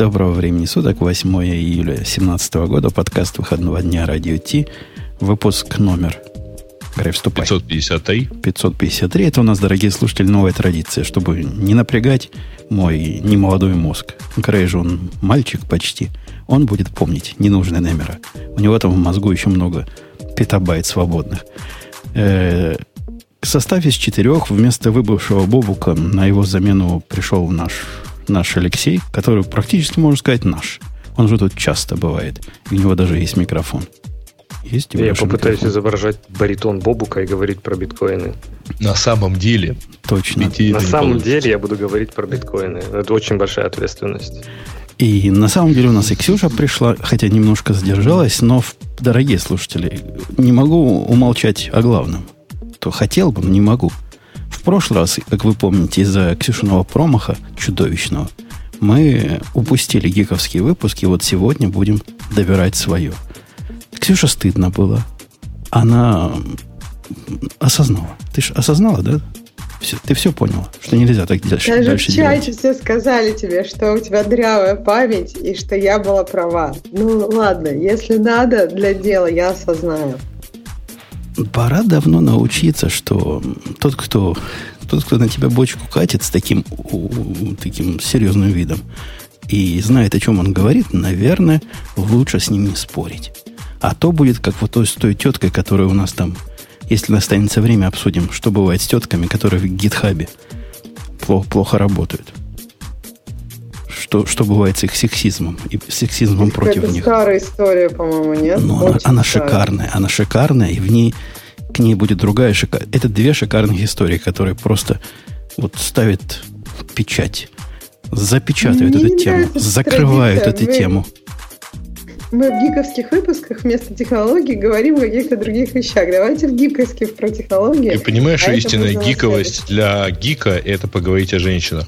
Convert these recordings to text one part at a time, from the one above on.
Доброго времени суток, 8 июля 2017 года, подкаст выходного дня Радио Ти, выпуск номер, Грей, вступай. 553. 553, это у нас, дорогие слушатели, новая традиция, чтобы не напрягать мой немолодой мозг. Грей же он мальчик почти, он будет помнить ненужные номера. У него там в мозгу еще много петабайт свободных. Э, состав из четырех вместо выбывшего Бобука на его замену пришел наш наш Алексей, который практически, можно сказать, наш. Он же тут часто бывает. И у него даже есть микрофон. Есть Я попытаюсь микрофон? изображать баритон Бобука и говорить про биткоины. На самом деле. Точно. На самом деле я буду говорить про биткоины. Это очень большая ответственность. И на самом деле у нас и Ксюша пришла, хотя немножко задержалась, но, дорогие слушатели, не могу умолчать о главном. То хотел бы, но не могу. В прошлый раз, как вы помните, из-за Ксюшиного промаха чудовищного, мы упустили гиковские выпуски, вот сегодня будем добирать свое. Ксюша стыдно было. Она осознала. Ты же осознала, да? Все, ты все поняла, что нельзя так дальше, Даже дальше в чате делать. все сказали тебе, что у тебя дрявая память и что я была права. Ну ладно, если надо для дела, я осознаю. Пора давно научиться, что тот, кто, тот, кто на тебя бочку катит с таким, таким серьезным видом и знает, о чем он говорит, наверное, лучше с ним не спорить. А то будет как вот с той теткой, которая у нас там, если останется время, обсудим, что бывает с тетками, которые в гитхабе плохо, плохо работают что, что бывает с их сексизмом и сексизмом это против них. Это старая история, по-моему, нет? Но она, она шикарная, она шикарная, и в ней к ней будет другая шикарная. Это две шикарных истории, которые просто вот ставят печать, запечатывают Мне эту тему, закрывают эту Вы... тему. Мы в гиковских выпусках вместо технологий говорим о каких-то других вещах. Давайте в гиковских про технологии. Ты понимаешь, а истинная гиковость для гика – это поговорить о женщинах.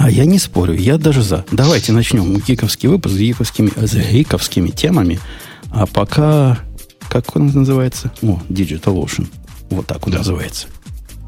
А я не спорю, я даже за. Давайте начнем гиковский выпуск с гиковскими, с гиковскими темами. А пока, как он называется? О, Digital Ocean. Вот так он да. называется.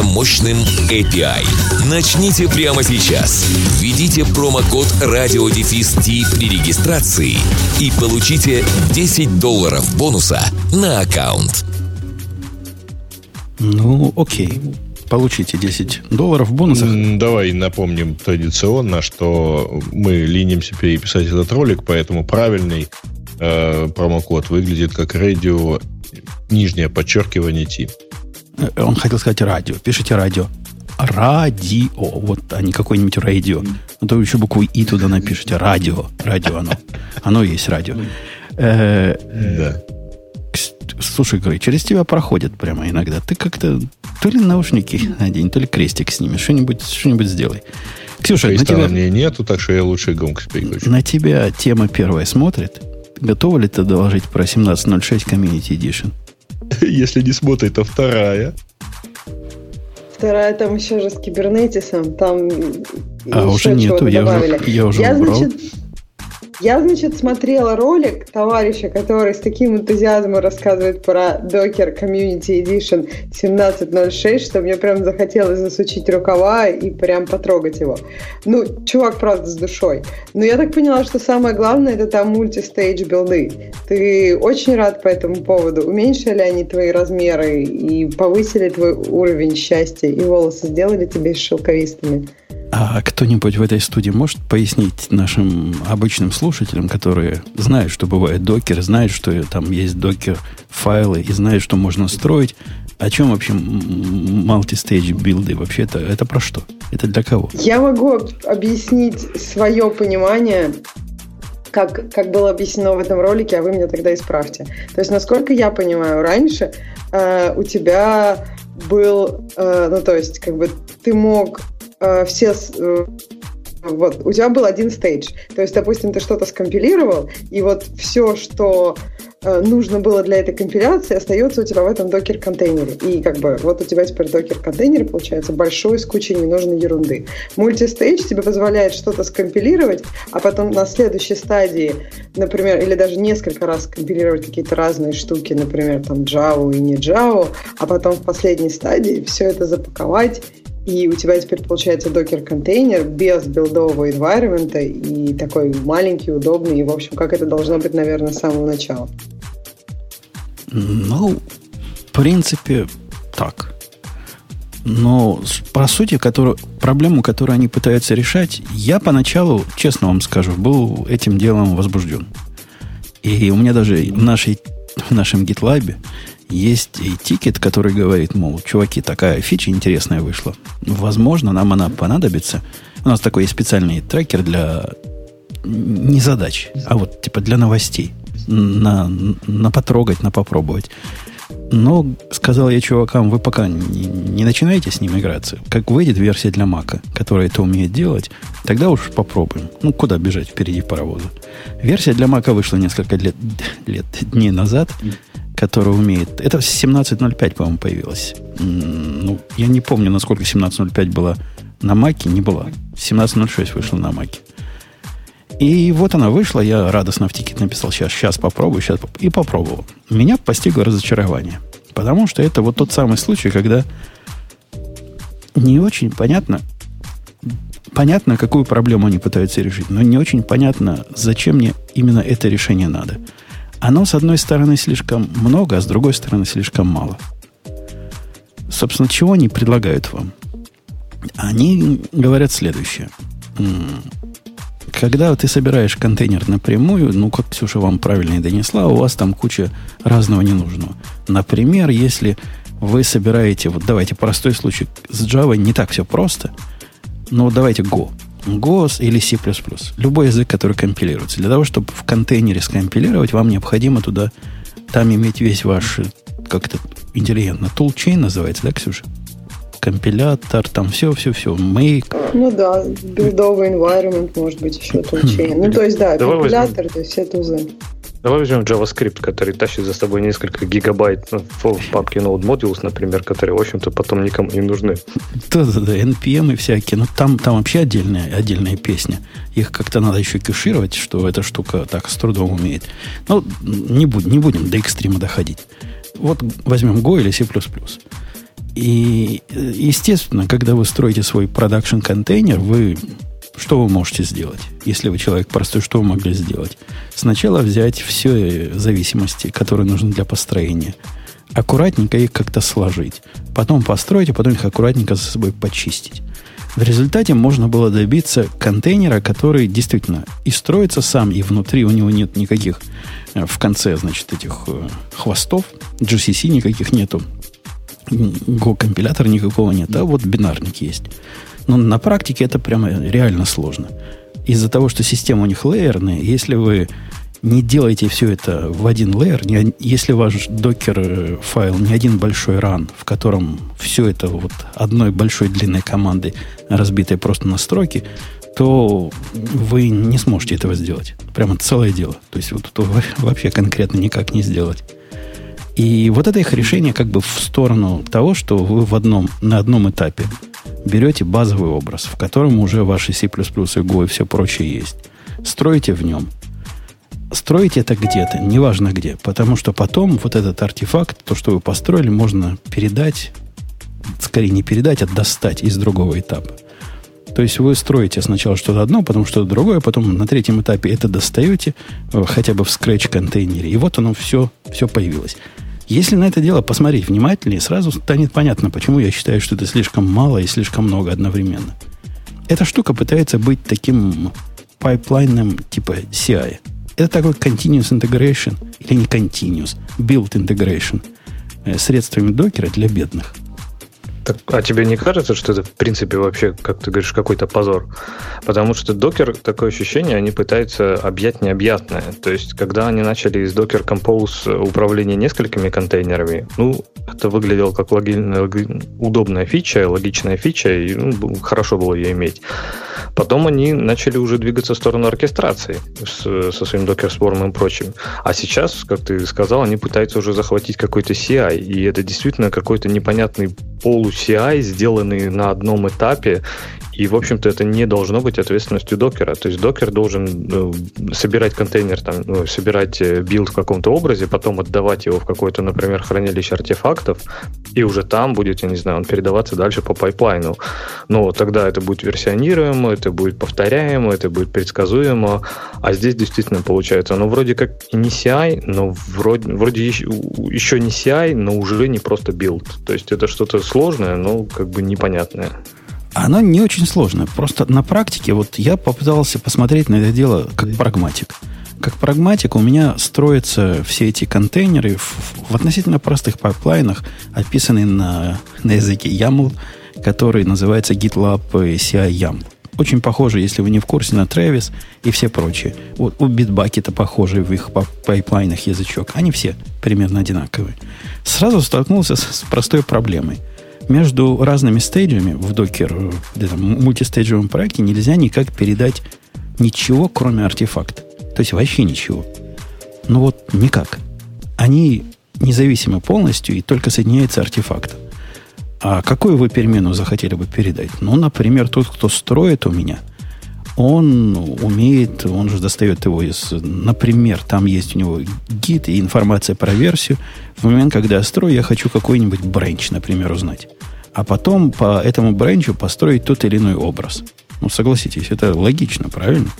мощным мощным API. Начните прямо сейчас. Введите промокод радиодефис при регистрации и получите 10 долларов бонуса на аккаунт. Ну, окей. Получите 10 долларов в бонусах. Давай напомним традиционно, что мы ленимся переписать этот ролик, поэтому правильный э, промокод выглядит как радио нижнее подчеркивание T. Э, он хотел сказать радио. Пишите радио. Радио. Вот, а не какое-нибудь радио. А то еще букву И туда напишите. Радио. Радио оно. Оно есть радио. Э, да. Слушай, Грей, через тебя проходят прямо иногда. Ты как-то то ли наушники надень, то ли крестик сними. Что-нибудь что сделай. Ксюша, на тебя... мне нету, так что я лучше громкость переключу. На тебя тема первая смотрит. Готова ли ты доложить про 1706 Community Edition? Если не смотрит, то вторая. Вторая там еще же с кибернетисом. Там а уже нету, я уже, я уже я, убрал. Значит, я, значит, смотрела ролик товарища, который с таким энтузиазмом рассказывает про Docker Community Edition 1706, что мне прям захотелось засучить рукава и прям потрогать его. Ну, чувак, правда, с душой. Но я так поняла, что самое главное это там мультистейдж билды. Ты очень рад по этому поводу. Уменьшили они твои размеры и повысили твой уровень счастья, и волосы сделали тебе шелковистыми? А кто-нибудь в этой студии может пояснить нашим обычным слушателям, которые знают, что бывает докер, знают, что там есть докер файлы и знают, что можно строить, о чем вообще multi-stage билды? Вообще это, это про что? Это для кого? Я могу объяснить свое понимание как, как было объяснено в этом ролике, а вы меня тогда исправьте. То есть, насколько я понимаю, раньше э, у тебя был, э, ну то есть, как бы ты мог Э, все э, вот у тебя был один стейдж. То есть, допустим, ты что-то скомпилировал, и вот все, что э, нужно было для этой компиляции, остается у тебя в этом докер-контейнере. И как бы вот у тебя теперь докер-контейнер получается большой с кучей ненужной ерунды. Мультистейдж тебе позволяет что-то скомпилировать, а потом на следующей стадии, например, или даже несколько раз компилировать какие-то разные штуки, например, там Java и не Java, а потом в последней стадии все это запаковать и у тебя теперь получается докер-контейнер без билдового environment и такой маленький, удобный, и, в общем, как это должно быть, наверное, с самого начала. Ну, в принципе, так. Но по сути, которую, проблему, которую они пытаются решать, я поначалу, честно вам скажу, был этим делом возбужден. И у меня даже в, нашей, в нашем GitLab есть и тикет, который говорит, мол, чуваки, такая фича интересная вышла. Возможно, нам она понадобится. У нас такой есть специальный трекер для не задач, а вот типа для новостей. На, на потрогать, на попробовать. Но сказал я чувакам, вы пока не, не начинаете с ним играться. Как выйдет версия для Мака, которая это умеет делать, тогда уж попробуем. Ну, куда бежать впереди паровоза. Версия для Мака вышла несколько лет, лет дней назад которая умеет... Это 17.05, по-моему, появилась. Ну, я не помню, насколько 17.05 была на Маке. Не была. 17.06 вышла на Маке. И вот она вышла, я радостно в тикет написал, сейчас, сейчас попробую, сейчас. И попробовал. Меня постигло разочарование. Потому что это вот тот самый случай, когда не очень понятно, понятно, какую проблему они пытаются решить, но не очень понятно, зачем мне именно это решение надо оно, с одной стороны, слишком много, а с другой стороны, слишком мало. Собственно, чего они предлагают вам? Они говорят следующее. Когда ты собираешь контейнер напрямую, ну, как Ксюша вам правильно и донесла, у вас там куча разного ненужного. Например, если вы собираете, вот давайте простой случай, с Java не так все просто, но давайте Go. Go или C++. Любой язык, который компилируется. Для того, чтобы в контейнере скомпилировать, вам необходимо туда, там иметь весь ваш, как-то интеллигентно, toolchain называется, да, Ксюша? Компилятор, там все-все-все, make. Ну да, билдовый environment, может быть, еще toolchain. Ну, то есть, да, компилятор, то есть все тузы. Давай возьмем JavaScript, который тащит за собой несколько гигабайт ну, в папке Node Modules, например, которые, в общем-то, потом никому не нужны. Да-да-да, NPM и всякие. Но там, там вообще отдельная, отдельная песня. Их как-то надо еще кешировать, что эта штука так с трудом умеет. Но не, будь, не будем до экстрима доходить. Вот возьмем Go или C++. И, естественно, когда вы строите свой продакшн контейнер, вы что вы можете сделать? Если вы человек простой, что вы могли сделать? Сначала взять все зависимости, которые нужны для построения. Аккуратненько их как-то сложить. Потом построить, а потом их аккуратненько за собой почистить. В результате можно было добиться контейнера, который действительно и строится сам, и внутри у него нет никаких э, в конце, значит, этих э, хвостов, GCC никаких нету, Go-компилятора никакого нет, а вот бинарник есть. Но на практике это прямо реально сложно. Из-за того, что система у них лейерная, если вы не делаете все это в один лейер, если ваш докер э, файл не один большой ран, в котором все это вот одной большой длинной командой, разбитой просто на строки, то вы не сможете этого сделать. Прямо целое дело. То есть вот это вообще конкретно никак не сделать. И вот это их решение как бы в сторону того, что вы в одном, на одном этапе берете базовый образ, в котором уже ваши C++, и Go и все прочее есть. Строите в нем. Строите это где-то, неважно где, потому что потом вот этот артефакт, то, что вы построили, можно передать, скорее не передать, а достать из другого этапа. То есть вы строите сначала что-то одно, потом что-то другое, потом на третьем этапе это достаете, э, хотя бы в scratch контейнере, и вот оно все, все появилось. Если на это дело посмотреть внимательнее, сразу станет понятно, почему я считаю, что это слишком мало и слишком много одновременно. Эта штука пытается быть таким пайплайном типа CI. Это такой continuous integration, или не continuous, build integration э, средствами докера для бедных. Так, а тебе не кажется, что это в принципе вообще, как ты говоришь, какой-то позор? Потому что докер, такое ощущение, они пытаются объять необъятное. То есть, когда они начали из Docker Compose управление несколькими контейнерами, ну, это выглядело как логи... удобная фича, логичная фича, и ну, хорошо было ее иметь. Потом они начали уже двигаться в сторону оркестрации с, со своим Docker Swarm и прочим. А сейчас, как ты сказал, они пытаются уже захватить какой-то CI. И это действительно какой-то непонятный полу-CI, сделанный на одном этапе и, в общем-то, это не должно быть ответственностью докера. То есть докер должен ну, собирать контейнер, там, ну, собирать э, build в каком-то образе, потом отдавать его в какое-то, например, хранилище артефактов, и уже там будет, я не знаю, он передаваться дальше по пайплайну. Но тогда это будет версионируемо, это будет повторяемо, это будет предсказуемо. А здесь действительно получается, ну, вроде как и не CI, но вроде, вроде еще, еще не CI, но уже не просто build. То есть это что-то сложное, но как бы непонятное. Оно не очень сложное. Просто на практике вот я попытался посмотреть на это дело как прагматик. Как прагматик у меня строятся все эти контейнеры в, в относительно простых пайплайнах, описанные на, на языке YAML, который называется GitLab CI YAML. Очень похоже, если вы не в курсе, на Travis и все прочие. Вот у Bitbucket похожий в их пайплайнах язычок. Они все примерно одинаковые. Сразу столкнулся с простой проблемой – между разными стейджами в докер, где-то мультистейджевом проекте нельзя никак передать ничего, кроме артефакта. То есть вообще ничего. Ну вот никак. Они независимы полностью и только соединяются артефактом. А какую вы перемену захотели бы передать? Ну, например, тот, кто строит у меня, он умеет, он же достает его из... Например, там есть у него гид и информация про версию. В момент, когда я строю, я хочу какой-нибудь бренч, например, узнать а потом по этому бренчу построить тот или иной образ. Ну, согласитесь, это логично, правильно?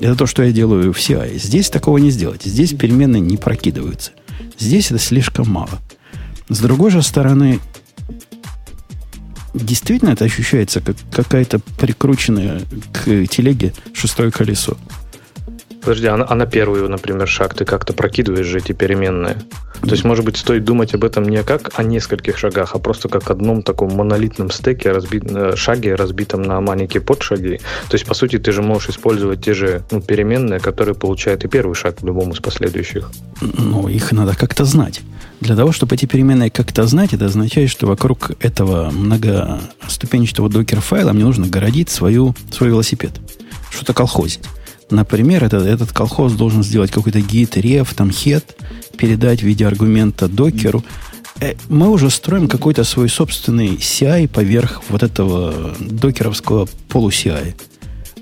Это то, что я делаю в CI. Здесь такого не сделать. Здесь переменные не прокидываются. Здесь это слишком мало. С другой же стороны, действительно это ощущается как какая-то прикрученная к телеге шестое колесо. Подожди, а на, а на первый, например, шаг ты как-то прокидываешь же эти переменные? То есть, может быть, стоит думать об этом не как о нескольких шагах, а просто как одном таком монолитном стеке, разбит, э, шаге, разбитом на маленькие подшаги. То есть, по сути, ты же можешь использовать те же ну, переменные, которые получают и первый шаг в любом из последующих. Ну, их надо как-то знать. Для того, чтобы эти переменные как-то знать, это означает, что вокруг этого многоступенчатого докер-файла мне нужно городить свою, свой велосипед. Что-то колхозить. Например, этот, этот колхоз должен сделать какой-то гид, реф, там, хет, передать в виде аргумента докеру. Э, мы уже строим какой-то свой собственный CI поверх вот этого докеровского полу-CI.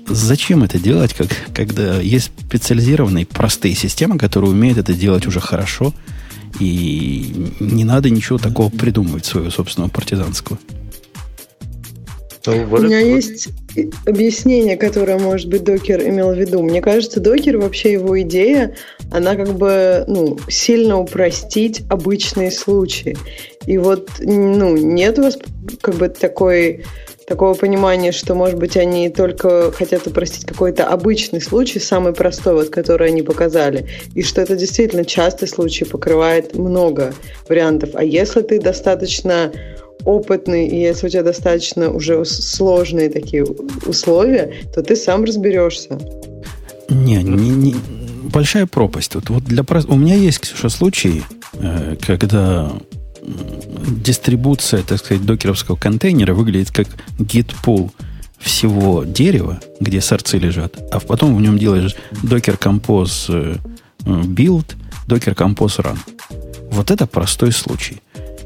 Зачем это делать, как, когда есть специализированные простые системы, которые умеют это делать уже хорошо, и не надо ничего такого придумывать своего собственного партизанского? У меня есть объяснение, которое, может быть, докер имел в виду. Мне кажется, докер, вообще его идея, она как бы ну, сильно упростить обычные случаи. И вот ну, нет у вас как бы такой такого понимания, что, может быть, они только хотят упростить какой-то обычный случай, самый простой, вот, который они показали, и что это действительно частый случай покрывает много вариантов. А если ты достаточно опытный, и если у тебя достаточно уже сложные такие условия, то ты сам разберешься. Не, не, не большая пропасть. Вот, вот для у меня есть, Ксюша, случаи, э, когда дистрибуция, так сказать, докеровского контейнера выглядит как pull всего дерева, где сорцы лежат, а потом в нем делаешь docker compose build, docker compose run. Вот это простой случай.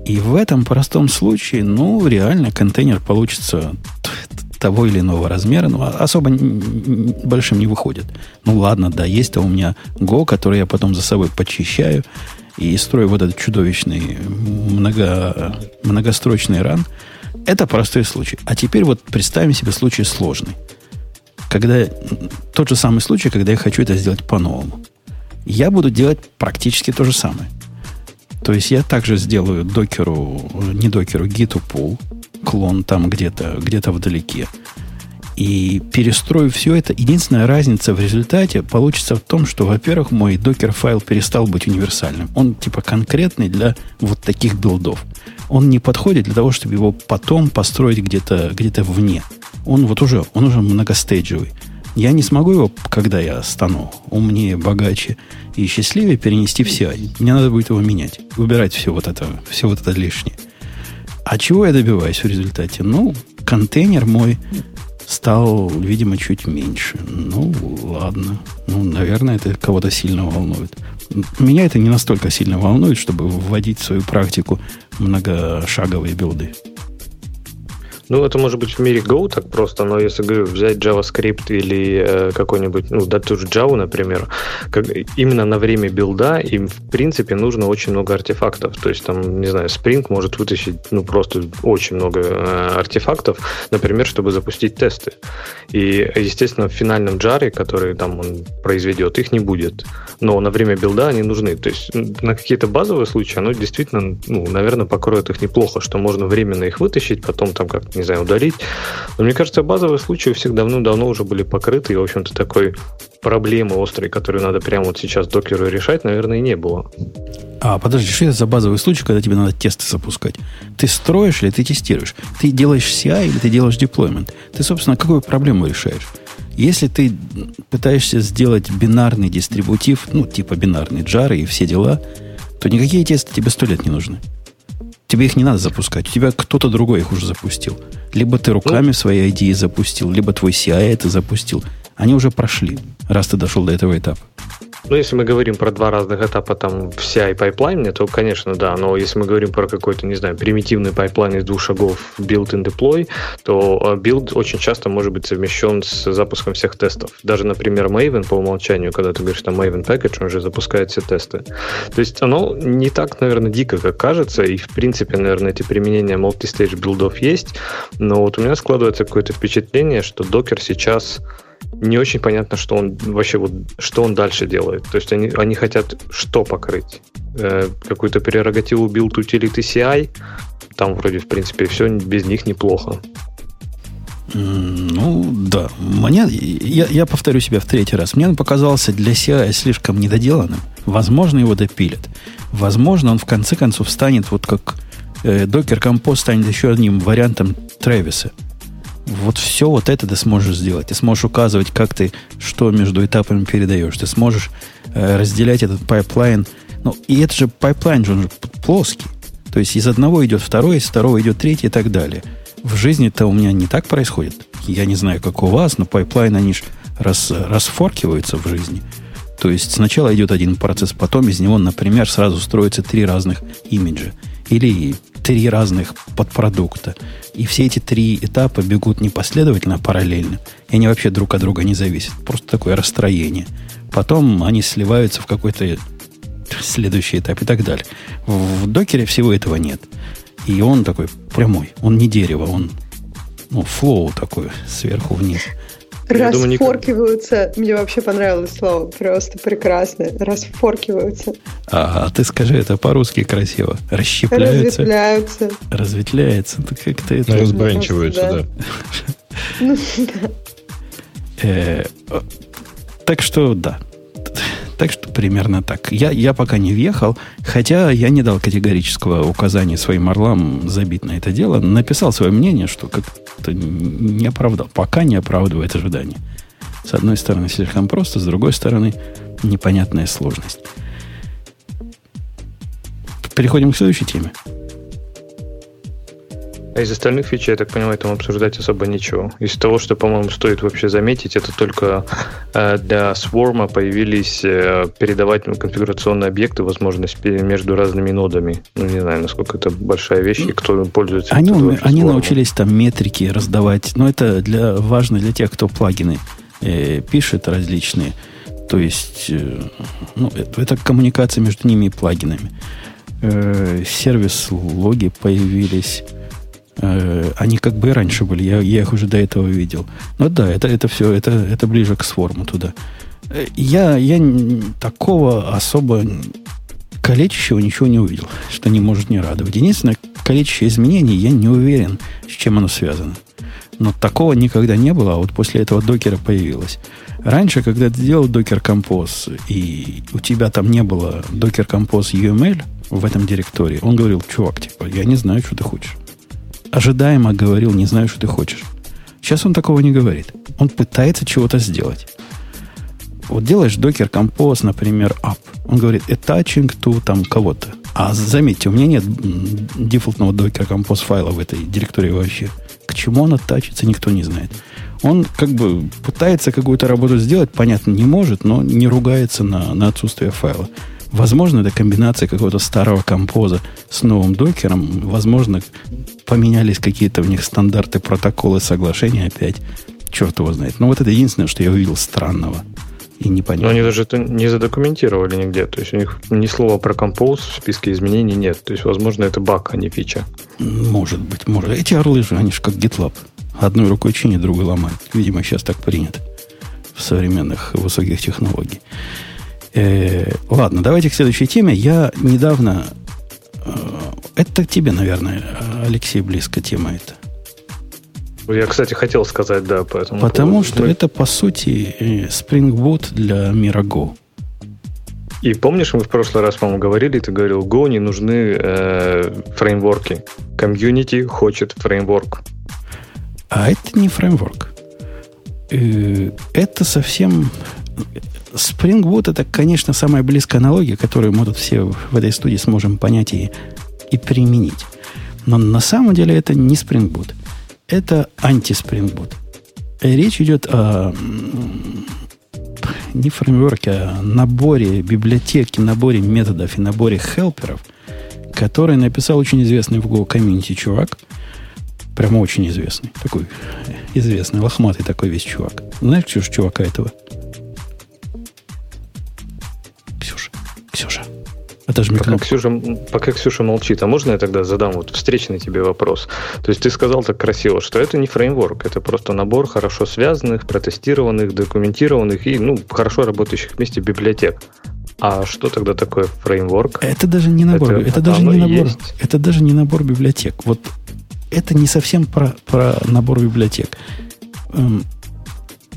И в этом простом случае, ну, реально контейнер получится того или иного размера, но особо большим не выходит. Ну ладно, да, есть-то у меня Go, который я потом за собой почищаю и строю вот этот чудовищный много, многострочный ран. Это простой случай. А теперь вот представим себе случай сложный. Когда тот же самый случай, когда я хочу это сделать по-новому. Я буду делать практически то же самое. То есть я также сделаю докеру, не докеру, гиту пул, клон там где-то где вдалеке. И перестрою все это. Единственная разница в результате получится в том, что, во-первых, мой докер-файл перестал быть универсальным. Он типа конкретный для вот таких билдов. Он не подходит для того, чтобы его потом построить где-то где вне. Он вот уже, он уже многостейджевый. Я не смогу его, когда я стану умнее, богаче и счастливее, перенести в CI. Мне надо будет его менять. Выбирать все вот это, все вот это лишнее. А чего я добиваюсь в результате? Ну, контейнер мой стал, видимо, чуть меньше. Ну, ладно. Ну, наверное, это кого-то сильно волнует. Меня это не настолько сильно волнует, чтобы вводить в свою практику многошаговые билды. Ну, это может быть в мире Go так просто, но если говорю, взять JavaScript или э, какой-нибудь, ну, да, ту же Java, например, как, именно на время билда им, в принципе, нужно очень много артефактов. То есть, там, не знаю, Spring может вытащить, ну, просто очень много э, артефактов, например, чтобы запустить тесты. И, естественно, в финальном джаре, который там он произведет, их не будет. Но на время билда они нужны. То есть, на какие-то базовые случаи оно действительно, ну, наверное, покроет их неплохо, что можно временно их вытащить, потом там как не знаю, удалить. Но мне кажется, базовые случаи у всех давно-давно уже были покрыты, и, в общем-то, такой проблемы острой, которую надо прямо вот сейчас докеру решать, наверное, и не было. А, подожди, что это за базовый случай, когда тебе надо тесты запускать? Ты строишь или ты тестируешь? Ты делаешь CI или ты делаешь deployment? Ты, собственно, какую проблему решаешь? Если ты пытаешься сделать бинарный дистрибутив, ну, типа бинарный jar ы и все дела, то никакие тесты тебе сто лет не нужны. Тебе их не надо запускать. У тебя кто-то другой их уже запустил. Либо ты руками своей идеи запустил, либо твой CI это запустил. Они уже прошли, раз ты дошел до этого этапа. Ну, если мы говорим про два разных этапа там в CI пайплайне, то, конечно, да. Но если мы говорим про какой-то, не знаю, примитивный пайплайн из двух шагов build and deploy, то а, build очень часто может быть совмещен с запуском всех тестов. Даже, например, Maven по умолчанию, когда ты говоришь там Maven Package, он уже запускает все тесты. То есть оно не так, наверное, дико, как кажется, и, в принципе, наверное, эти применения multi-stage билдов есть, но вот у меня складывается какое-то впечатление, что Docker сейчас не очень понятно, что он вообще вот что он дальше делает. То есть они, они хотят что покрыть? Э, какую-то прерогативу build utility CI, там вроде в принципе все без них неплохо. Ну, да. Мне, я, я повторю себя в третий раз. Мне он показался для CI слишком недоделанным. Возможно, его допилят. Возможно, он в конце концов станет вот как э, Docker Compose станет еще одним вариантом Travis а. Вот все вот это ты сможешь сделать. Ты сможешь указывать, как ты что между этапами передаешь. Ты сможешь э, разделять этот пайплайн. Ну, и это же пайплайн же, он же плоский. То есть из одного идет второй, из второго идет третий и так далее. В жизни-то у меня не так происходит. Я не знаю, как у вас, но пайплайн, они же рас, расфоркиваются в жизни. То есть сначала идет один процесс, потом из него, например, сразу строятся три разных имиджа. Или три разных подпродукта. И все эти три этапа бегут не последовательно, а параллельно. И они вообще друг от друга не зависят. Просто такое расстроение. Потом они сливаются в какой-то следующий этап и так далее. В докере всего этого нет. И он такой прямой. Он не дерево, он ну, флоу такой сверху вниз. Расфоркиваются. Мне вообще понравилось слово. Просто прекрасно. Расфоркиваются. А, а ты скажи это по-русски красиво. Расщепляются. Разветвляются. Разветвляется. Ну, как-то это... Разбранчиваются, да. Ну. Э, так что, да. Так что примерно так. Я, я пока не въехал, хотя я не дал категорического указания своим орлам забить на это дело. Написал свое мнение, что как-то не оправдал. Пока не оправдывает ожидания. С одной стороны, слишком просто, с другой стороны, непонятная сложность. Переходим к следующей теме. А из остальных фичей, я так понимаю, там обсуждать особо ничего. Из того, что, по-моему, стоит вообще заметить, это только э, для Swarm появились э, передавать конфигурационные объекты, возможность между разными нодами. Ну, не знаю, насколько это большая вещь, и кто пользуется. Они, ум, они научились там метрики раздавать, но это для, важно для тех, кто плагины э, пишет различные. То есть, э, ну, это, это коммуникация между ними и плагинами. Э, сервис-логи появились Э, они как бы и раньше были, я, я их уже до этого видел. Но да, это, это все, это, это ближе к сформу туда. Э, я, я такого особо калечащего ничего не увидел, что не может не радовать. Единственное, калечащее изменение, я не уверен, с чем оно связано. Но такого никогда не было, а вот после этого докера появилось. Раньше, когда ты делал докер композ, и у тебя там не было докер композ UML в этом директории, он говорил, чувак, типа, я не знаю, что ты хочешь ожидаемо говорил, не знаю, что ты хочешь. Сейчас он такого не говорит. Он пытается чего-то сделать. Вот делаешь докер композ, например, app. Он говорит attaching to там кого-то. А заметьте, у меня нет дефолтного докер композ файла в этой директории вообще. К чему он оттачится, никто не знает. Он как бы пытается какую-то работу сделать, понятно, не может, но не ругается на, на отсутствие файла. Возможно, это комбинация какого-то старого композа с новым докером. Возможно, поменялись какие-то у них стандарты, протоколы, соглашения опять. Черт его знает. Но вот это единственное, что я увидел странного и непонятно. Но они даже это не задокументировали нигде. То есть у них ни слова про композ в списке изменений нет. То есть, возможно, это баг, а не фича. Может быть, может. Эти орлы же, они же как GitLab. Одной рукой чинит, другой ломает. Видимо, сейчас так принято в современных высоких технологиях. Э, ладно, давайте к следующей теме. Я недавно... Э, это тебе, наверное, Алексей, близко тема эта. Я, кстати, хотел сказать, да, поэтому. Потому поводу. что Мы... это, по сути, э, Spring Boot для мира Go. И помнишь, мы в прошлый раз, по-моему, говорили, ты говорил, Go не нужны э, фреймворки. Комьюнити хочет фреймворк. А это не фреймворк. Э, это совсем... Spring Boot это, конечно, самая близкая аналогия, которую мы тут все в этой студии сможем понять и, и применить. Но на самом деле это не Spring Boot это анти-Spring Boot. Речь идет о не фреймворке, а наборе библиотеки, наборе методов и наборе хелперов, который написал очень известный в Go комьюнити чувак. Прямо очень известный. Такой известный, лохматый такой весь чувак. Знаешь, Ксюша, чувака этого? Это же пока Ксюша, пока Ксюша молчит, а можно я тогда задам вот встречный тебе вопрос? То есть ты сказал так красиво, что это не фреймворк, это просто набор хорошо связанных, протестированных, документированных и ну, хорошо работающих вместе библиотек. А что тогда такое фреймворк? Это даже не набор, это, это даже не набор, есть? это даже не набор библиотек. Вот это не совсем про, про набор библиотек. Эм,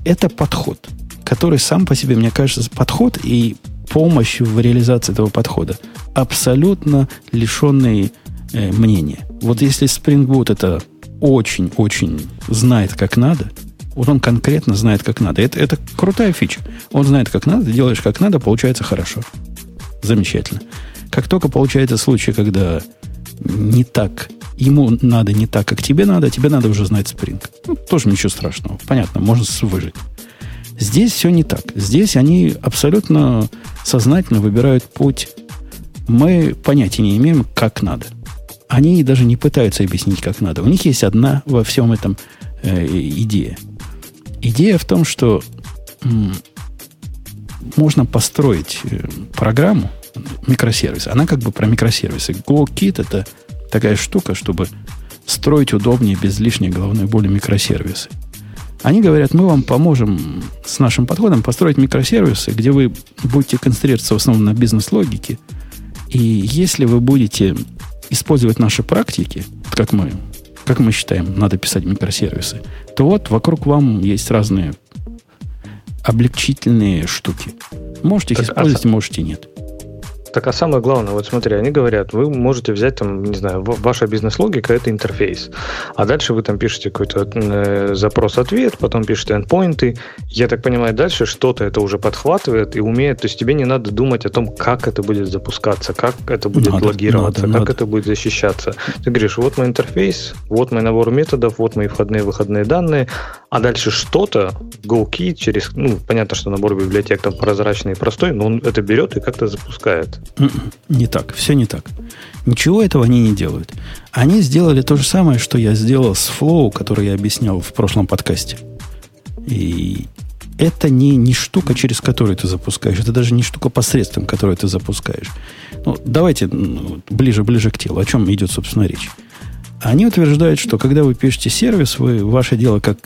это подход, который сам по себе, мне кажется, подход и помощь в реализации этого подхода. Абсолютно лишенные э, мнения. Вот если Spring Boot это очень-очень знает, как надо, вот он конкретно знает, как надо. Это, это крутая фича. Он знает, как надо, делаешь как надо, получается хорошо. Замечательно. Как только получается случай, когда не так, ему надо не так, как тебе надо, тебе надо уже знать Spring. Ну, тоже ничего страшного. Понятно, можно выжить. Здесь все не так. Здесь они абсолютно сознательно выбирают путь. Мы понятия не имеем, как надо. Они даже не пытаются объяснить, как надо. У них есть одна во всем этом э, идея. Идея в том, что м, можно построить э, программу, микросервис. Она как бы про микросервисы. GoKit это такая штука, чтобы строить удобнее, без лишней головной боли микросервисы. Они говорят, мы вам поможем с нашим подходом построить микросервисы, где вы будете концентрироваться в основном на бизнес-логике. И если вы будете использовать наши практики, как мы, как мы считаем, надо писать микросервисы, то вот вокруг вам есть разные облегчительные штуки. Можете их так, использовать, а... можете нет. Так а самое главное, вот смотри, они говорят, вы можете взять там, не знаю, ваша бизнес-логика это интерфейс, а дальше вы там пишете какой-то э, запрос-ответ, потом пишете endpoinты. Я так понимаю, дальше что-то это уже подхватывает и умеет, то есть тебе не надо думать о том, как это будет запускаться, как это будет надо, логироваться, надо, как надо. это будет защищаться. Ты говоришь, вот мой интерфейс, вот мой набор методов, вот мои входные выходные данные, а дальше что-то, GoKey через, ну, понятно, что набор библиотек там прозрачный и простой, но он это берет и как-то запускает. М-м, не так, все не так. Ничего этого они не делают. Они сделали то же самое, что я сделал с Flow, который я объяснял в прошлом подкасте. И это не, не штука, через которую ты запускаешь. Это даже не штука посредством, которую ты запускаешь. Ну, давайте ближе-ближе к телу. О чем идет, собственно, речь. Они утверждают, что когда вы пишете сервис, вы, ваше дело как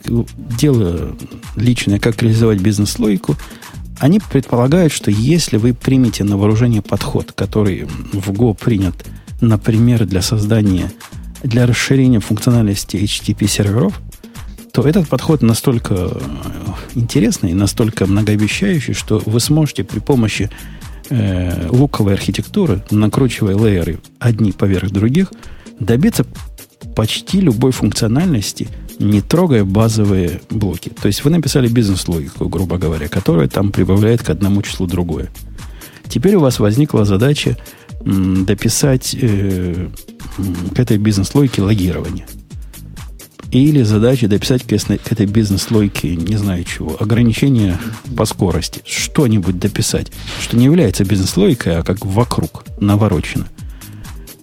дело личное, как реализовать бизнес-логику, они предполагают, что если вы примете на вооружение подход, который в Go принят, например, для создания, для расширения функциональности HTTP серверов, то этот подход настолько э, интересный, настолько многообещающий, что вы сможете при помощи э, луковой архитектуры, накручивая лейеры одни поверх других, добиться почти любой функциональности – не трогая базовые блоки. То есть вы написали бизнес-логику, грубо говоря, которая там прибавляет к одному числу другое. Теперь у вас возникла задача дописать э, к этой бизнес-логике логирование. Или задача дописать к этой бизнес-логике, не знаю чего, ограничения по скорости. Что-нибудь дописать, что не является бизнес-логикой, а как вокруг, наворочено.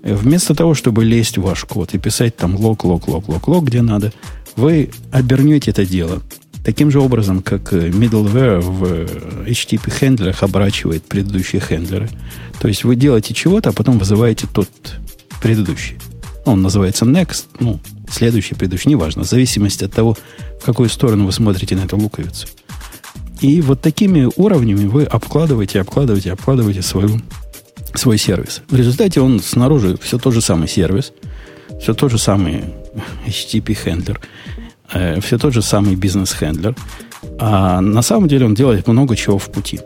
Вместо того, чтобы лезть в ваш код и писать там лог, лог, лог, лог, лог, где надо, вы обернете это дело таким же образом, как middleware в HTTP хендлерах оборачивает предыдущие хендлеры. То есть вы делаете чего-то, а потом вызываете тот предыдущий. Он называется next, ну, следующий, предыдущий, неважно, в зависимости от того, в какую сторону вы смотрите на эту луковицу. И вот такими уровнями вы обкладываете, обкладываете, обкладываете свою, свой сервис. В результате он снаружи все тот же самый сервис, все тот же самый HTTP-хендлер, э, все тот же самый бизнес-хендлер. А на самом деле он делает много чего в пути.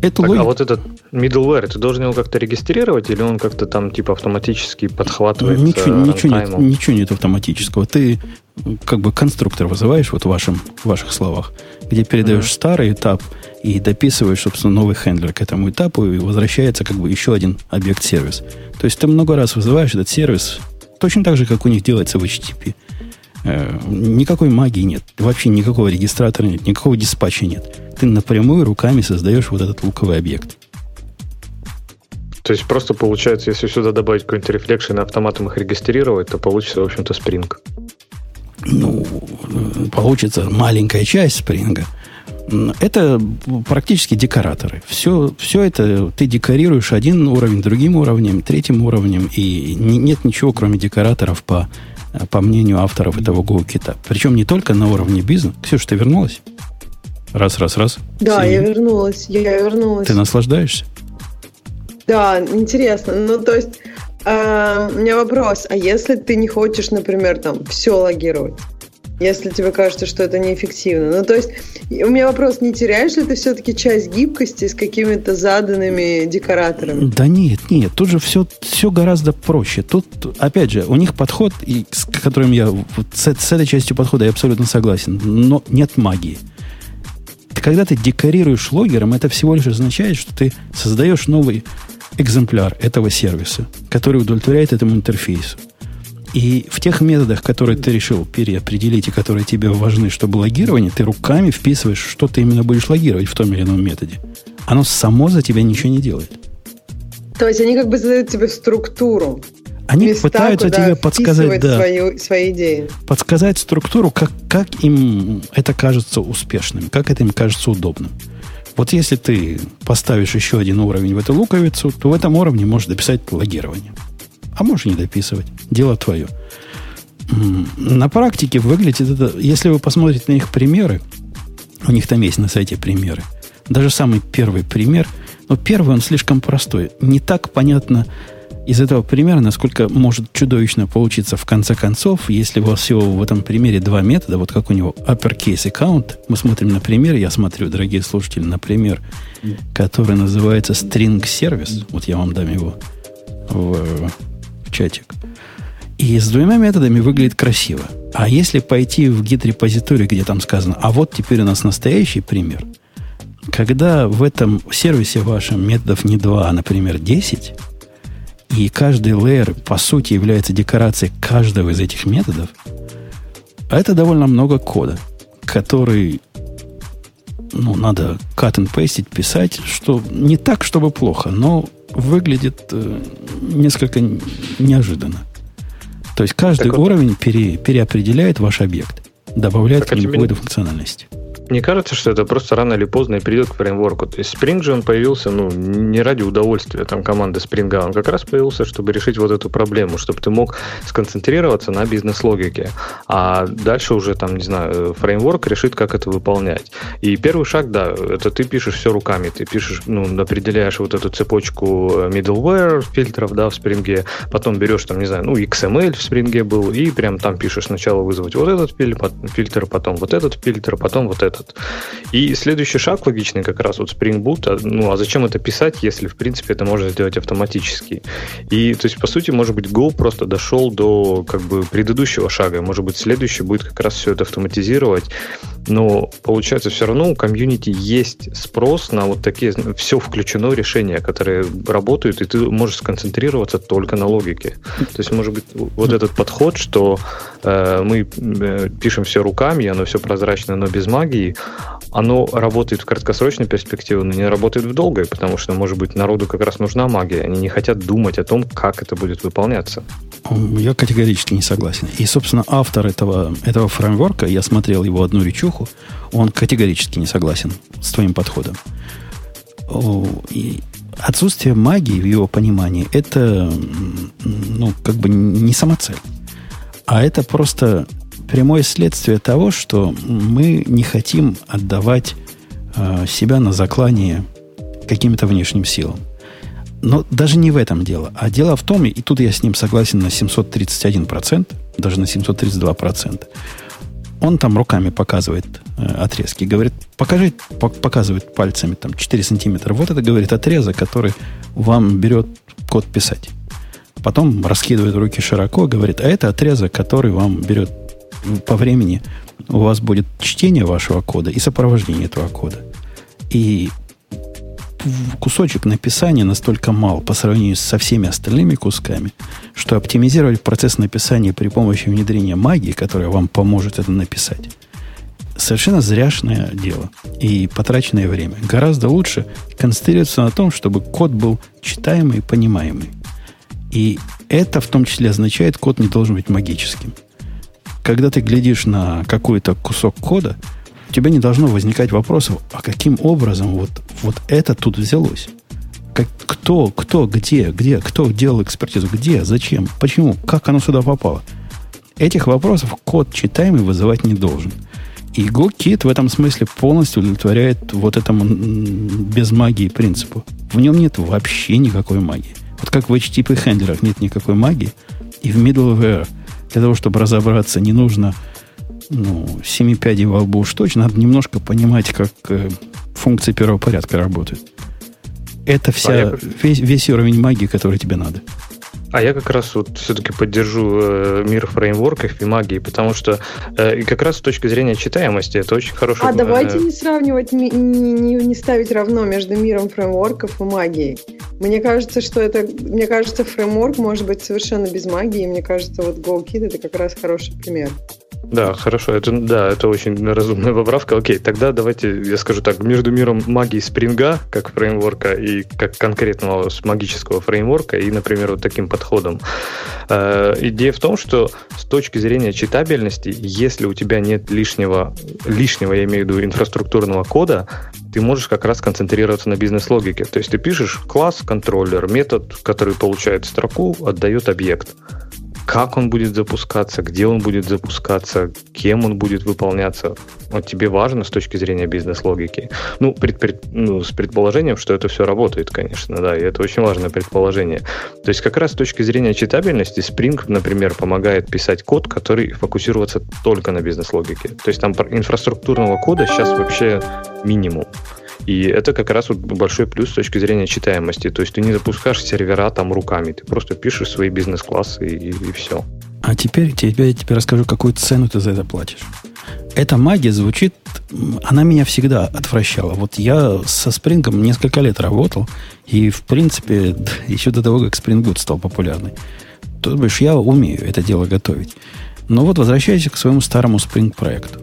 Эту так, логику... А вот этот middleware, ты должен его как-то регистрировать, или он как-то там типа автоматически подхватывает? Ничего, ничего, нет, ничего нет автоматического. Ты как бы конструктор вызываешь вот в, вашем, в ваших словах, где передаешь mm-hmm. старый этап и дописываешь, собственно, новый хендлер к этому этапу, и возвращается как бы еще один объект-сервис. То есть ты много раз вызываешь этот сервис, точно так же, как у них делается в HTTP. Э, никакой магии нет. Вообще никакого регистратора нет, никакого диспатча нет. Ты напрямую руками создаешь вот этот луковый объект. То есть просто получается, если сюда добавить какой-нибудь рефлекшн и автоматом их регистрировать, то получится, в общем-то, Spring. Ну, получится маленькая часть спринга. Это практически декораторы. Все, все это ты декорируешь один уровень, другим уровнем, третьим уровнем, и нет ничего, кроме декораторов по, по мнению авторов этого GoKit. Причем не только на уровне бизнеса. Ксюша, ты вернулась? Раз, раз, раз. Да, Все. я вернулась. Я вернулась. Ты наслаждаешься? Да, интересно. Ну, то есть, э, у меня вопрос. А если ты не хочешь, например, там, все логировать? Если тебе кажется, что это неэффективно. Ну, то есть, у меня вопрос, не теряешь ли ты все-таки часть гибкости с какими-то заданными декораторами? Да нет, нет, тут же все, все гораздо проще. Тут, опять же, у них подход, и с которым я, вот с, с этой частью подхода я абсолютно согласен, но нет магии. Когда ты декорируешь логером, это всего лишь означает, что ты создаешь новый экземпляр этого сервиса, который удовлетворяет этому интерфейсу. И в тех методах, которые ты решил переопределить и которые тебе важны, чтобы логирование, ты руками вписываешь, что ты именно будешь логировать в том или ином методе. Оно само за тебя ничего не делает. То есть они как бы задают тебе структуру. Они места, пытаются тебе подсказать, да, свою, свои идеи. Подсказать структуру, как, как им это кажется успешным, как это им кажется удобным. Вот если ты поставишь еще один уровень в эту луковицу, то в этом уровне можешь дописать логирование. А можешь не дописывать. Дело твое. На практике выглядит это... Если вы посмотрите на их примеры, у них там есть на сайте примеры. Даже самый первый пример, но первый он слишком простой. Не так понятно, из этого примера, насколько может чудовищно получиться в конце концов, если у вас всего в этом примере два метода, вот как у него uppercase account, мы смотрим на пример, я смотрю, дорогие слушатели, на пример, который называется string service, вот я вам дам его в, чатик. И с двумя методами выглядит красиво. А если пойти в гид-репозиторий, где там сказано, а вот теперь у нас настоящий пример, когда в этом сервисе вашем методов не два, а, например, 10, и каждый layer, по сути, является декорацией каждого из этих методов, это довольно много кода, который ну, надо cut and paste, писать, что не так, чтобы плохо, но выглядит э, несколько неожиданно. То есть каждый так уровень вот... пере, переопределяет ваш объект, добавляет так, к нему какую-то функциональность. Мне кажется, что это просто рано или поздно придет к фреймворку. То есть Spring же он появился, ну, не ради удовольствия там команды Spring, он как раз появился, чтобы решить вот эту проблему, чтобы ты мог сконцентрироваться на бизнес-логике. А дальше уже там, не знаю, фреймворк решит, как это выполнять. И первый шаг, да, это ты пишешь все руками, ты пишешь, ну, определяешь вот эту цепочку middleware фильтров, да, в Spring, потом берешь там, не знаю, ну, XML в Spring был, и прям там пишешь сначала вызвать вот этот фильтр, потом вот этот фильтр, потом вот этот этот. И следующий шаг логичный как раз вот Spring Boot, а, ну а зачем это писать, если в принципе это можно сделать автоматически? И то есть по сути может быть Go просто дошел до как бы предыдущего шага, может быть следующий будет как раз все это автоматизировать но получается все равно у комьюнити есть спрос на вот такие все включено решения, которые работают, и ты можешь сконцентрироваться только на логике. То есть, может быть, вот этот подход, что э, мы э, пишем все руками, оно все прозрачно, но без магии, оно работает в краткосрочной перспективе, но не работает в долгой, потому что, может быть, народу как раз нужна магия. Они не хотят думать о том, как это будет выполняться. Я категорически не согласен. И, собственно, автор этого, этого фреймворка, я смотрел его одну речуху, он категорически не согласен с твоим подходом. И отсутствие магии в его понимании это, ну, как бы не самоцель. А это просто прямое следствие того, что мы не хотим отдавать э, себя на заклание каким-то внешним силам. Но даже не в этом дело. А дело в том, и тут я с ним согласен на 731%, даже на 732%. Он там руками показывает э, отрезки. Говорит, покажи, по, показывает пальцами там 4 сантиметра. Вот это, говорит, отрезок, который вам берет код писать. Потом раскидывает руки широко, говорит, а это отрезок, который вам берет по времени у вас будет чтение вашего кода и сопровождение этого кода. И кусочек написания настолько мал по сравнению со всеми остальными кусками, что оптимизировать процесс написания при помощи внедрения магии, которая вам поможет это написать, совершенно зряшное дело и потраченное время. Гораздо лучше концентрироваться на том, чтобы код был читаемый и понимаемый. И это в том числе означает, код не должен быть магическим когда ты глядишь на какой-то кусок кода, у тебя не должно возникать вопросов, а каким образом вот, вот это тут взялось? Как, кто, кто, где, где, кто делал экспертизу, где, зачем, почему, как оно сюда попало? Этих вопросов код читаемый вызывать не должен. И GoKit в этом смысле полностью удовлетворяет вот этому без магии принципу. В нем нет вообще никакой магии. Вот как в HTTP хендлерах нет никакой магии, и в middleware – для того, чтобы разобраться, не нужно ну, семи пядей во лбу уж точно. Надо немножко понимать, как э, функции первого порядка работают. Это вся, весь, весь уровень магии, который тебе надо. А я как раз вот все-таки поддержу э, мир фреймворков и магии, потому что э, и как раз с точки зрения читаемости это очень хороший... А э, давайте не сравнивать, не, не, не ставить равно между миром фреймворков и магией. Мне кажется, что это... Мне кажется, фреймворк может быть совершенно без магии. Мне кажется, вот GoKit это как раз хороший пример. Да, хорошо. Это, да, это очень разумная поправка. Окей, тогда давайте я скажу так. Между миром магии спринга, как фреймворка, и как конкретного магического фреймворка, и, например, вот таким подходом. Э, идея в том, что с точки зрения читабельности, если у тебя нет лишнего, лишнего, я имею в виду, инфраструктурного кода, ты можешь как раз концентрироваться на бизнес-логике. То есть ты пишешь класс, контроллер, метод, который получает строку, отдает объект как он будет запускаться, где он будет запускаться, кем он будет выполняться. Вот тебе важно с точки зрения бизнес-логики. Ну, пред, пред, ну, с предположением, что это все работает, конечно, да, и это очень важное предположение. То есть как раз с точки зрения читабельности Spring, например, помогает писать код, который фокусироваться только на бизнес-логике. То есть там инфраструктурного кода сейчас вообще минимум. И это как раз вот большой плюс с точки зрения читаемости. То есть ты не запускаешь сервера там руками, ты просто пишешь свои бизнес-классы и, и все. А теперь тебе, я тебе расскажу, какую цену ты за это платишь. Эта магия звучит, она меня всегда отвращала. Вот я со спрингом несколько лет работал, и, в принципе, еще до того, как Spring Boot стал популярный. То бишь, я умею это дело готовить. Но вот возвращаясь к своему старому Spring проекту,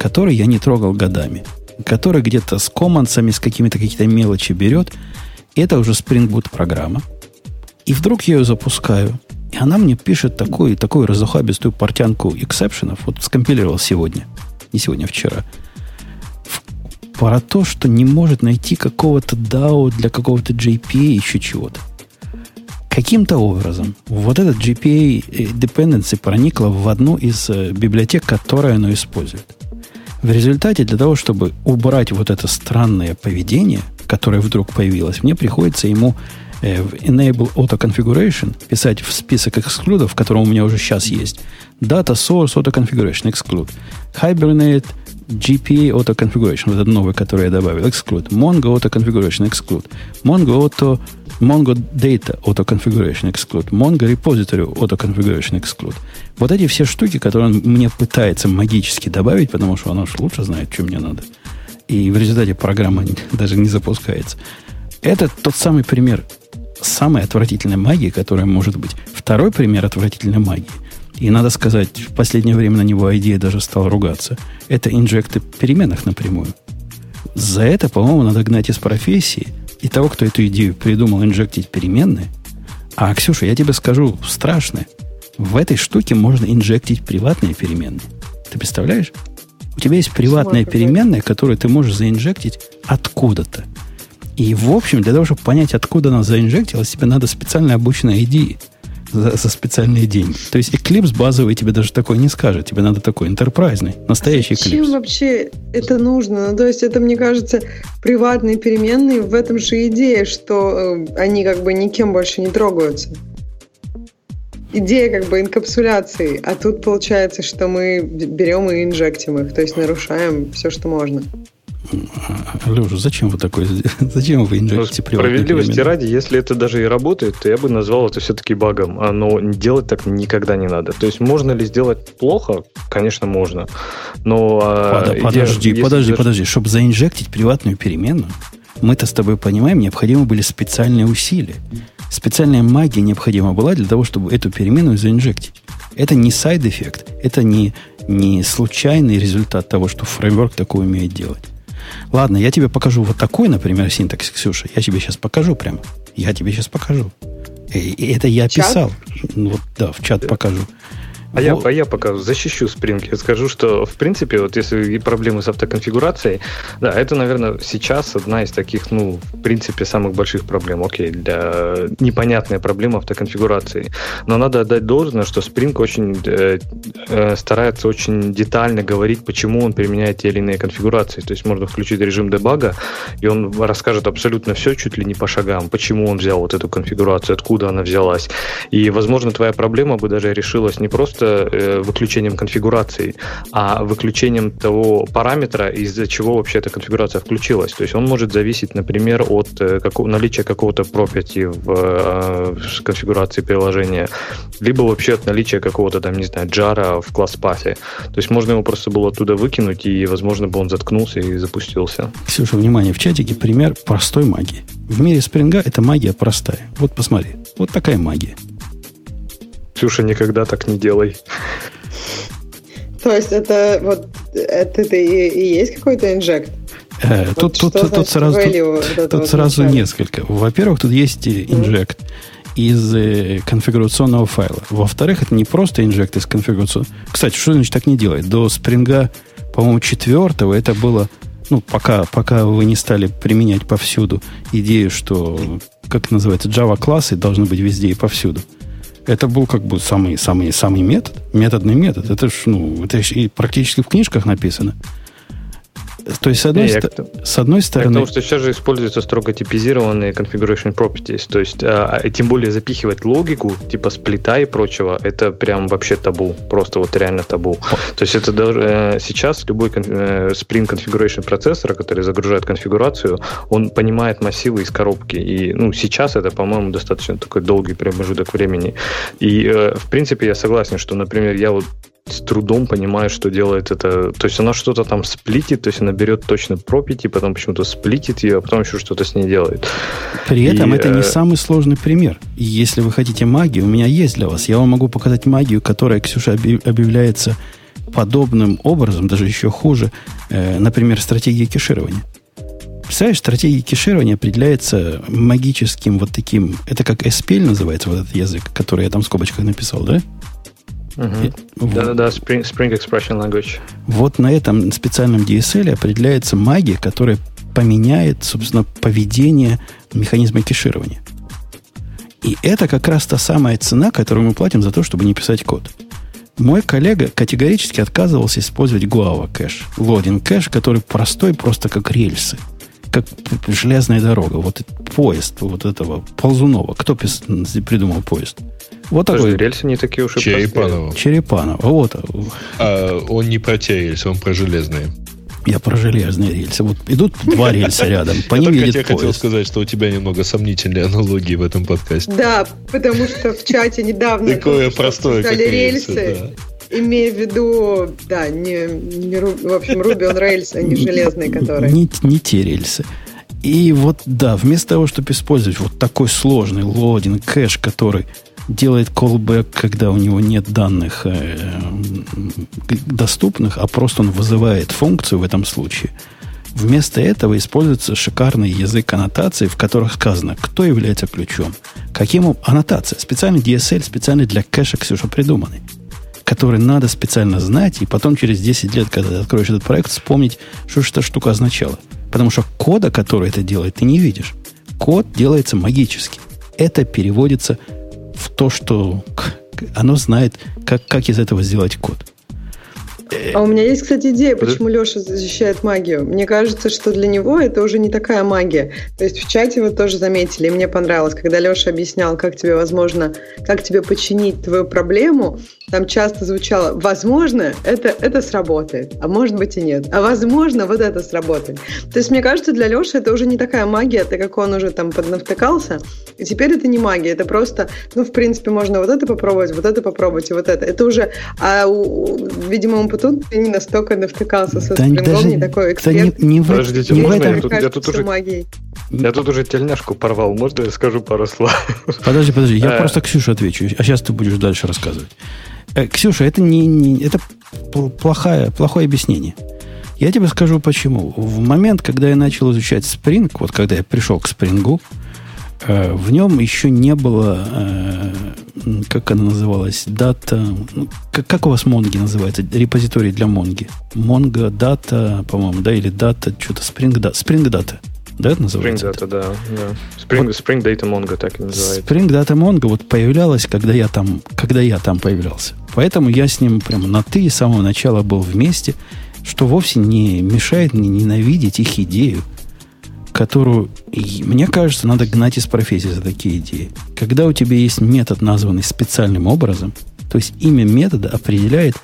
который я не трогал годами – который где-то с командсами, с какими-то какие-то мелочи берет. Это уже Spring Boot программа. И вдруг я ее запускаю. И она мне пишет такую, такую разухабистую портянку эксепшенов. Вот скомпилировал сегодня. Не сегодня, а вчера. Про то, что не может найти какого-то DAO для какого-то JPA еще чего-то. Каким-то образом вот этот GPA э, dependency проникла в одну из э, библиотек, которые оно использует. В результате для того, чтобы убрать вот это странное поведение, которое вдруг появилось, мне приходится ему э, в Enable Auto Configuration писать в список эксклюдов, в котором у меня уже сейчас есть, Data Source Auto Configuration Exclude, Hibernate GPA Auto Configuration, вот этот новый, который я добавил, Exclude, Mongo Auto Configuration Exclude, Mongo Auto Mongo Data Auto Configuration Exclude, Mongo Repository Auto Configuration Exclude. Вот эти все штуки, которые он мне пытается магически добавить, потому что он уж лучше знает, что мне надо. И в результате программа даже не запускается. Это тот самый пример самой отвратительной магии, которая может быть. Второй пример отвратительной магии. И надо сказать, в последнее время на него идея даже стала ругаться. Это инжекты переменных напрямую. За это, по-моему, надо гнать из профессии и того, кто эту идею придумал инжектить переменные. А, Ксюша, я тебе скажу страшное. В этой штуке можно инжектить приватные переменные. Ты представляешь? У тебя есть приватная переменная, которую ты можешь заинжектить откуда-то. И, в общем, для того, чтобы понять, откуда она заинжектилась, тебе надо специально обученная идея за, за специальные деньги. То есть Eclipse базовый тебе даже такой не скажет. Тебе надо такой интерпрайзный, настоящий Eclipse. Зачем вообще это нужно? Ну, то есть это, мне кажется, приватные переменные. В этом же идея, что э, они как бы никем больше не трогаются. Идея как бы инкапсуляции. А тут получается, что мы берем и инжектим их. То есть нарушаем все, что можно. Леша, зачем вы такой? Зачем вы инжектите ну, Справедливости ради, если это даже и работает, то я бы назвал это все-таки багом. А, но делать так никогда не надо. То есть можно ли сделать плохо? Конечно, можно. Но а, Под, подожди, идея, подожди, даже... подожди. Чтобы заинжектить приватную переменную, мы-то с тобой понимаем, необходимы были специальные усилия. Специальная магия необходима была для того, чтобы эту переменную заинжектить. Это не side effect, это не, не случайный результат того, что фреймворк такое умеет делать. Ладно, я тебе покажу вот такой, например, syntax, Ксюша. Я тебе сейчас покажу прямо. Я тебе сейчас покажу. И это я чат? писал. Вот, да, в чат покажу. А, я, а я пока защищу Spring. Я скажу, что, в принципе, вот если проблемы с автоконфигурацией, да, это, наверное, сейчас одна из таких, ну, в принципе, самых больших проблем. Окей, для непонятной проблемы автоконфигурации. Но надо отдать должное, что Spring очень э, э, старается очень детально говорить, почему он применяет те или иные конфигурации. То есть можно включить режим дебага, и он расскажет абсолютно все, чуть ли не по шагам, почему он взял вот эту конфигурацию, откуда она взялась. И, возможно, твоя проблема бы даже решилась не просто просто э, выключением конфигурации, а выключением того параметра, из-за чего вообще эта конфигурация включилась. То есть он может зависеть, например, от э, какого, наличия какого-то property в, э, в конфигурации приложения, либо вообще от наличия какого-то там, не знаю, джара в класс-пасе. То есть можно его просто было оттуда выкинуть, и, возможно, бы он заткнулся и запустился. Ксюша, внимание, в чатике пример простой магии. В мире спринга эта магия простая. Вот посмотри, вот такая магия. Ксюша, никогда так не делай. То есть это вот это, это и, и есть какой-то инжект? Э, вот тут тут, тут сразу, тут, тут сразу несколько. Во-первых, тут есть инжект из э, конфигурационного файла. Во-вторых, это не просто инжект из конфигурационного. Кстати, что значит так не делать? До спринга, по-моему, четвертого это было, ну, пока, пока вы не стали применять повсюду идею, что, как называется, Java классы должны быть везде и повсюду. Это был как бы самый, самый, самый метод, методный метод. Это ж, ну, это и практически в книжках написано. То есть, с одной, ст- с одной стороны... Потому что сейчас же используются строго типизированные configuration properties. То есть, а, а, тем более запихивать логику, типа сплита и прочего, это прям вообще табу. Просто вот реально табу. То есть, это даже э, сейчас любой э, Spring Configuration процессор, который загружает конфигурацию, он понимает массивы из коробки. И, ну, сейчас это, по-моему, достаточно такой долгий промежуток времени. И, э, в принципе, я согласен, что, например, я вот с трудом понимаю, что делает это. То есть она что-то там сплитит, то есть она берет точно пропити, потом почему-то сплитит ее, а потом еще что-то с ней делает. При этом это не э, самый сложный пример. если вы хотите магию, у меня есть для вас. Я вам могу показать магию, которая, Ксюша, объявляется подобным образом, даже еще хуже, э, например, стратегия кеширования. Представляешь, стратегия кеширования определяется магическим вот таким... Это как SPL называется, вот этот язык, который я там в скобочках написал, да? Да-да-да, Spring, Spring Expression Language. Вот на этом специальном DSL определяется магия, которая поменяет, собственно, поведение механизма кеширования. И это как раз та самая цена, которую мы платим за то, чтобы не писать код. Мой коллега категорически отказывался использовать Guava кэш, лодинг кэш, который простой, просто как рельсы, как железная дорога. Вот поезд вот этого Ползунова. Кто придумал поезд? Вот Подожди, такой. рельсы не такие уж и Черепанова. Черепанова. Вот. А, он не про те рельсы, он про железные. Я про железные рельсы. Вот идут два рельса рядом, по ним едет Я хотел сказать, что у тебя немного сомнительные аналогии в этом подкасте. Да, потому что в чате недавно... Такое простое, как рельсы. Имея в виду, да, не, не в общем, Ruby on Rails, а не железные, которые... Не, не те рельсы. И вот, да, вместо того, чтобы использовать вот такой сложный лоадинг, кэш, который делает callback, когда у него нет данных э, доступных, а просто он вызывает функцию в этом случае. Вместо этого используется шикарный язык аннотации, в которых сказано, кто является ключом, каким аннотация, специальный DSL, специальный для кэша, Ксюша, придуманный, который надо специально знать, и потом через 10 лет, когда ты откроешь этот проект, вспомнить, что эта штука означала. Потому что кода, который это делает, ты не видишь. Код делается магически. Это переводится в то, что оно знает, как, как из этого сделать код. А у меня есть, кстати, идея, почему Леша защищает магию. Мне кажется, что для него это уже не такая магия. То есть в чате вы тоже заметили, и мне понравилось, когда Леша объяснял, как тебе возможно, как тебе починить твою проблему, там часто звучало, возможно, это, это сработает, а может быть и нет. А возможно, вот это сработает. То есть, мне кажется, для Леши это уже не такая магия, так как он уже там поднавтыкался, и теперь это не магия, это просто, ну, в принципе, можно вот это попробовать, вот это попробовать и вот это. Это уже, а у, видимо, он тут не настолько навтыкался со да, спрингом, не такой эксперт. Да не, не в, Подождите, не можно в этом... я, тут, я тут уже... Магией. Я тут уже тельняшку порвал. Можно я скажу пару слов? Подожди, подожди. Я э. просто Ксюше отвечу. А сейчас ты будешь дальше рассказывать. Э, Ксюша, это не, не это плохое, плохое объяснение. Я тебе скажу почему. В момент, когда я начал изучать Spring, вот когда я пришел к Spring, э, в нем еще не было, э, как она называлась, дата, ну, как, как у вас Монги называется, репозиторий для Монги? Монго дата, по-моему, да, или дата, что-то Spring, да, Spring Data. Да, это называется? Spring Data, да. да. Spring, вот, Spring Data Mongo так и называется. Spring Data Mongo вот появлялась, когда я там, когда я там появлялся. Поэтому я с ним прямо на «ты» с самого начала был вместе, что вовсе не мешает мне ненавидеть их идею, которую, мне кажется, надо гнать из профессии за такие идеи. Когда у тебя есть метод, названный специальным образом, то есть имя метода определяет,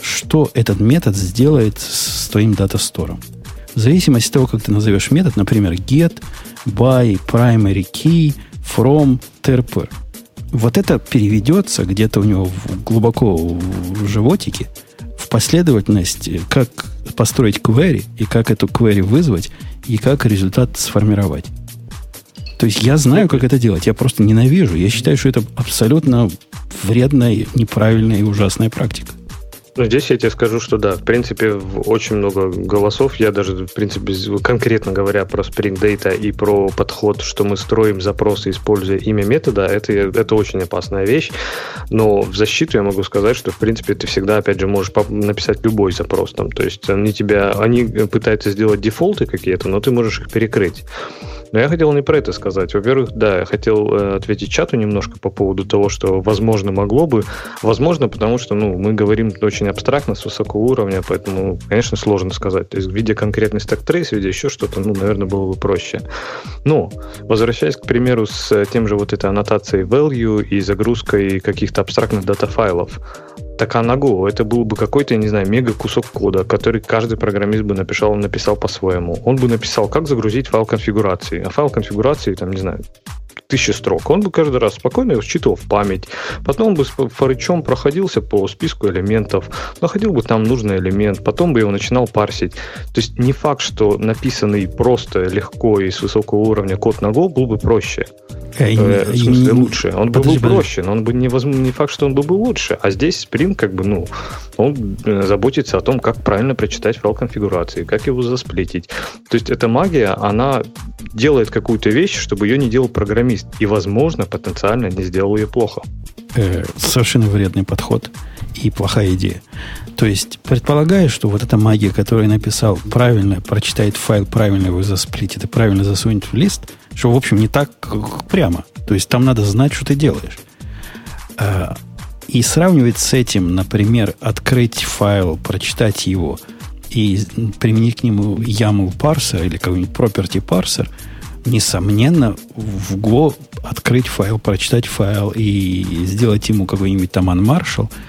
что этот метод сделает с твоим дата-стором. В зависимости от того, как ты назовешь метод, например, get, by, primary key, from, terper. Вот это переведется где-то у него глубоко в животике в последовательность, как построить query, и как эту query вызвать, и как результат сформировать. То есть я знаю, как это делать. Я просто ненавижу. Я считаю, что это абсолютно вредная, неправильная и ужасная практика. Ну, здесь я тебе скажу, что да, в принципе, очень много голосов. Я даже, в принципе, конкретно говоря про Spring Data и про подход, что мы строим запросы, используя имя метода, это, это очень опасная вещь. Но в защиту я могу сказать, что, в принципе, ты всегда, опять же, можешь написать любой запрос. Там, то есть они тебя, они пытаются сделать дефолты какие-то, но ты можешь их перекрыть. Но я хотел не про это сказать. Во-первых, да, я хотел э, ответить чату немножко по поводу того, что возможно могло бы. Возможно, потому что ну, мы говорим очень абстрактно, с высокого уровня, поэтому, конечно, сложно сказать. То есть в виде конкретный стек трейс, в виде еще что-то, ну, наверное, было бы проще. Но, возвращаясь, к примеру, с тем же вот этой аннотацией value и загрузкой каких-то абстрактных дата-файлов, так на Go это был бы какой-то, не знаю, мега кусок кода, который каждый программист бы написал, написал по-своему. Он бы написал, как загрузить файл конфигурации. А файл конфигурации, там, не знаю, тысячи строк. Он бы каждый раз спокойно его считывал в память. Потом он бы с форычом проходился по списку элементов, находил бы там нужный элемент, потом бы его начинал парсить. То есть не факт, что написанный просто легко и с высокого уровня код на Go был бы проще. Э, э, в смысле, лучше. Он бы был проще, но он бы не, не факт, что он бы был лучше. А здесь Spring, как бы, ну, он э, заботится о том, как правильно прочитать файл конфигурации, как его засплетить. То есть эта магия, она делает какую-то вещь, чтобы ее не делал программист. И, возможно, потенциально не сделал ее плохо. Э, совершенно вредный подход и плохая идея. То есть, предполагая, что вот эта магия, которую я написал, правильно прочитает файл, правильно его засплитит и правильно засунет в лист, что, в общем, не так прямо. То есть, там надо знать, что ты делаешь. А, и сравнивать с этим, например, открыть файл, прочитать его и применить к нему YAML парсер или какой-нибудь property парсер, несомненно, в Go открыть файл, прочитать файл и сделать ему какой-нибудь там unmarshal –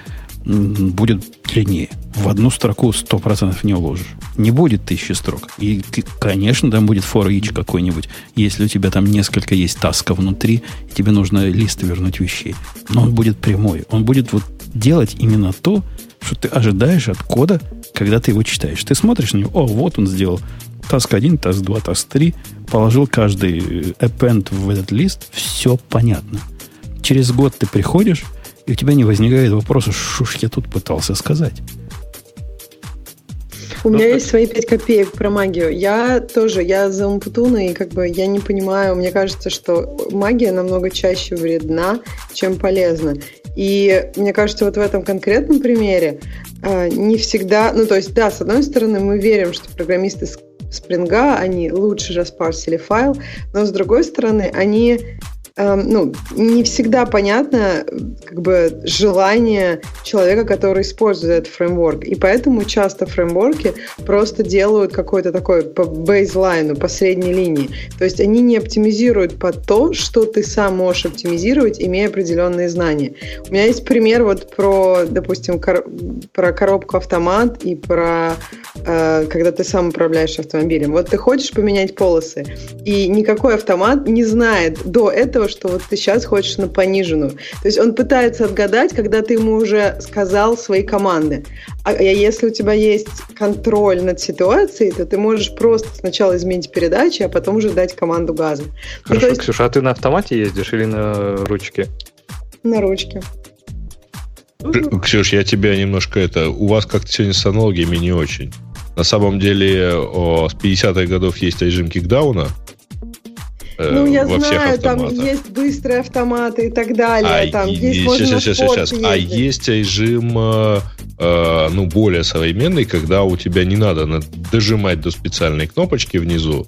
будет длиннее. В одну строку 100% не уложишь. Не будет тысячи строк. И, конечно, там будет for each какой-нибудь, если у тебя там несколько есть таска внутри, и тебе нужно лист вернуть вещей. Но он будет прямой. Он будет вот делать именно то, что ты ожидаешь от кода, когда ты его читаешь. Ты смотришь на него, о, вот он сделал task 1, task 2, task 3, положил каждый append в этот лист, все понятно. Через год ты приходишь, и у тебя не возникает вопроса, что ж я тут пытался сказать. У меня есть свои пять копеек про магию. Я тоже, я за Умпутуна, и как бы я не понимаю, мне кажется, что магия намного чаще вредна, чем полезна. И мне кажется, вот в этом конкретном примере э, не всегда, ну то есть, да, с одной стороны, мы верим, что программисты Спринга, они лучше распарсили файл, но с другой стороны, они ну, не всегда понятно как бы желание человека, который использует этот фреймворк. И поэтому часто фреймворки просто делают какой-то такой по бейзлайну, по средней линии. То есть они не оптимизируют под то, что ты сам можешь оптимизировать, имея определенные знания. У меня есть пример вот про, допустим, кор- про коробку автомат и про э, когда ты сам управляешь автомобилем. Вот ты хочешь поменять полосы, и никакой автомат не знает до этого, этого, что вот ты сейчас хочешь на пониженную. То есть он пытается отгадать, когда ты ему уже сказал свои команды. А если у тебя есть контроль над ситуацией, то ты можешь просто сначала изменить передачи, а потом уже дать команду газа. Ну, Хорошо, ну, есть... Ксюша, а ты на автомате ездишь или на ручке? На ручке. Ксюш, я тебя немножко это... У вас как-то сегодня с аналогиями не очень. На самом деле, о, с 50-х годов есть режим кикдауна, ну, я во знаю, там есть быстрые автоматы и так далее. А там и, есть, сейчас, сейчас, сейчас. А есть режим, э, э, ну, более современный, когда у тебя не надо дожимать до специальной кнопочки внизу,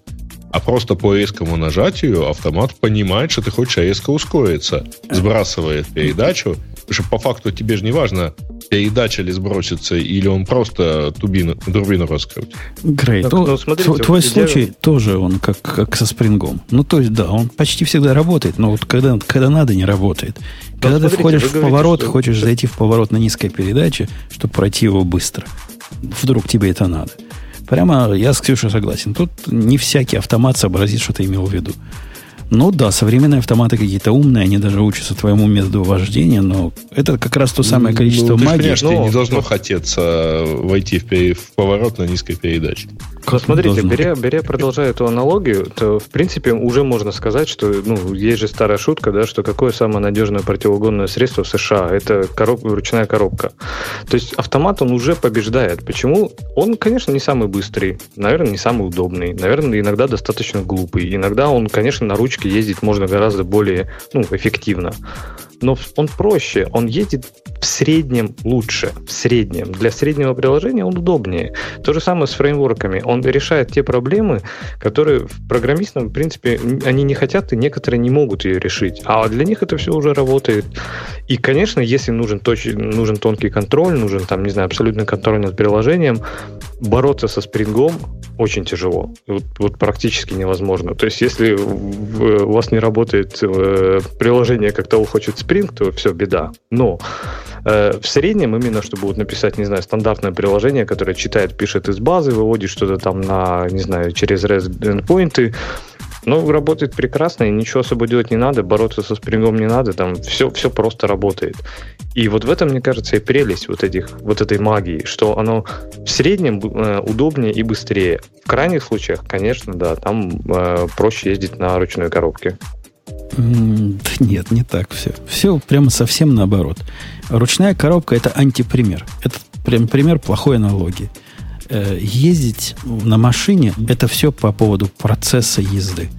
а просто по резкому нажатию автомат понимает, что ты хочешь резко ускориться, сбрасывает передачу, Потому что по факту тебе же не важно, передача ли сбросится, или он просто тубину, турбину раскрутит. Грей, так, ну, смотрите, твой вот случай идея... тоже он как, как со спрингом. Ну, то есть, да, он почти всегда работает, но вот когда, когда надо, не работает. Когда ну, ты смотрите, входишь в говорите, поворот, что... хочешь зайти в поворот на низкой передаче, чтобы пройти его быстро. Вдруг тебе это надо. Прямо я с Ксюшей согласен. Тут не всякий автомат сообразит, что ты имел в виду. Ну да, современные автоматы какие-то умные, они даже учатся твоему методу вождения, но это как раз то самое количество ну, магии. Конечно, но... не должно хотеться войти в, в поворот на низкой передаче. Ну, смотрите, беря, беря продолжая эту аналогию, то в принципе уже можно сказать, что ну, есть же старая шутка, да, что какое самое надежное противоугонное средство в США? Это короб, ручная коробка. То есть автомат он уже побеждает. Почему? Он, конечно, не самый быстрый, наверное, не самый удобный, наверное, иногда достаточно глупый. Иногда он, конечно, на ручке ездить можно гораздо более ну, эффективно но он проще, он едет в среднем лучше, в среднем. Для среднего приложения он удобнее. То же самое с фреймворками. Он решает те проблемы, которые программистам, в принципе, они не хотят и некоторые не могут ее решить. А для них это все уже работает. И, конечно, если нужен, точ... нужен тонкий контроль, нужен, там, не знаю, абсолютный контроль над приложением, бороться со спрингом очень тяжело. Вот, вот практически невозможно. То есть, если у вас не работает э, приложение, как того хочет Spring, то все, беда. Но э, в среднем именно, чтобы вот написать, не знаю, стандартное приложение, которое читает, пишет из базы, выводит что-то там на, не знаю, через REST endpoint, ну, работает прекрасно, и ничего особо делать не надо, бороться со спрингом не надо, там все, все просто работает. И вот в этом, мне кажется, и прелесть вот, этих, вот этой магии, что оно в среднем э, удобнее и быстрее. В крайних случаях, конечно, да, там э, проще ездить на ручной коробке. Нет, не так все. Все прямо совсем наоборот. Ручная коробка это антипример. Это прям пример плохой аналогии. Э, ездить на машине это все по поводу процесса езды.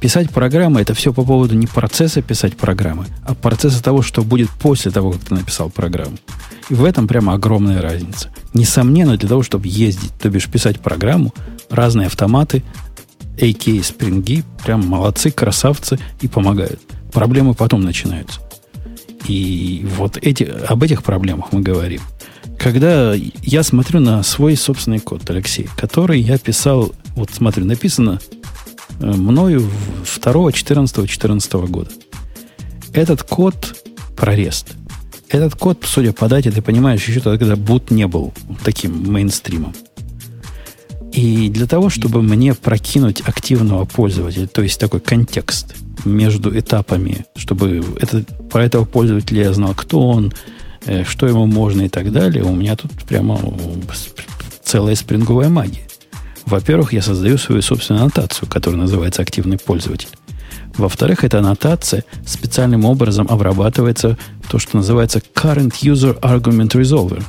Писать программы это все по поводу не процесса писать программы, а процесса того, что будет после того, как ты написал программу. И в этом прямо огромная разница. Несомненно, для того, чтобы ездить, то бишь писать программу, разные автоматы AK спринги, прям молодцы, красавцы и помогают. Проблемы потом начинаются. И вот эти, об этих проблемах мы говорим. Когда я смотрю на свой собственный код, Алексей, который я писал, вот смотрю, написано э, мною 2, 14, 14 года. Этот код про REST. Этот код, судя по дате, ты понимаешь, еще тогда, когда boot не был таким мейнстримом. И для того, чтобы мне прокинуть активного пользователя, то есть такой контекст между этапами, чтобы это, про этого пользователя я знал, кто он, что ему можно и так далее, у меня тут прямо целая спринговая магия. Во-первых, я создаю свою собственную аннотацию, которая называется «активный пользователь». Во-вторых, эта аннотация специальным образом обрабатывается то, что называется Current User Argument Resolver,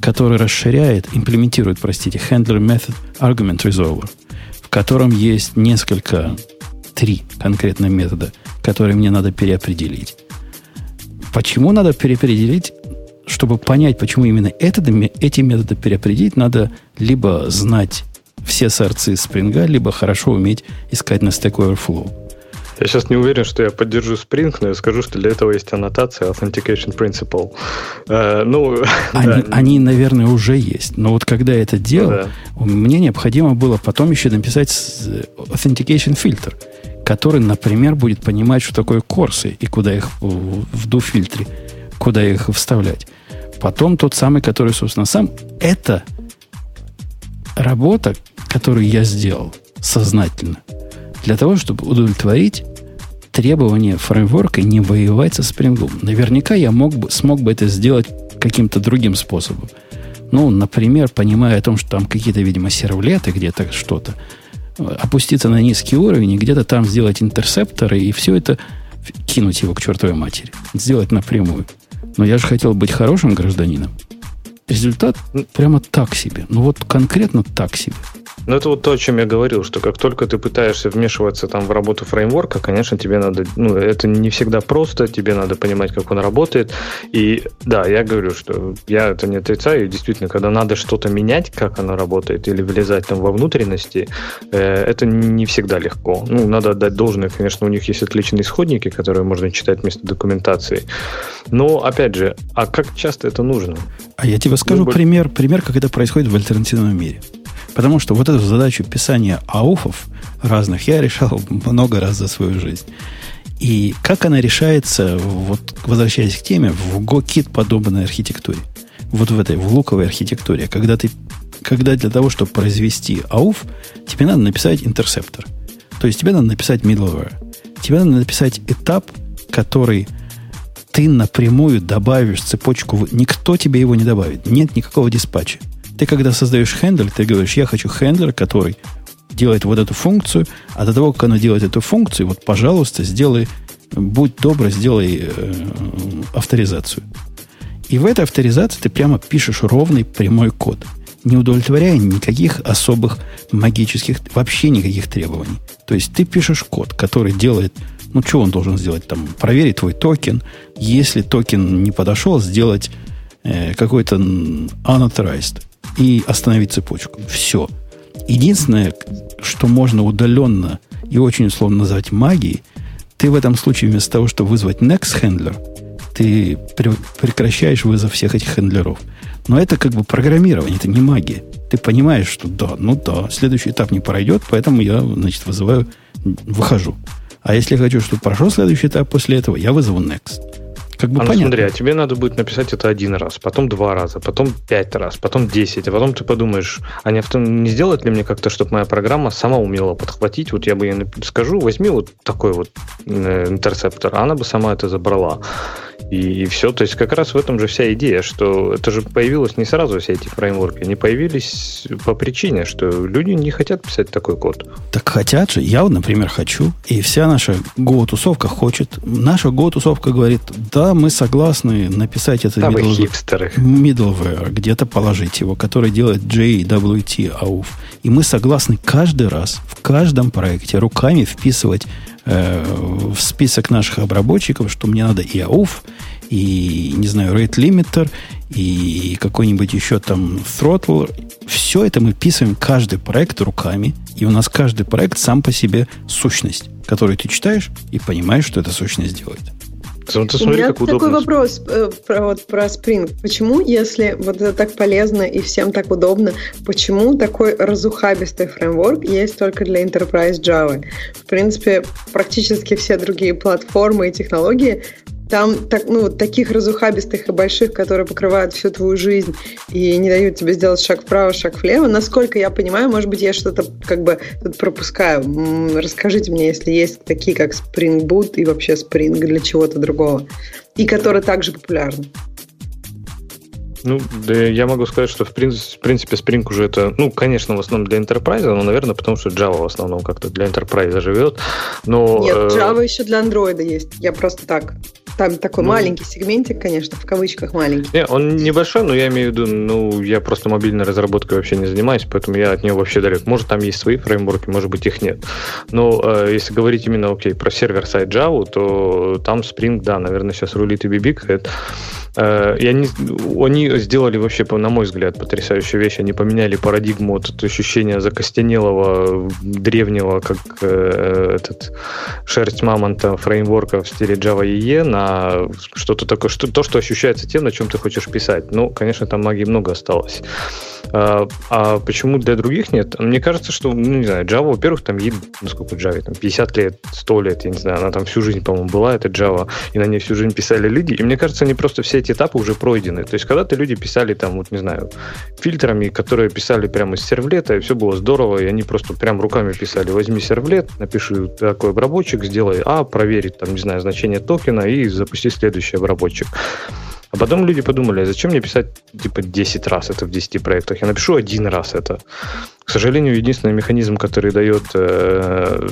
который расширяет, имплементирует, простите, Handler Method Argument Resolver, в котором есть несколько, три конкретно метода, которые мне надо переопределить. Почему надо переопределить? Чтобы понять, почему именно это, эти методы переопределить, надо либо знать все сорцы спринга, либо хорошо уметь искать на Stack Overflow. Я сейчас не уверен, что я поддержу Spring, но я скажу, что для этого есть аннотация Authentication Principle. Э, ну, они, да. они, наверное, уже есть. Но вот когда я это делал, да. мне необходимо было потом еще написать Authentication фильтр, который, например, будет понимать, что такое корсы и куда их в do-фильтре, куда их вставлять. Потом тот самый, который, собственно, сам. Это работа, которую я сделал сознательно, для того, чтобы удовлетворить требование фреймворка не воевать со спрингом. Наверняка я мог бы, смог бы это сделать каким-то другим способом. Ну, например, понимая о том, что там какие-то, видимо, сервлеты где-то что-то, опуститься на низкий уровень и где-то там сделать интерсепторы и все это кинуть его к чертовой матери. Сделать напрямую. Но я же хотел быть хорошим гражданином. Результат прямо так себе. Ну вот конкретно так себе. Ну, это вот то, о чем я говорил, что как только ты пытаешься вмешиваться там в работу фреймворка, конечно, тебе надо, ну, это не всегда просто, тебе надо понимать, как он работает. И да, я говорю, что я это не отрицаю, и действительно, когда надо что-то менять, как оно работает, или влезать там во внутренности, э, это не всегда легко. Ну, надо отдать должное, конечно, у них есть отличные исходники, которые можно читать вместо документации. Но, опять же, а как часто это нужно? А я тебе скажу ну, пример, пример, как это происходит в альтернативном мире. Потому что вот эту задачу писания ауфов разных я решал много раз за свою жизнь. И как она решается, вот возвращаясь к теме, в GoKit подобной архитектуре. Вот в этой, в луковой архитектуре. Когда ты когда для того, чтобы произвести ауф, тебе надо написать интерсептор. То есть тебе надо написать middleware. Тебе надо написать этап, который ты напрямую добавишь цепочку. Никто тебе его не добавит. Нет никакого диспатча. Ты, когда создаешь хендлер, ты говоришь, я хочу хендлер, который делает вот эту функцию, а до того, как оно делает эту функцию, вот, пожалуйста, сделай, будь добр, сделай э, авторизацию. И в этой авторизации ты прямо пишешь ровный прямой код, не удовлетворяя никаких особых магических, вообще никаких требований. То есть ты пишешь код, который делает, ну, что он должен сделать? Там, проверить твой токен. Если токен не подошел, сделать э, какой-то unauthorized и остановить цепочку. Все. Единственное, что можно удаленно и очень условно назвать магией, ты в этом случае вместо того, чтобы вызвать next handler, ты прекращаешь вызов всех этих handler ов. Но это как бы программирование, это не магия. Ты понимаешь, что да, ну да, следующий этап не пройдет, поэтому я, значит, вызываю, выхожу. А если хочу, чтобы прошел следующий этап после этого, я вызову next. Как бы а понятно. смотри, а тебе надо будет написать это один раз, потом два раза, потом пять раз, потом десять, а потом ты подумаешь, а не, авто... не сделать ли мне как-то, чтобы моя программа сама умела подхватить, вот я бы ей скажу, возьми вот такой вот э, интерсептор, а она бы сама это забрала. И, и все. То есть как раз в этом же вся идея, что это же появилось не сразу, все эти фреймворки. Они появились по причине, что люди не хотят писать такой код. Так хотят же. Я, например, хочу. И вся наша Go-тусовка хочет. Наша Go-тусовка говорит, да, мы согласны написать это middle, middleware, где-то положить его, который делает JWT AUF. И мы согласны каждый раз, в каждом проекте руками вписывать э, в список наших обработчиков, что мне надо и AUF, и, не знаю, rate limiter, и какой-нибудь еще там throttler. Все это мы писаем каждый проект руками, и у нас каждый проект сам по себе сущность, которую ты читаешь и понимаешь, что эта сущность делает. Ну, ты смотри, У меня как такой удобно. вопрос э, про, вот, про Spring. Почему, если вот это так полезно и всем так удобно, почему такой разухабистый фреймворк есть только для Enterprise Java? В принципе, практически все другие платформы и технологии там так, ну, таких разухабистых и больших, которые покрывают всю твою жизнь и не дают тебе сделать шаг вправо, шаг влево. Насколько я понимаю, может быть, я что-то как бы тут пропускаю. Расскажите мне, если есть такие, как Spring Boot и вообще Spring для чего-то другого, и которые также популярны. Ну, да я могу сказать, что в принципе, Spring уже это, ну, конечно, в основном для Enterprise, но, наверное, потому что Java в основном как-то для Enterprise живет. Но, Нет, э, Java э... еще для Android есть. Я просто так. Там такой ну, маленький сегментик, конечно, в кавычках маленький. Не, он небольшой, но я имею в виду, ну, я просто мобильной разработкой вообще не занимаюсь, поэтому я от него вообще далек. Может, там есть свои фреймворки, может быть, их нет. Но э, если говорить именно, окей, про сервер-сайт Java, то там Spring, да, наверное, сейчас рулит и Э, и они, они сделали вообще, на мой взгляд, потрясающую вещь. Они поменяли парадигму от ощущения закостенелого, древнего, как э, этот шерсть мамонта фреймворка в стиле Java EE на что-то такое, что, то, что ощущается тем, на чем ты хочешь писать. Ну, конечно, там магии много осталось. А, а почему для других нет? Мне кажется, что, ну, не знаю, Java, во-первых, там ей, сколько Java, там 50 лет, 100 лет, я не знаю, она там всю жизнь, по-моему, была, это Java, и на ней всю жизнь писали люди, и мне кажется, они просто все эти этапы уже пройдены. То есть, когда-то люди писали там, вот, не знаю, фильтрами, которые писали прямо из сервлета, и все было здорово, и они просто прям руками писали, возьми сервлет, напиши такой обработчик, сделай А, проверить, там, не знаю, значение токена и запусти следующий обработчик. А потом люди подумали, а зачем мне писать типа 10 раз это в 10 проектах? Я напишу один раз это. К сожалению, единственный механизм, который дает э,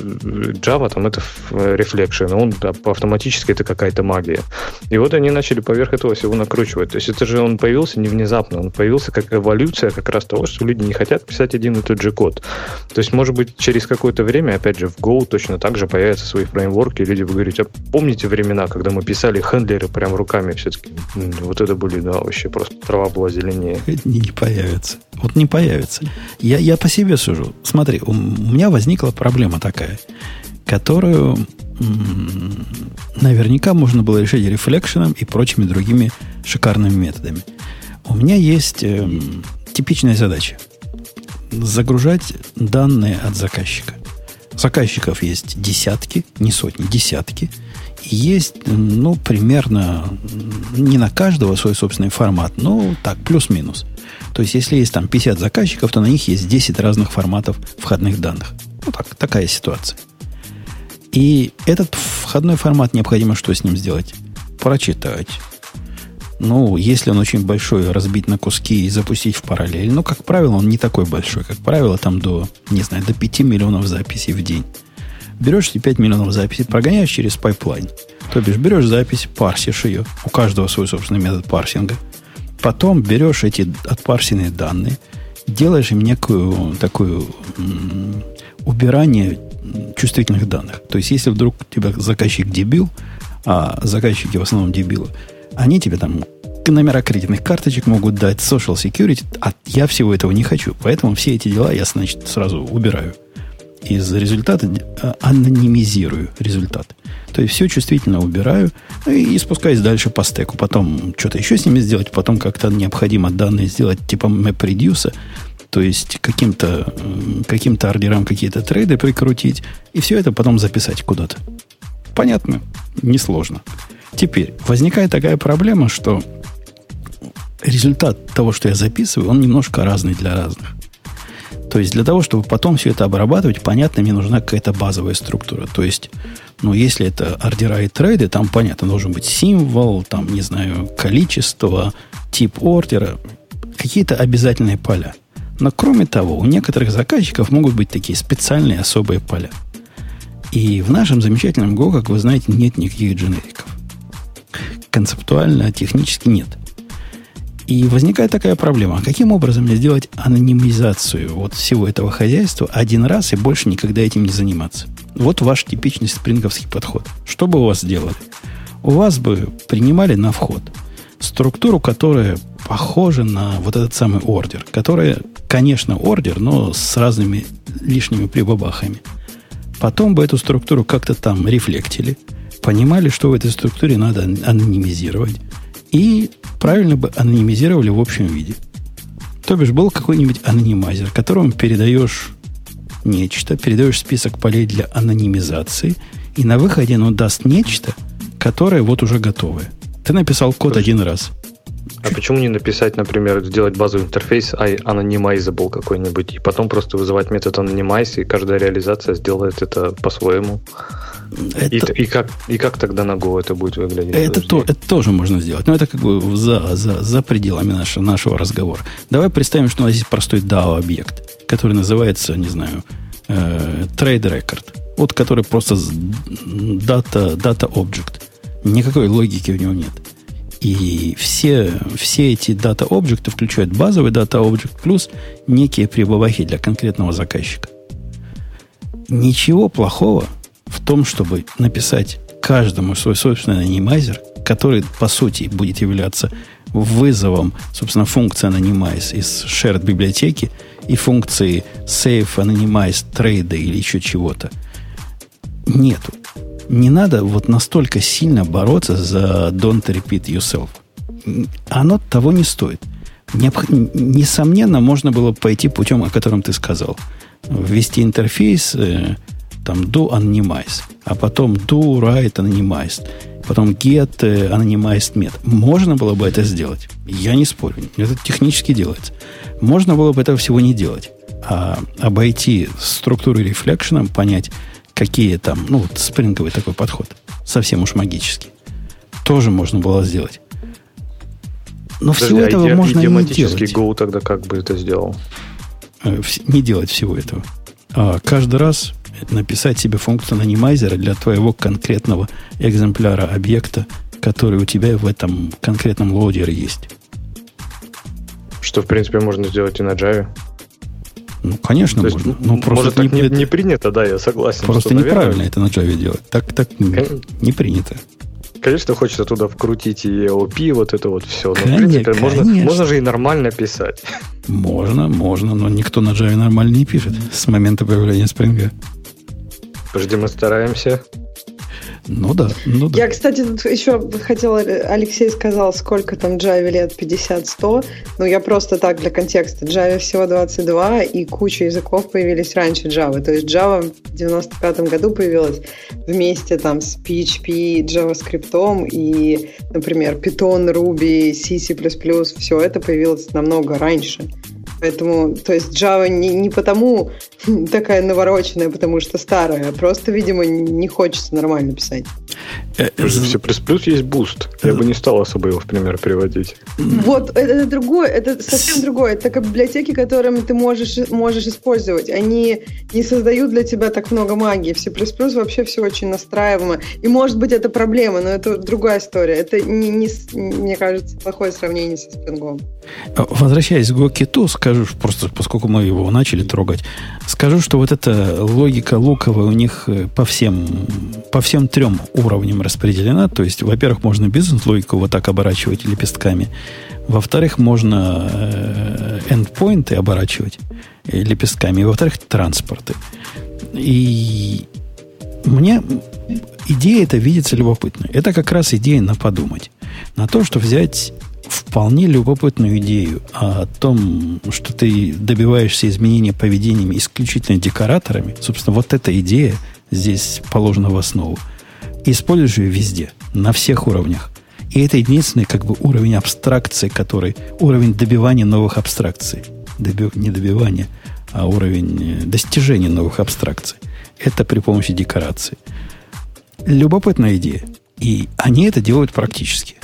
Java, там это reflection, он автоматически это какая-то магия. И вот они начали поверх этого всего накручивать. То есть это же он появился не внезапно, он появился как эволюция как раз того, что люди не хотят писать один и тот же код. То есть, может быть, через какое-то время, опять же, в Go точно так же появятся свои фреймворки, и люди будут говорить, а помните времена, когда мы писали хендлеры прям руками все-таки? Вот это были, да, вообще просто трава была зеленее. Не, появится. Вот не появится. Я, я по себе сужу. Смотри, у меня возникла проблема такая, которую наверняка можно было решить рефлекшеном и прочими другими шикарными методами. У меня есть э, типичная задача. Загружать данные от заказчика. Заказчиков есть десятки, не сотни, десятки. Есть, ну, примерно, не на каждого свой собственный формат, но так, плюс-минус. То есть, если есть там 50 заказчиков, то на них есть 10 разных форматов входных данных. Ну, так, такая ситуация. И этот входной формат необходимо что с ним сделать? Прочитать. Ну, если он очень большой, разбить на куски и запустить в параллель. Но, как правило, он не такой большой. Как правило, там до, не знаю, до 5 миллионов записей в день. Берешь эти 5 миллионов записей, прогоняешь через пайплайн. То бишь, берешь запись, парсишь ее. У каждого свой собственный метод парсинга – Потом берешь эти отпарсенные данные, делаешь им некую такую убирание чувствительных данных. То есть, если вдруг у тебя заказчик дебил, а заказчики в основном дебилы, они тебе там номера кредитных карточек могут дать, social security, а я всего этого не хочу. Поэтому все эти дела я, значит, сразу убираю из результата э, анонимизирую результат. То есть все чувствительно убираю ну, и спускаюсь дальше по стеку. Потом что-то еще с ними сделать, потом как-то необходимо данные сделать типа MapReduce, то есть каким-то каким ордерам какие-то трейды прикрутить, и все это потом записать куда-то. Понятно? Несложно. Теперь возникает такая проблема, что результат того, что я записываю, он немножко разный для разных. То есть для того, чтобы потом все это обрабатывать, понятно, мне нужна какая-то базовая структура. То есть, ну, если это ордера и трейды, там, понятно, должен быть символ, там, не знаю, количество, тип ордера, какие-то обязательные поля. Но кроме того, у некоторых заказчиков могут быть такие специальные особые поля. И в нашем замечательном Go, как вы знаете, нет никаких дженериков. Концептуально, технически нет. И возникает такая проблема. Каким образом мне сделать анонимизацию вот всего этого хозяйства один раз и больше никогда этим не заниматься? Вот ваш типичный спринговский подход. Что бы у вас сделали? У вас бы принимали на вход структуру, которая похожа на вот этот самый ордер, которая, конечно, ордер, но с разными лишними прибабахами. Потом бы эту структуру как-то там рефлектили, понимали, что в этой структуре надо анонимизировать, и правильно бы анонимизировали в общем виде. То бишь был какой-нибудь анонимайзер, которому передаешь нечто, передаешь список полей для анонимизации, и на выходе он даст нечто, которые вот уже готовы. Ты написал код один раз. А почему не написать, например, сделать базовый интерфейс anonymizable какой-нибудь, и потом просто вызывать метод anonymize, и каждая реализация сделает это по-своему? Это... И, и, как, и как тогда на Go это будет выглядеть? Это, то, это тоже можно сделать. Но это как бы за, за, за пределами нашего, нашего разговора. Давай представим, что у нас есть простой DAO-объект, который называется, не знаю, э, Trade Record. Вот который просто data, data object. Никакой логики в него нет. И все, все эти дата объекты включают базовый дата объект плюс некие прибавахи для конкретного заказчика. Ничего плохого в том, чтобы написать каждому свой собственный анимайзер, который, по сути, будет являться вызовом, собственно, функции Anonymize из shared библиотеки и функции save, anonymize, trade или еще чего-то. Нету. Не надо вот настолько сильно бороться за don't repeat yourself. Оно того не стоит. Необх... Несомненно, можно было пойти путем, о котором ты сказал. Ввести интерфейс, э, там do anonymize, а потом do write anonymized, потом get anonymized met. Можно было бы это сделать. Я не спорю. Это технически делается. Можно было бы этого всего не делать. А обойти структуру рефлекшеном, понять, какие там, ну, вот спринговый такой подход. Совсем уж магический. Тоже можно было сделать. Но Подожди, всего а этого можно не делать. Go тогда как бы это сделал? Э, не делать всего этого. А каждый раз написать себе функцию анонимайзера для твоего конкретного экземпляра объекта, который у тебя в этом конкретном лоудере есть. Что, в принципе, можно сделать и на Java. Ну, конечно, То можно. Есть, но просто может, так не, не принято, да, я согласен. Просто что, неправильно наверное... это на Java делать. Так, так Кон... не принято. Конечно, хочется туда вкрутить и EOP, вот это вот все. Но, конечно, в принципе, можно, можно же и нормально писать. Можно, можно, но никто на Java нормально не пишет с момента появления Spring. Подожди, мы стараемся. Ну да, ну да. Я, кстати, тут еще хотела, Алексей сказал, сколько там Java лет, 50-100. Ну, я просто так для контекста. Java всего 22, и куча языков появились раньше Java. То есть Java в 95 году появилась вместе там с PHP, JavaScript и, например, Python, Ruby, C, C++. Все это появилось намного раньше. Поэтому, то есть Java не, не потому такая навороченная, потому что старая, а просто, видимо, не хочется нормально писать. Э, C++ есть Boost. Я бы не стал особо его в пример приводить. Вот, это другое, это совсем другое. Это как библиотеки, которыми ты можешь, можешь использовать. Они не создают для тебя так много магии. В C++ вообще все очень настраиваемо. И может быть это проблема, но это другая история. Это, не, не, мне кажется, плохое сравнение со Spring. Возвращаясь к Go скажу, скажу, просто поскольку мы его начали трогать, скажу, что вот эта логика луковая у них э, по всем, по всем трем уровням распределена. То есть, во-первых, можно бизнес-логику вот так оборачивать лепестками. Во-вторых, можно э, эндпоинты оборачивать э, лепестками. И, во-вторых, транспорты. И мне идея эта видится любопытной. Это как раз идея на подумать. На то, что взять вполне любопытную идею о том, что ты добиваешься изменения поведения исключительно декораторами. Собственно, вот эта идея здесь положена в основу. Используешь ее везде, на всех уровнях. И это единственный как бы уровень абстракции, который уровень добивания новых абстракций. Доби, не добивания, а уровень э, достижения новых абстракций. Это при помощи декорации. Любопытная идея. И они это делают практически.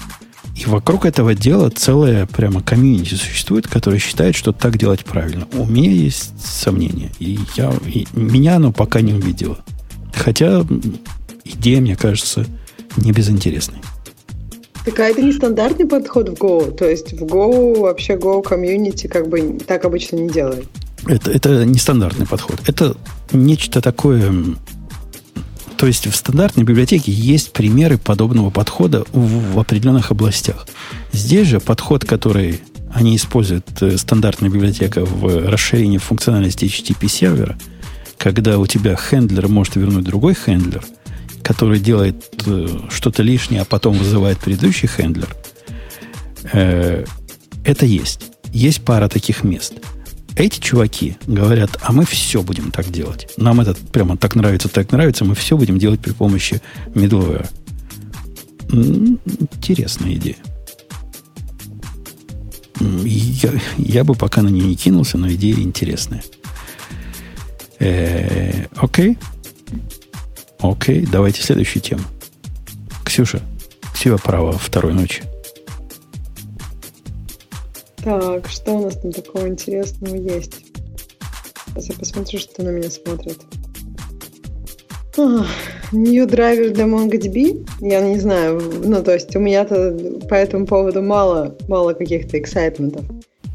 И вокруг этого дела целая прямо комьюнити существует, которая считает, что так делать правильно. У меня есть сомнения. И, я, и меня оно пока не убедило. Хотя идея, мне кажется, не безинтересной. Так а это не стандартный подход в Go? То есть в Go вообще Go комьюнити как бы так обычно не делает? Это, это не стандартный подход. Это нечто такое то есть в стандартной библиотеке есть примеры подобного подхода в, в определенных областях. Здесь же подход, который они используют, э, стандартная библиотека в расширении функциональности HTTP сервера, когда у тебя хендлер может вернуть другой хендлер, который делает э, что-то лишнее, а потом вызывает предыдущий хендлер, э, это есть. Есть пара таких мест – эти чуваки говорят, а мы все будем так делать. Нам это прямо так нравится, так нравится, мы все будем делать при помощи middleware. Интересная идея. Я, я бы пока на нее не кинулся, но идея интересная. Э, окей. Окей, давайте следующую тему. Ксюша, тебе право второй ночи. Так, что у нас там такого интересного есть? Сейчас я посмотрю, что на меня смотрит. New драйвер для MongoDB? Я не знаю. Ну, то есть у меня-то по этому поводу мало, мало каких-то эксайтментов.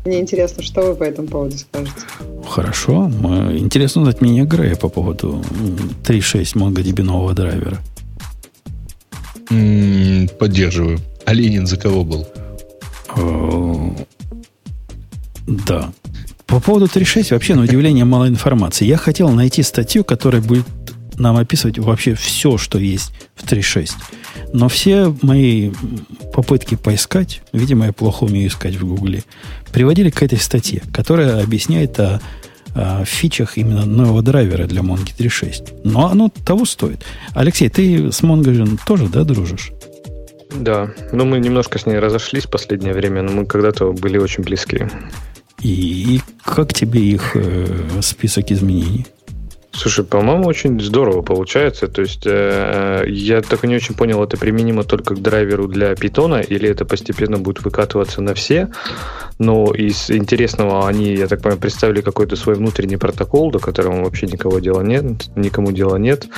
Мне интересно, что вы по этому поводу скажете. Хорошо. Интересно узнать мнение Грея по поводу 3.6 MongoDB нового драйвера. Поддерживаю. А Ленин за кого был? Да. По поводу 3.6 вообще, на удивление, мало информации. Я хотел найти статью, которая будет нам описывать вообще все, что есть в 3.6. Но все мои попытки поискать, видимо, я плохо умею искать в Гугле, приводили к этой статье, которая объясняет о, о фичах именно нового драйвера для Mongo 3.6. Но оно того стоит. Алексей, ты с Mongo же тоже, да, дружишь? Да, ну мы немножко с ней разошлись в последнее время, но мы когда-то были очень близки. И, и как тебе их э, список изменений? Слушай, по-моему, очень здорово получается. То есть э, я так и не очень понял, это применимо только к драйверу для питона или это постепенно будет выкатываться на все. Но из интересного они, я так понимаю, представили какой-то свой внутренний протокол, до которого вообще никого дела нет, никому дела нет.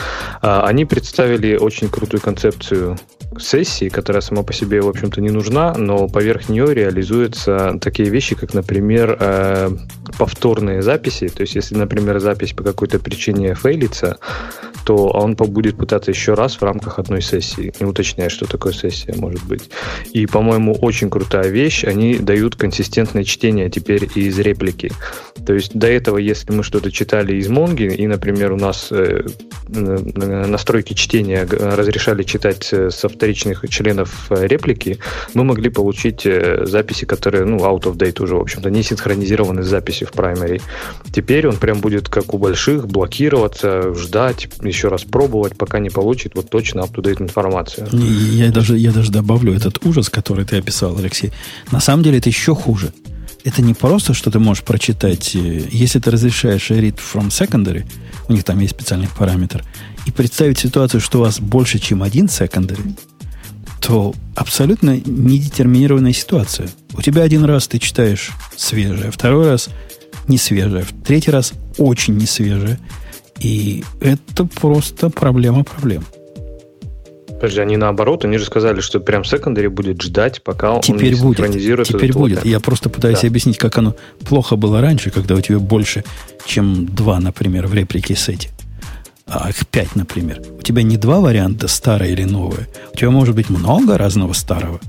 А, они представили очень крутую концепцию сессии, которая сама по себе, в общем-то, не нужна, но поверх нее реализуются такие вещи, как, например, э, повторные записи. То есть, если, например, запись по какой-то причине фейлится, то он будет пытаться еще раз в рамках одной сессии, не уточняя, что такое сессия может быть. И, по-моему, очень крутая вещь, они дают консистентное чтение теперь из реплики. То есть до этого, если мы что-то читали из Монги, и, например, у нас э, настройки чтения разрешали читать э, со вторичных членов э, реплики, мы могли получить записи, которые, ну, out of date уже, в общем-то, не синхронизированы с записью в primary. Теперь он прям будет, как у больших, блокироваться, ждать, еще раз пробовать, пока не получит вот точно up-to-date информацию. Я даже, я даже добавлю этот ужас, который ты описал, Алексей. На самом деле это еще хуже. Это не просто, что ты можешь прочитать, э, если ты разрешаешь read from secondary, у них там есть специальный параметр, и представить ситуацию, что у вас больше, чем один secondary, то абсолютно недетерминированная ситуация. У тебя один раз ты читаешь свежее, второй раз не свежее, в третий раз очень не свежее. И это просто проблема проблем. Подожди, они наоборот, они же сказали, что прям секондари будет ждать, пока теперь он будет, Теперь будет. Лока. Я просто пытаюсь да. объяснить, как оно плохо было раньше, когда у тебя больше, чем два, например, в реплике сети. А их пять, например. У тебя не два варианта, старое или новое. У тебя может быть много разного старого.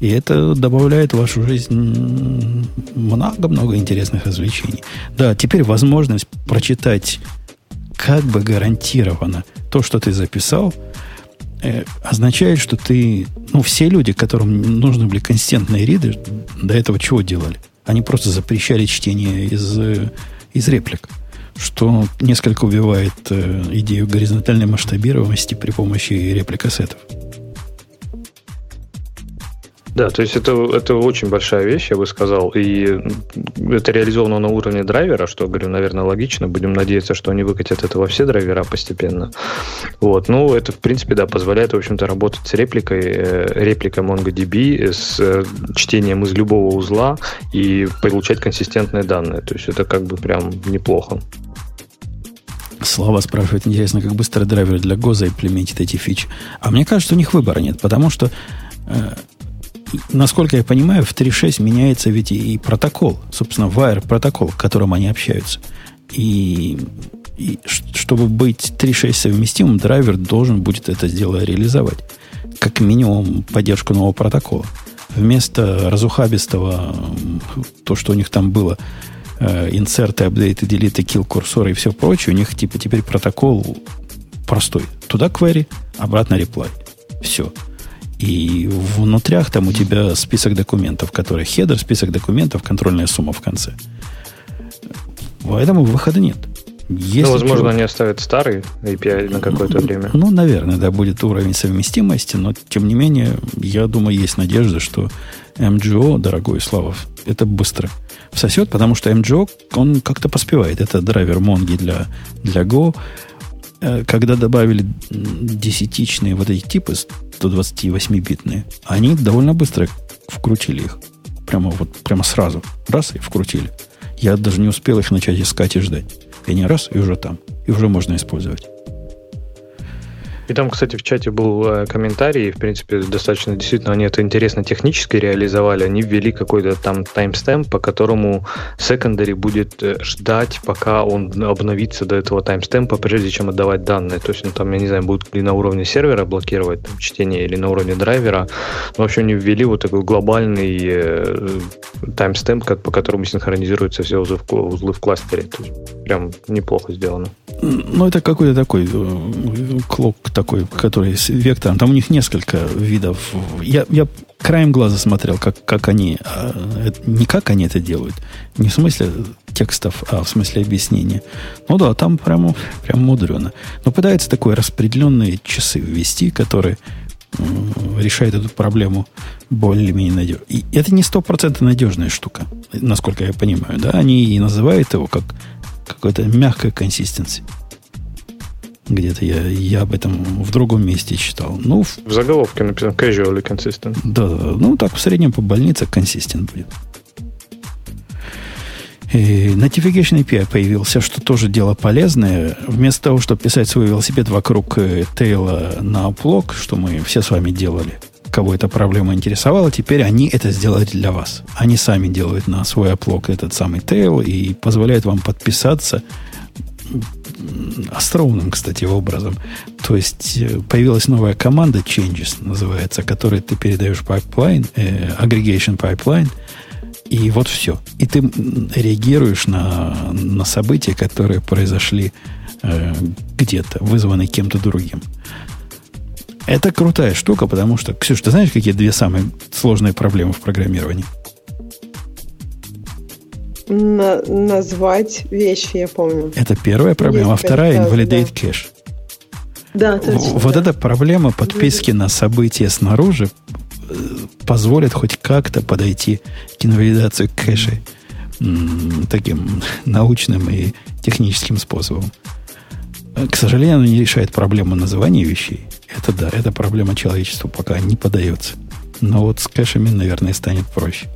И это добавляет в вашу жизнь много-много интересных развлечений. Да, теперь возможность прочитать как бы гарантированно то, что ты записал, э, означает, что ты... Ну, все люди, которым нужны были консистентные риды, до этого чего делали? Они просто запрещали чтение из, из реплик, что несколько убивает э, идею горизонтальной масштабируемости при помощи репликассетов. Да, то есть это, это очень большая вещь, я бы сказал. И это реализовано на уровне драйвера, что, говорю, наверное, логично. Будем надеяться, что они выкатят это во все драйвера постепенно. Вот. Ну, это, в принципе, да, позволяет, в общем-то, работать с репликой, э, репликой MongoDB, с э, чтением из любого узла и получать консистентные данные. То есть это как бы прям неплохо. Слава спрашивает, интересно, как быстро драйвер для Go имплементит эти фичи. А мне кажется, у них выбора нет, потому что э, насколько я понимаю, в 3.6 меняется ведь и, протокол, собственно, wire протокол, к которому они общаются. И, и чтобы быть 3.6 совместимым, драйвер должен будет это дело реализовать. Как минимум поддержку нового протокола. Вместо разухабистого, то, что у них там было, инсерты, апдейты, делиты, kill курсоры и все прочее, у них типа теперь протокол простой. Туда query, обратно reply. Все. И внутрях там у тебя список документов, которые хедер, список документов, контрольная сумма в конце. Поэтому выхода нет. Если ну, возможно, чего... они оставят старый API на какое-то время. Ну, наверное, да, будет уровень совместимости, но, тем не менее, я думаю, есть надежда, что MGO, дорогой Славов, это быстро всосет, потому что MGO, он как-то поспевает. Это драйвер Mongi для, для Go. Э, когда добавили десятичные вот эти типы, 128-битные, они довольно быстро вкрутили их. Прямо вот прямо сразу. Раз и вкрутили. Я даже не успел их начать искать и ждать. И они раз, и уже там. И уже можно использовать. И там, кстати, в чате был э, комментарий, в принципе, достаточно действительно они это интересно технически реализовали. Они ввели какой-то там таймстемп, по которому secondary будет э, ждать, пока он обновится до этого таймстемпа, прежде чем отдавать данные. То есть, ну, там, я не знаю, будут ли на уровне сервера блокировать там, чтение или на уровне драйвера. Но, в общем, они ввели вот такой глобальный э, таймстемп, как, по которому синхронизируются все узлы в, узлы в кластере. То есть, прям неплохо сделано. Ну, это какой-то такой клок такой, который с вектором. Там у них несколько видов. Я, я краем глаза смотрел, как, как они... А, не как они это делают. Не в смысле текстов, а в смысле объяснения. Ну да, там прямо, прямо мудрено. Но пытаются такой распределенные часы ввести, которые решает эту проблему более-менее надежно. И это не стопроцентно надежная штука, насколько я понимаю. Да? Они и называют его как какой-то мягкой консистенции. Где-то я, я об этом в другом месте читал. Ну, в, в заголовке написано casually consistent. Да, да, ну так в среднем по больнице consistent будет. И Notification API появился, что тоже дело полезное. Вместо того, чтобы писать свой велосипед вокруг э, тейла на оплог, что мы все с вами делали, кого эта проблема интересовала, теперь они это сделали для вас. Они сами делают на свой оплог этот самый тейл и позволяют вам подписаться остроумным, кстати, образом. То есть э, появилась новая команда Changes, называется, которой ты передаешь pipeline, э, aggregation pipeline, и вот все. И ты реагируешь на, на события, которые произошли э, где-то, вызванные кем-то другим. Это крутая штука, потому что, Ксюш, ты знаешь, какие две самые сложные проблемы в программировании? На назвать вещи, я помню. Это первая проблема, Есть а вторая да. кэш. Да, точно. Вот да. эта проблема подписки на события снаружи э, позволит хоть как-то подойти к инвалидации кэша таким научным и техническим способом. К сожалению, оно не решает проблему называния вещей. Это да, это проблема человечества пока не подается. Но вот с кэшами, наверное, станет проще.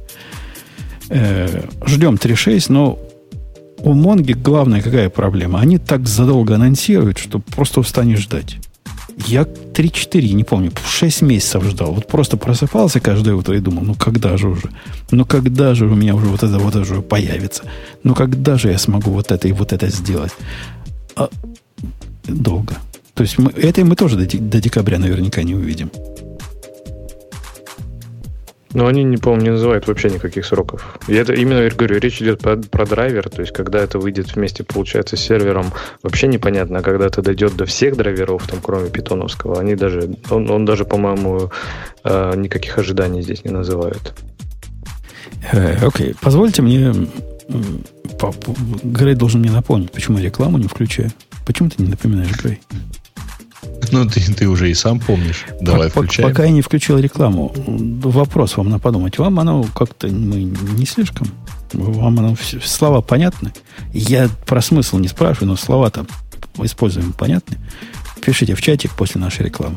Э, ждем 3.6, но у Монги главная какая проблема? Они так задолго анонсируют, что просто устанешь ждать. Я 3-4, не помню, 6 месяцев ждал. Вот просто просыпался каждое утро и думал, ну когда же уже? Ну когда же у меня уже вот это вот уже появится? Ну когда же я смогу вот это и вот это сделать? А, долго. То есть мы, это мы тоже до, до декабря наверняка не увидим. Но они, не помню, не называют вообще никаких сроков. И это именно, я говорю, речь идет про, про драйвер, то есть когда это выйдет вместе, получается, с сервером, вообще непонятно, а когда это дойдет до всех драйверов, там, кроме питоновского, они даже, он, он даже, по-моему, э, никаких ожиданий здесь не называют. Э, окей, okay. позвольте мне Грей должен мне напомнить, почему я рекламу не включаю. Почему ты не напоминаешь, Грей? Ну, ты, ты уже и сам помнишь. Давай Пока, включаем. Пока я не включил рекламу, вопрос вам на подумать. Вам оно как-то мы не слишком? Вам оно слова понятны? Я про смысл не спрашиваю, но слова там используем понятны. Пишите в чатик после нашей рекламы.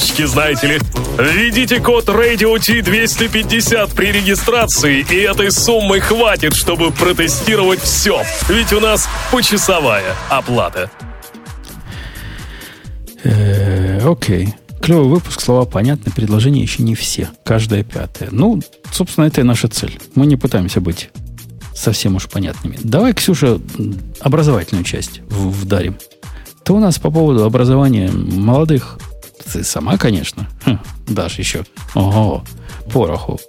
карточки, знаете ли. Введите код Radio T250 при регистрации, и этой суммы хватит, чтобы протестировать все. Ведь у нас почасовая оплата. Э, окей. Клевый выпуск, слова понятны, предложения еще не все. Каждое пятое. Ну, собственно, это и наша цель. Мы не пытаемся быть совсем уж понятными. Давай, Ксюша, образовательную часть вдарим. Ты у нас по поводу образования молодых, ты сама, конечно, хм, дашь еще, ого, пороху.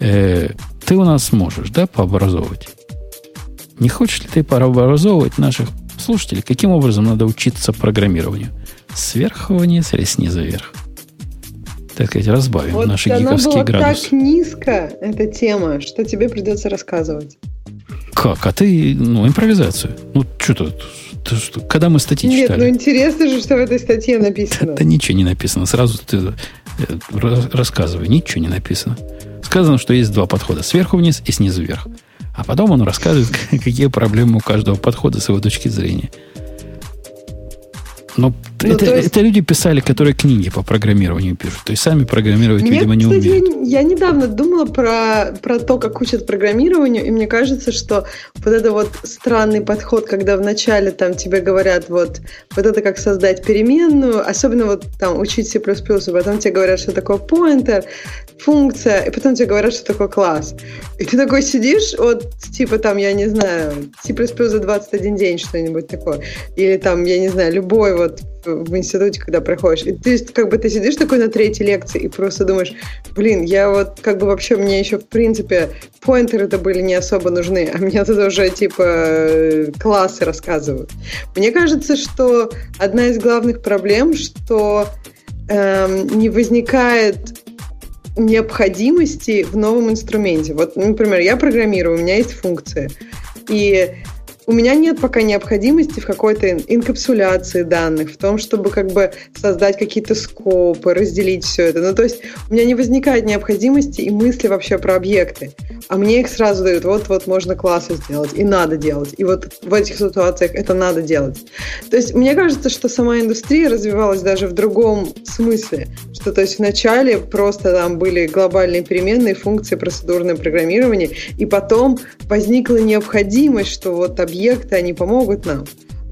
Э, ты у нас можешь, да, пообразовывать? Не хочешь ли ты пообразовывать наших слушателей, каким образом надо учиться программированию? Сверху вниз или снизу вверх? Так сказать, разбавим вот наши гиковские была градусы. так низко, эта тема, что тебе придется рассказывать. Как? А ты, ну, импровизацию. Ну, что тут? Что, когда мы статьи Нет, читали? ну интересно же, что в этой статье написано. Да, да ничего не написано. Сразу ты э, рассказывай. Ничего не написано. Сказано, что есть два подхода. Сверху вниз и снизу вверх. А потом он рассказывает, какие проблемы у каждого подхода с его точки зрения. Но ну, это, есть... это люди писали, которые книги по программированию пишут. То есть сами программировать, Мне, видимо, не кстати, умеют. Я, я недавно думала про, про то, как учат программированию, и мне кажется, что вот это вот странный подход, когда вначале там тебе говорят, вот, вот это как создать переменную, особенно вот там учить C++, и потом тебе говорят, что такое pointer, функция, и потом тебе говорят, что такое класс. И ты такой сидишь, вот, типа там, я не знаю, C++ за 21 день что-нибудь такое. Или там, я не знаю, любой вот в институте, когда проходишь. И ты как бы ты сидишь такой на третьей лекции и просто думаешь, блин, я вот как бы вообще мне еще в принципе поинтеры-то были не особо нужны, а мне тут уже типа классы рассказывают. Мне кажется, что одна из главных проблем, что эм, не возникает необходимости в новом инструменте. Вот, например, я программирую, у меня есть функция. И у меня нет пока необходимости в какой-то инкапсуляции данных, в том, чтобы как бы создать какие-то скопы, разделить все это. Ну, то есть у меня не возникает необходимости и мысли вообще про объекты. А мне их сразу дают, вот-вот можно классы сделать, и надо делать. И вот в этих ситуациях это надо делать. То есть мне кажется, что сама индустрия развивалась даже в другом смысле. Что то есть вначале просто там были глобальные переменные функции, процедурное программирование, и потом возникла необходимость, что вот объект объекты, они помогут нам.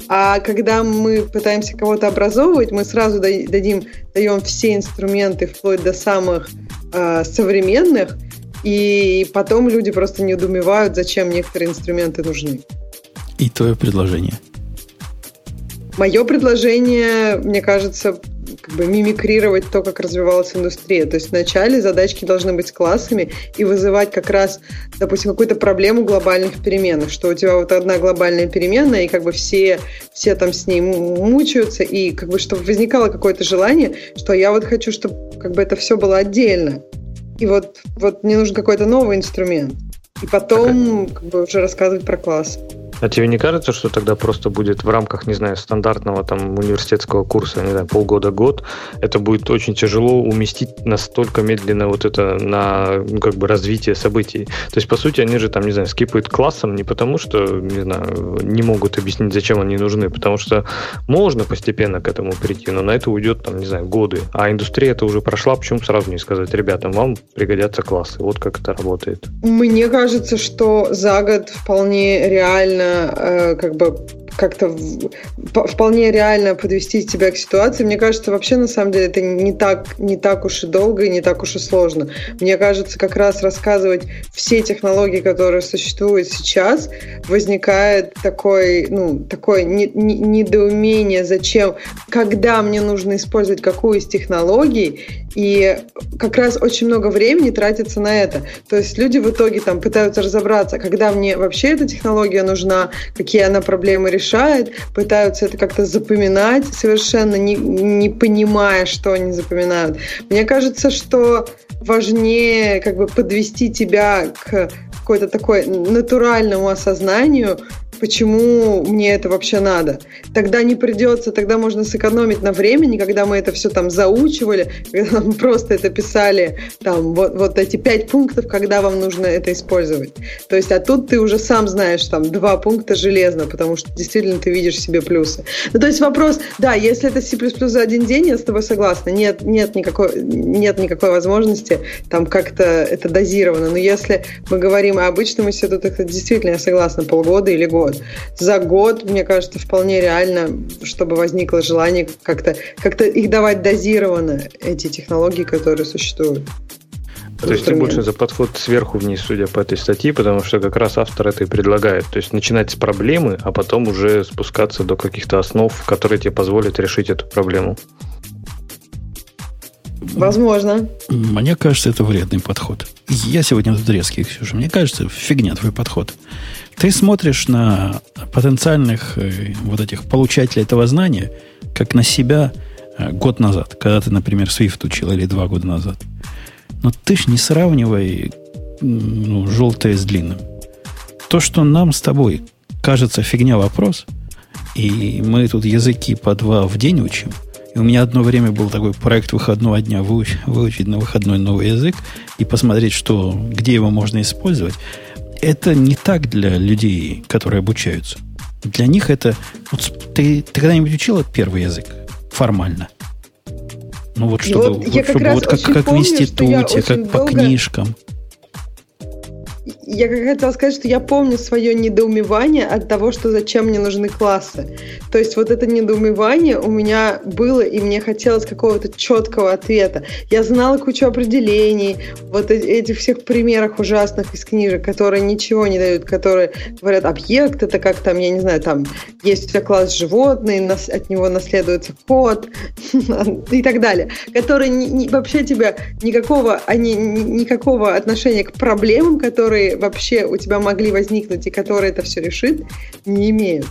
А когда мы пытаемся кого-то образовывать, мы сразу дадим, даем все инструменты вплоть до самых э, современных, и потом люди просто не недоумевают, зачем некоторые инструменты нужны. И твое предложение? Мое предложение, мне кажется, как бы мимикрировать то, как развивалась индустрия. То есть вначале задачки должны быть классами и вызывать как раз, допустим, какую-то проблему глобальных переменных, что у тебя вот одна глобальная переменная, и как бы все, все там с ней мучаются, и как бы чтобы возникало какое-то желание, что я вот хочу, чтобы как бы это все было отдельно. И вот, вот мне нужен какой-то новый инструмент. И потом как бы уже рассказывать про класс. А тебе не кажется, что тогда просто будет в рамках, не знаю, стандартного там университетского курса, не знаю, полгода-год, это будет очень тяжело уместить настолько медленно вот это на, ну, как бы развитие событий. То есть, по сути, они же там, не знаю, скипают классом не потому, что, не знаю, не могут объяснить, зачем они нужны, потому что можно постепенно к этому прийти, но на это уйдет, там, не знаю, годы. А индустрия это уже прошла, почему сразу не сказать, ребятам, вам пригодятся классы. Вот как это работает. Мне кажется, что за год вполне реально э, как бы как-то вполне реально подвести тебя к ситуации. Мне кажется, вообще на самом деле это не так, не так уж и долго и не так уж и сложно. Мне кажется, как раз рассказывать все технологии, которые существуют сейчас, возникает такой, ну, такое не, не, недоумение, зачем, когда мне нужно использовать какую из технологий, и как раз очень много времени тратится на это. То есть люди в итоге там пытаются разобраться, когда мне вообще эта технология нужна, какие она проблемы решает, пытаются это как-то запоминать, совершенно не, не понимая, что они запоминают. Мне кажется, что важнее как бы подвести тебя к какой-то такой натуральному осознанию, почему мне это вообще надо. Тогда не придется, тогда можно сэкономить на времени, когда мы это все там заучивали, когда мы просто это писали, там, вот, вот эти пять пунктов, когда вам нужно это использовать. То есть, а тут ты уже сам знаешь, там, два пункта железно, потому что действительно ты видишь себе плюсы. Ну, то есть вопрос, да, если это C++ за один день, я с тобой согласна, нет, нет никакой, нет никакой возможности там как-то это дозировано. Но если мы говорим о обычном институте, это действительно, я согласна, полгода или год. За год, мне кажется, вполне реально, чтобы возникло желание как-то как их давать дозированно, эти технологии, которые существуют. То есть ты больше за подход сверху вниз, судя по этой статье, потому что как раз автор это и предлагает. То есть начинать с проблемы, а потом уже спускаться до каких-то основ, которые тебе позволят решить эту проблему. Возможно. Мне кажется, это вредный подход. Я сегодня тут резкий, Ксюша. Мне кажется, фигня твой подход. Ты смотришь на потенциальных э, вот этих получателей этого знания, как на себя э, год назад, когда ты, например, Swift учил, или два года назад. Но ты ж не сравнивай ну, желтое с длинным. То, что нам с тобой кажется фигня вопрос, и мы тут языки по два в день учим – и у меня одно время был такой проект выходного дня выучить, выучить на выходной новый язык и посмотреть, что, где его можно использовать. Это не так для людей, которые обучаются. Для них это... Вот ты, ты когда-нибудь учила первый язык формально? Ну вот чтобы, вот, вот, чтобы вот как, как помню, в институте, как по долго... книжкам я хотела сказать, что я помню свое недоумевание от того, что зачем мне нужны классы. То есть вот это недоумевание у меня было, и мне хотелось какого-то четкого ответа. Я знала кучу определений, вот этих всех примерах ужасных из книжек, которые ничего не дают, которые говорят, объект это как там, я не знаю, там есть у тебя класс животный, от него наследуется код и так далее, которые вообще тебя никакого, они, никакого отношения к проблемам, вообще у тебя могли возникнуть и которые это все решит, не имеют.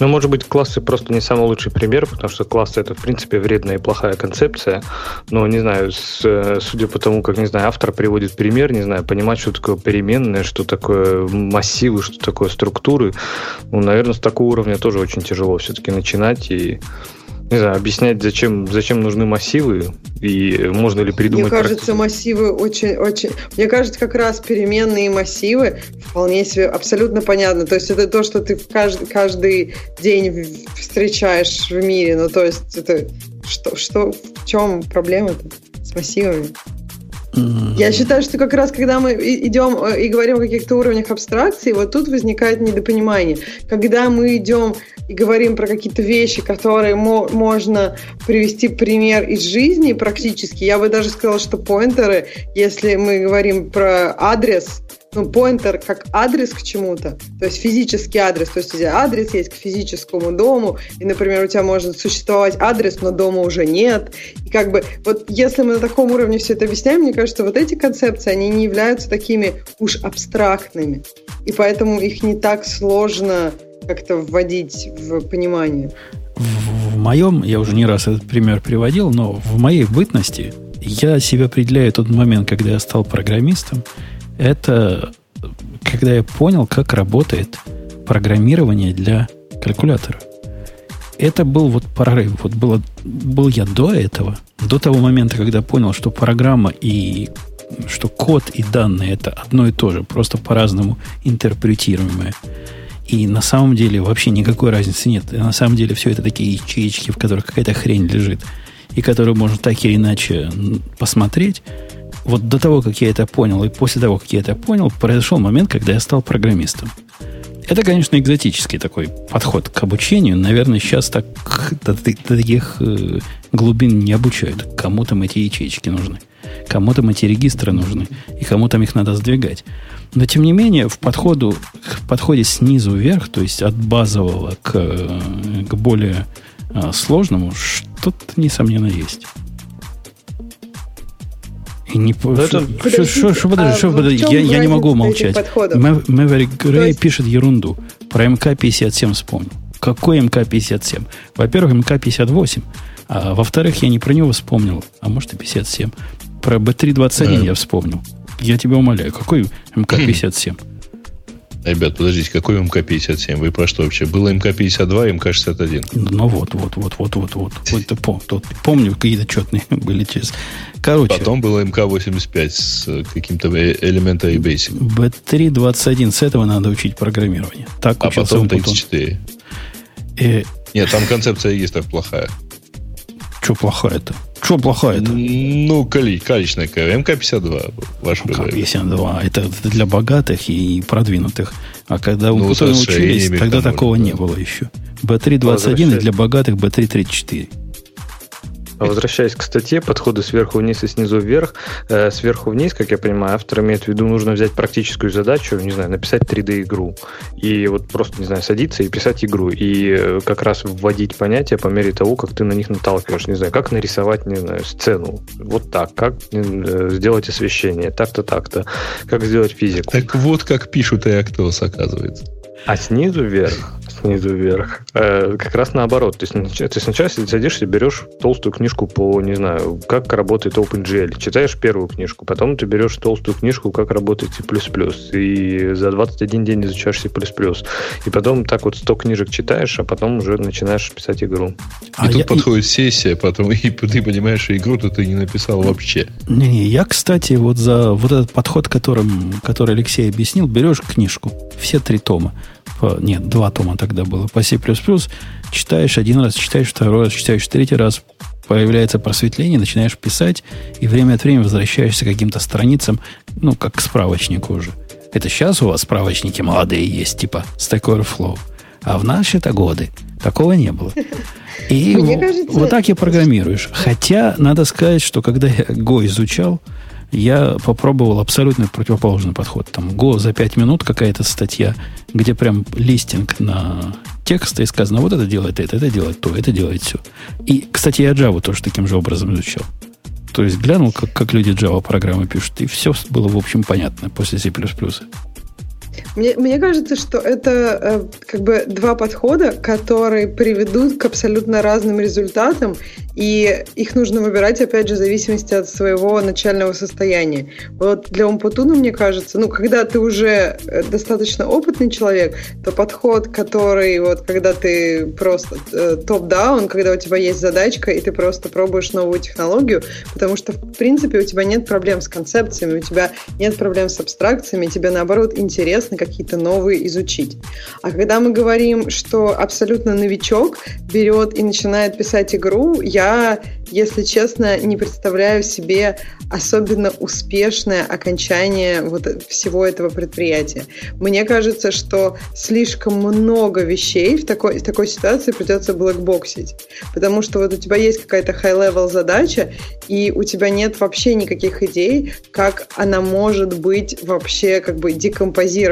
Ну, может быть, классы просто не самый лучший пример, потому что классы это, в принципе, вредная и плохая концепция. Но, не знаю, с, судя по тому, как, не знаю, автор приводит пример, не знаю, понимать, что такое переменные, что такое массивы, что такое структуры, ну, наверное, с такого уровня тоже очень тяжело все-таки начинать и не знаю, объяснять, зачем, зачем нужны массивы и можно ли придумать... Мне кажется, массивы очень, очень... Мне кажется, как раз переменные массивы вполне себе абсолютно понятно. То есть это то, что ты каждый, каждый день встречаешь в мире. Ну, то есть это... Что, что, в чем проблема-то с массивами? Я считаю, что как раз когда мы идем э, и говорим о каких-то уровнях абстракции, вот тут возникает недопонимание. Когда мы идем и говорим про какие-то вещи, которые мо- можно привести пример из жизни практически, я бы даже сказала, что поинтеры, если мы говорим про адрес, ну, поинтер как адрес к чему-то, то есть физический адрес, то есть у тебя адрес есть к физическому дому, и, например, у тебя может существовать адрес, но дома уже нет. И как бы вот если мы на таком уровне все это объясняем, мне кажется, вот эти концепции, они не являются такими уж абстрактными, и поэтому их не так сложно как-то вводить в понимание. В, в моем, я уже не раз этот пример приводил, но в моей бытности я себя определяю тот момент, когда я стал программистом, это когда я понял, как работает программирование для калькулятора. Это был вот прорыв. Вот было, был я до этого, до того момента, когда понял, что программа и что код и данные это одно и то же, просто по-разному интерпретируемое. И на самом деле вообще никакой разницы нет. И на самом деле все это такие ячейки, в которых какая-то хрень лежит, и которую можно так или иначе посмотреть вот до того, как я это понял, и после того, как я это понял, произошел момент, когда я стал программистом. Это, конечно, экзотический такой подход к обучению. Наверное, сейчас так до, до таких э, глубин не обучают. Кому там эти ячейки нужны, кому там эти регистры нужны, и кому там их надо сдвигать. Но, тем не менее, в, подходу, в подходе снизу вверх, то есть от базового к, к более э, сложному, что-то, несомненно, есть. И не... Что, что, что, подожди, а что, подожди, я, я не могу молчать. Мэверик Грей есть... пишет ерунду. Про МК-57 вспомнил. Какой МК-57? Во-первых, МК-58. А во-вторых, я не про него вспомнил. А может и 57. Про Б321 да. я вспомнил. Я тебя умоляю, какой МК-57? Ребят, подождите, какой МК-57? Вы про что вообще? Было МК-52 и МК-61. Ну вот, вот, вот, вот, вот, вот. вот пом, тут, помню, какие-то четные были через. Короче. Потом было МК-85 с каким-то э, элементом Basic. B321, с этого надо учить программирование. Так а потом 34. Э, Нет, там концепция так плохая. Что плохая-то? Что плохая-то? Ну, кали, каличная МК-52. Ваш МК-52. Это, это для богатых и продвинутых. А когда вы ну, учились, тогда такого не было еще. B321 и для богатых B334. А возвращаясь к статье, подходы сверху вниз и снизу вверх. Э, сверху вниз, как я понимаю, автор имеет в виду, нужно взять практическую задачу, не знаю, написать 3D-игру. И вот просто, не знаю, садиться и писать игру. И э, как раз вводить понятия по мере того, как ты на них наталкиваешь. Не знаю, как нарисовать, не знаю, сцену. Вот так. Как э, сделать освещение. Так-то, так-то. Как сделать физику. Так вот как пишут и Actos, оказывается. А снизу вверх снизу вверх. Э, как раз наоборот. То есть ты сначала садишься, берешь толстую книжку по, не знаю, как работает OpenGL. Читаешь первую книжку, потом ты берешь толстую книжку, как работает C++. И за 21 день изучаешь C++. И потом так вот 100 книжек читаешь, а потом уже начинаешь писать игру. А и тут я... подходит сессия, потом и ты понимаешь, что игру-то ты не написал вообще. Не-не, я, кстати, вот за вот этот подход, которым, который Алексей объяснил, берешь книжку, все три тома, по, нет, два тома тогда было, по C++, читаешь один раз, читаешь второй раз, читаешь третий раз, появляется просветление, начинаешь писать, и время от времени возвращаешься к каким-то страницам, ну, как к справочнику уже. Это сейчас у вас справочники молодые есть, типа Stack Overflow. А в наши-то годы такого не было. И Мне кажется... вот так и программируешь. Хотя, надо сказать, что когда я Go изучал, я попробовал абсолютно противоположный подход. Там Go за 5 минут какая-то статья, где прям листинг на текст и сказано, вот это делает это, это делает то, это делает все. И, кстати, я Java тоже таким же образом изучал. То есть глянул, как, как люди Java программы пишут, и все было, в общем, понятно после C++. Мне, мне кажется, что это э, как бы два подхода, которые приведут к абсолютно разным результатам, и их нужно выбирать, опять же, в зависимости от своего начального состояния. Вот для Умпутуна, мне кажется, ну, когда ты уже э, достаточно опытный человек, то подход, который вот когда ты просто э, топ-даун, когда у тебя есть задачка, и ты просто пробуешь новую технологию, потому что, в принципе, у тебя нет проблем с концепциями, у тебя нет проблем с абстракциями, тебе, наоборот, интересно какие-то новые изучить. А когда мы говорим, что абсолютно новичок берет и начинает писать игру, я, если честно, не представляю себе особенно успешное окончание вот всего этого предприятия. Мне кажется, что слишком много вещей в такой, в такой ситуации придется блэкбоксить. Потому что вот у тебя есть какая-то high-level задача, и у тебя нет вообще никаких идей, как она может быть вообще как бы декомпозирована.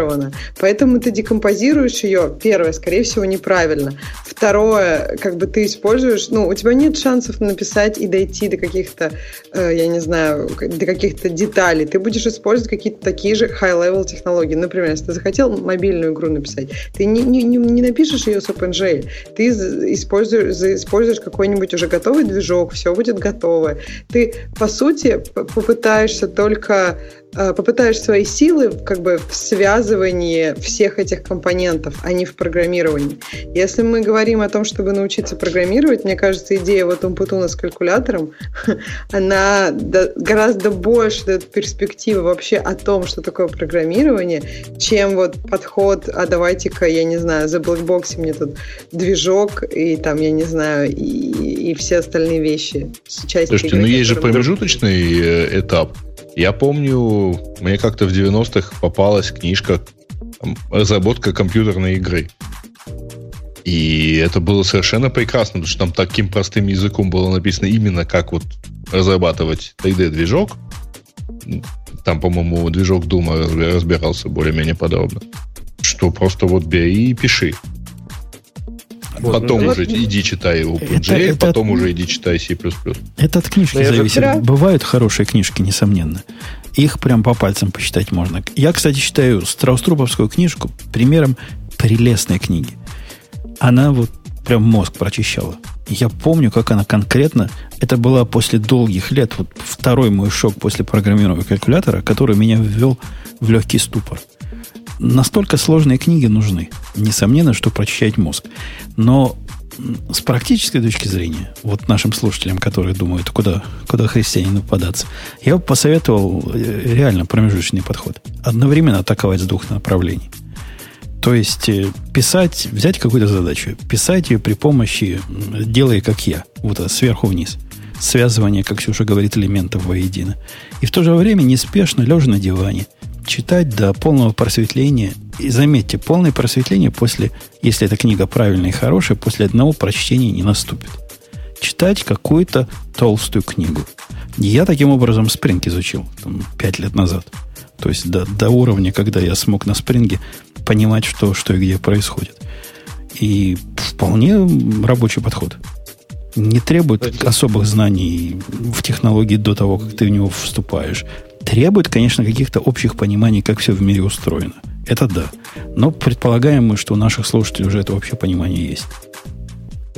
Поэтому ты декомпозируешь ее, первое, скорее всего, неправильно. Второе, как бы ты используешь, ну, у тебя нет шансов написать и дойти до каких-то, э, я не знаю, до каких-то деталей. Ты будешь использовать какие-то такие же high-level технологии. Например, если ты захотел мобильную игру написать, ты не, не, не, напишешь ее с OpenGL, ты используешь, используешь какой-нибудь уже готовый движок, все будет готово. Ты, по сути, попытаешься только попытаешь свои силы как бы в связывании всех этих компонентов, а не в программировании. Если мы говорим о том, чтобы научиться программировать, мне кажется, идея вот Умпутуна с калькулятором, она гораздо больше дает перспективы вообще о том, что такое программирование, чем вот подход, а давайте-ка, я не знаю, за блэкбоксе мне тут движок и там, я не знаю, и, и все остальные вещи. Слушайте, ну есть же промежуточный э, этап, я помню, мне как-то в 90-х попалась книжка «Разработка компьютерной игры». И это было совершенно прекрасно, потому что там таким простым языком было написано именно, как вот разрабатывать 3D-движок. Там, по-моему, движок Дума разбирался более-менее подробно. Что просто вот бери и пиши. Вот, потом ну, уже вот, иди читай OpenGL, это, потом это, уже иди читай C++. Это от книжки зависит. Же... Бывают хорошие книжки, несомненно. Их прям по пальцам посчитать можно. Я, кстати, считаю Страуструповскую книжку примером прелестной книги. Она вот прям мозг прочищала. Я помню, как она конкретно... Это была после долгих лет, вот второй мой шок после программирования калькулятора, который меня ввел в легкий ступор настолько сложные книги нужны. Несомненно, что прочищать мозг. Но с практической точки зрения, вот нашим слушателям, которые думают, куда, куда христианину податься, я бы посоветовал э, реально промежуточный подход. Одновременно атаковать с двух направлений. То есть э, писать, взять какую-то задачу, писать ее при помощи «делай как я», вот сверху вниз. Связывание, как Ксюша говорит, элементов воедино. И в то же время неспешно, лежа на диване – читать до полного просветления. И заметьте, полное просветление после, если эта книга правильная и хорошая, после одного прочтения не наступит. читать какую-то толстую книгу. Я таким образом Spring изучил там, 5 лет назад. То есть до, до уровня, когда я смог на спринге понимать, что, что и где происходит. И вполне рабочий подход. Не требует особых знаний в технологии до того, как ты в него вступаешь. Требует, конечно, каких-то общих пониманий, как все в мире устроено. Это да. Но предполагаем мы, что у наших слушателей уже это общее понимание есть.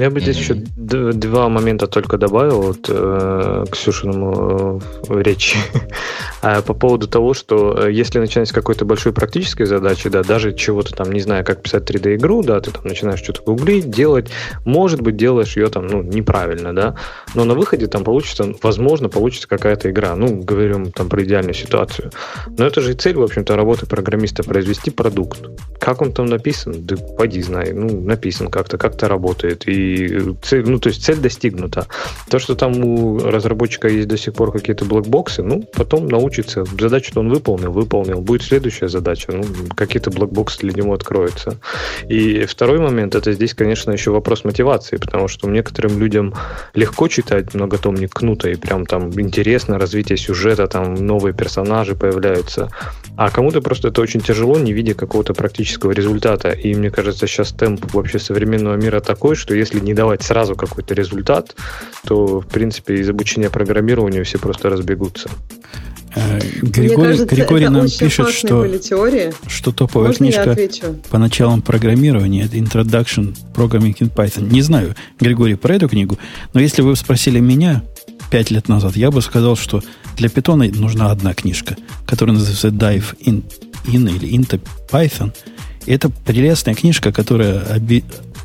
Я бы здесь еще два момента только добавил вот, э, к Ксюшиному э, речи. а по поводу того, что э, если начинать с какой-то большой практической задачи, да, даже чего-то там, не знаю, как писать 3D-игру, да, ты там начинаешь что-то гуглить, делать, может быть, делаешь ее там, ну, неправильно, да, но на выходе там получится, возможно, получится какая-то игра. Ну, говорим там про идеальную ситуацию. Но это же и цель, в общем-то, работы программиста, произвести продукт. Как он там написан? Да пойди знай. Ну, написан как-то, как-то работает. И цель, ну, то есть цель достигнута. То, что там у разработчика есть до сих пор какие-то блокбоксы, ну, потом научится. Задачу-то он выполнил, выполнил. Будет следующая задача, ну, какие-то блокбоксы для него откроются. И второй момент, это здесь, конечно, еще вопрос мотивации, потому что некоторым людям легко читать многотомник Кнута, и прям там интересно развитие сюжета, там новые персонажи появляются. А кому-то просто это очень тяжело, не видя какого-то практического результата. И мне кажется, сейчас темп вообще современного мира такой, что если не давать сразу какой-то результат, то, в принципе, из обучения программированию все просто разбегутся. Э, Григорий, кажется, Григорий нам пишет, что, что топовая Можно книжка по началам программирования это Introduction Programming in Python. Не знаю, Григорий, про эту книгу, но если вы спросили меня пять лет назад, я бы сказал, что для питона нужна одна книжка, которая называется Dive in, in или Into Python. И это прелестная книжка, которая оби,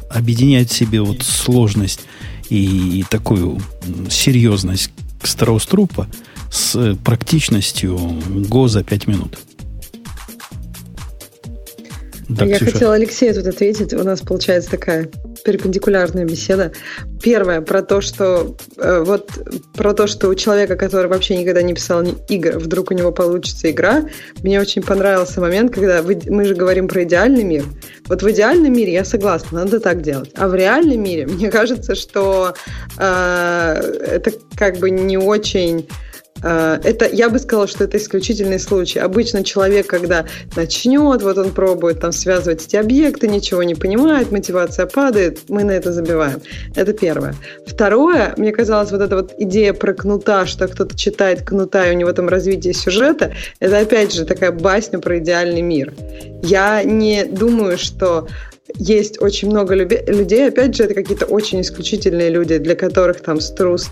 объединяет в себе вот сложность и такую серьезность Страус-трупа с практичностью Го за 5 минут. Да, Я Ксюша. хотела Алексею тут ответить. У нас получается такая перпендикулярная беседа. Первое про то, что э, вот про то, что у человека, который вообще никогда не писал ни игр, вдруг у него получится игра. Мне очень понравился момент, когда вы, мы же говорим про идеальный мир. Вот в идеальном мире я согласна, надо так делать. А в реальном мире мне кажется, что э, это как бы не очень это, я бы сказала, что это исключительный случай. Обычно человек, когда начнет, вот он пробует там связывать эти объекты, ничего не понимает, мотивация падает, мы на это забиваем. Это первое. Второе, мне казалось, вот эта вот идея про кнута, что кто-то читает кнута, и у него там развитие сюжета, это опять же такая басня про идеальный мир. Я не думаю, что есть очень много людей, опять же, это какие-то очень исключительные люди, для которых там Струс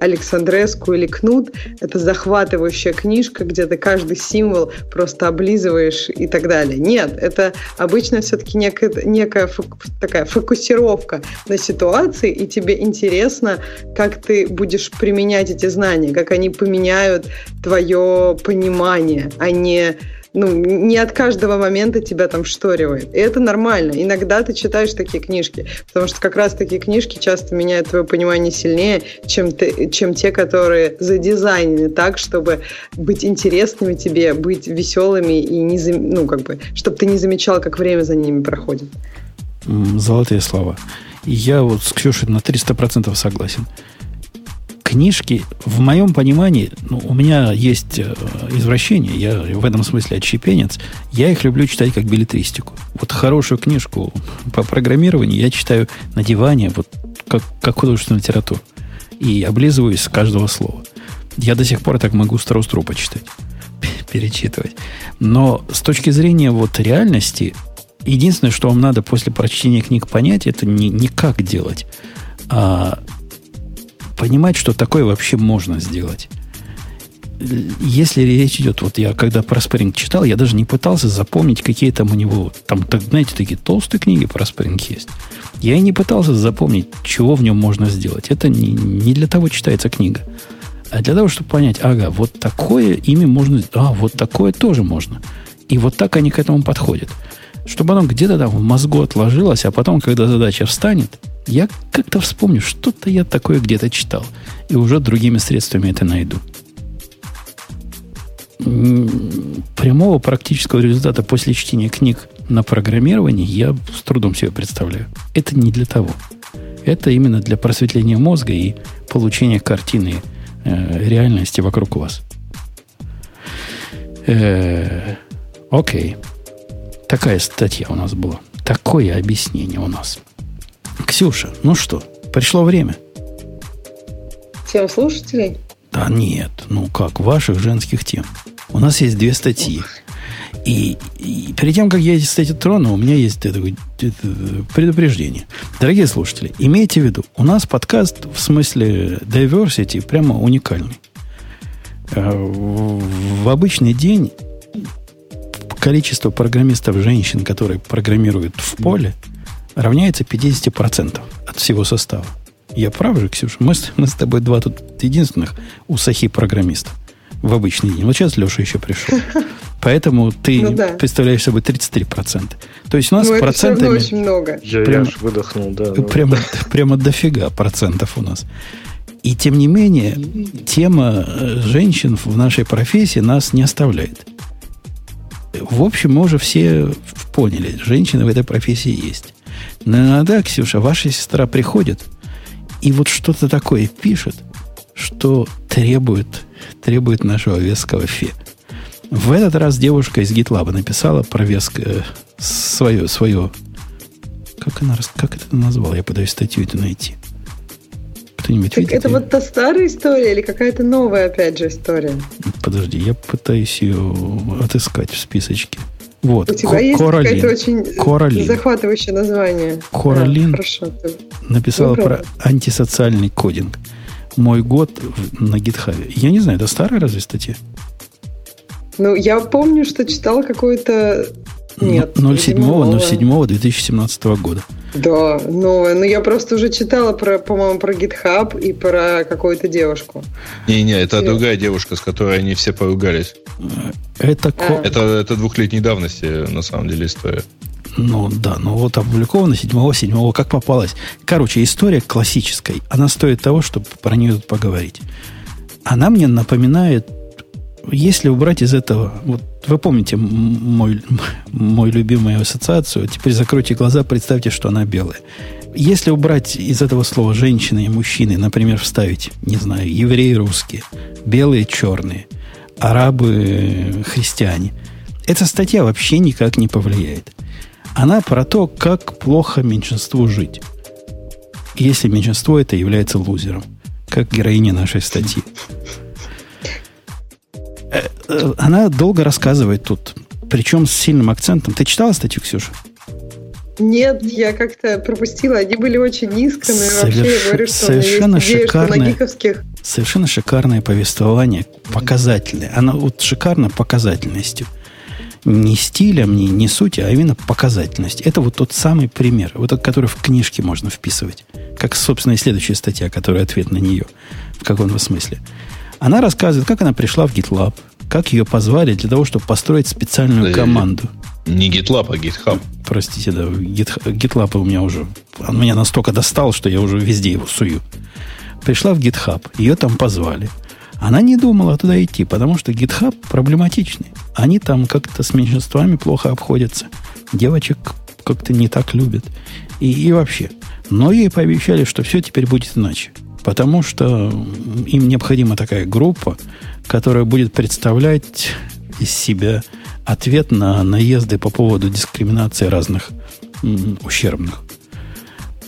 Александреску или Кнут — это захватывающая книжка, где ты каждый символ просто облизываешь и так далее. Нет, это обычно все-таки некая, некая такая фокусировка на ситуации, и тебе интересно, как ты будешь применять эти знания, как они поменяют твое понимание, а не ну, не от каждого момента тебя там шторивает. И это нормально. Иногда ты читаешь такие книжки, потому что как раз такие книжки часто меняют твое понимание сильнее, чем, ты, чем те, которые задизайнены так, чтобы быть интересными тебе, быть веселыми и не, ну, как бы, чтобы ты не замечал, как время за ними проходит. Золотые слова. Я вот с Ксюшей на 300% согласен книжки, в моем понимании, ну, у меня есть э, извращение, я в этом смысле отщепенец, я их люблю читать как билетристику. Вот хорошую книжку по программированию я читаю на диване, вот как, как художественную литературу. И облизываюсь с каждого слова. Я до сих пор так могу Страус-Тру почитать, перечитывать. Но с точки зрения вот реальности, единственное, что вам надо после прочтения книг понять, это не, не как делать, а понимать, что такое вообще можно сделать. Если речь идет, вот я когда про Spring читал, я даже не пытался запомнить, какие там у него, там, так, знаете, такие толстые книги про Spring есть. Я и не пытался запомнить, чего в нем можно сделать. Это не, не для того читается книга. А для того, чтобы понять, ага, вот такое ими можно, а, вот такое тоже можно. И вот так они к этому подходят. Чтобы оно где-то там в мозгу отложилось, а потом, когда задача встанет, я как-то вспомню, что-то я такое где-то читал. И уже другими средствами это найду. Прямого практического результата после чтения книг на программировании я с трудом себе представляю. Это не для того. Это именно для просветления мозга и получения картины э, реальности вокруг вас. Э, окей. Такая статья у нас была. Такое объяснение у нас. Ксюша, ну что, пришло время. Тем слушателей? Да нет, ну как, ваших женских тем. У нас есть две статьи. И, и перед тем, как я эти статьи трону, у меня есть это, это предупреждение. Дорогие слушатели, имейте в виду, у нас подкаст в смысле diversity прямо уникальный. Э, в обычный день количество программистов женщин, которые программируют в поле, равняется 50% от всего состава. Я прав же, Ксюша? Мы, мы с тобой два тут единственных усахи программистов в обычный день. Вот сейчас Леша еще пришел. Поэтому ты ну, да. представляешь собой 33%. То есть у нас ну, процентами... Это очень много. Я, прямо, я аж выдохнул, да. Ну. Прямо, прямо дофига процентов у нас. И тем не менее, тема э, женщин в нашей профессии нас не оставляет. В общем, мы уже все поняли, женщины в этой профессии есть. Но иногда, Ксюша, ваша сестра приходит и вот что-то такое пишет, что требует, требует нашего веского фе. В этот раз девушка из GitLab написала про веск, э, свое, свое, как она, как это назвала? Я пытаюсь статью это найти. Кто-нибудь так видит? Это ее? вот та старая история или какая-то новая, опять же, история? Подожди, я пытаюсь ее отыскать в списочке. Вот. У тебя Ко- есть Коралин. какое-то очень Коралин. захватывающее название. Коралин да, хорошо, написала про антисоциальный кодинг. Мой год на гитхабе. Я не знаю, это старая разве статья? Ну, я помню, что читала какой-то... Нет. 07 2017 года. Да, новая. Но я просто уже читала, про, по-моему, про GitHub и про какую-то девушку. Не-не, это Нет. другая девушка, с которой они все поругались. Это, а. это, это двухлетней давности, на самом деле, история. Ну да, ну вот опубликовано 7-7, как попалось. Короче, история классическая. Она стоит того, чтобы про нее поговорить. Она мне напоминает, если убрать из этого, вот вы помните мой, мой любимую ассоциацию, теперь закройте глаза, представьте, что она белая. Если убрать из этого слова женщины и мужчины, например, вставить, не знаю, евреи русские, белые черные, арабы христиане, эта статья вообще никак не повлияет. Она про то, как плохо меньшинству жить. Если меньшинство это является лузером, как героиня нашей статьи. Э, она долго рассказывает тут, причем с сильным акцентом. Ты читала статью, Ксюша? Нет, я как-то пропустила. Они были очень низкими. Соверш... Вообще, я говорю, что совершенно есть идея, шикарное, что гиковских... Совершенно шикарное повествование, показательное. Оно вот шикарно показательностью не стилем, не, не сути, а именно показательность. Это вот тот самый пример, вот тот, который в книжке можно вписывать. Как, собственно, и следующая статья, которая ответ на нее. В каком-то смысле. Она рассказывает, как она пришла в GitLab, как ее позвали для того, чтобы построить специальную команду. Не GitLab, а GitHub. Простите, да, GitLab у меня уже... Он меня настолько достал, что я уже везде его сую. Пришла в GitHub, ее там позвали – она не думала туда идти, потому что GitHub проблематичный. Они там как-то с меньшинствами плохо обходятся. Девочек как-то не так любят. И, и вообще. Но ей пообещали, что все теперь будет иначе. Потому что им необходима такая группа, которая будет представлять из себя ответ на наезды по поводу дискриминации разных м, ущербных.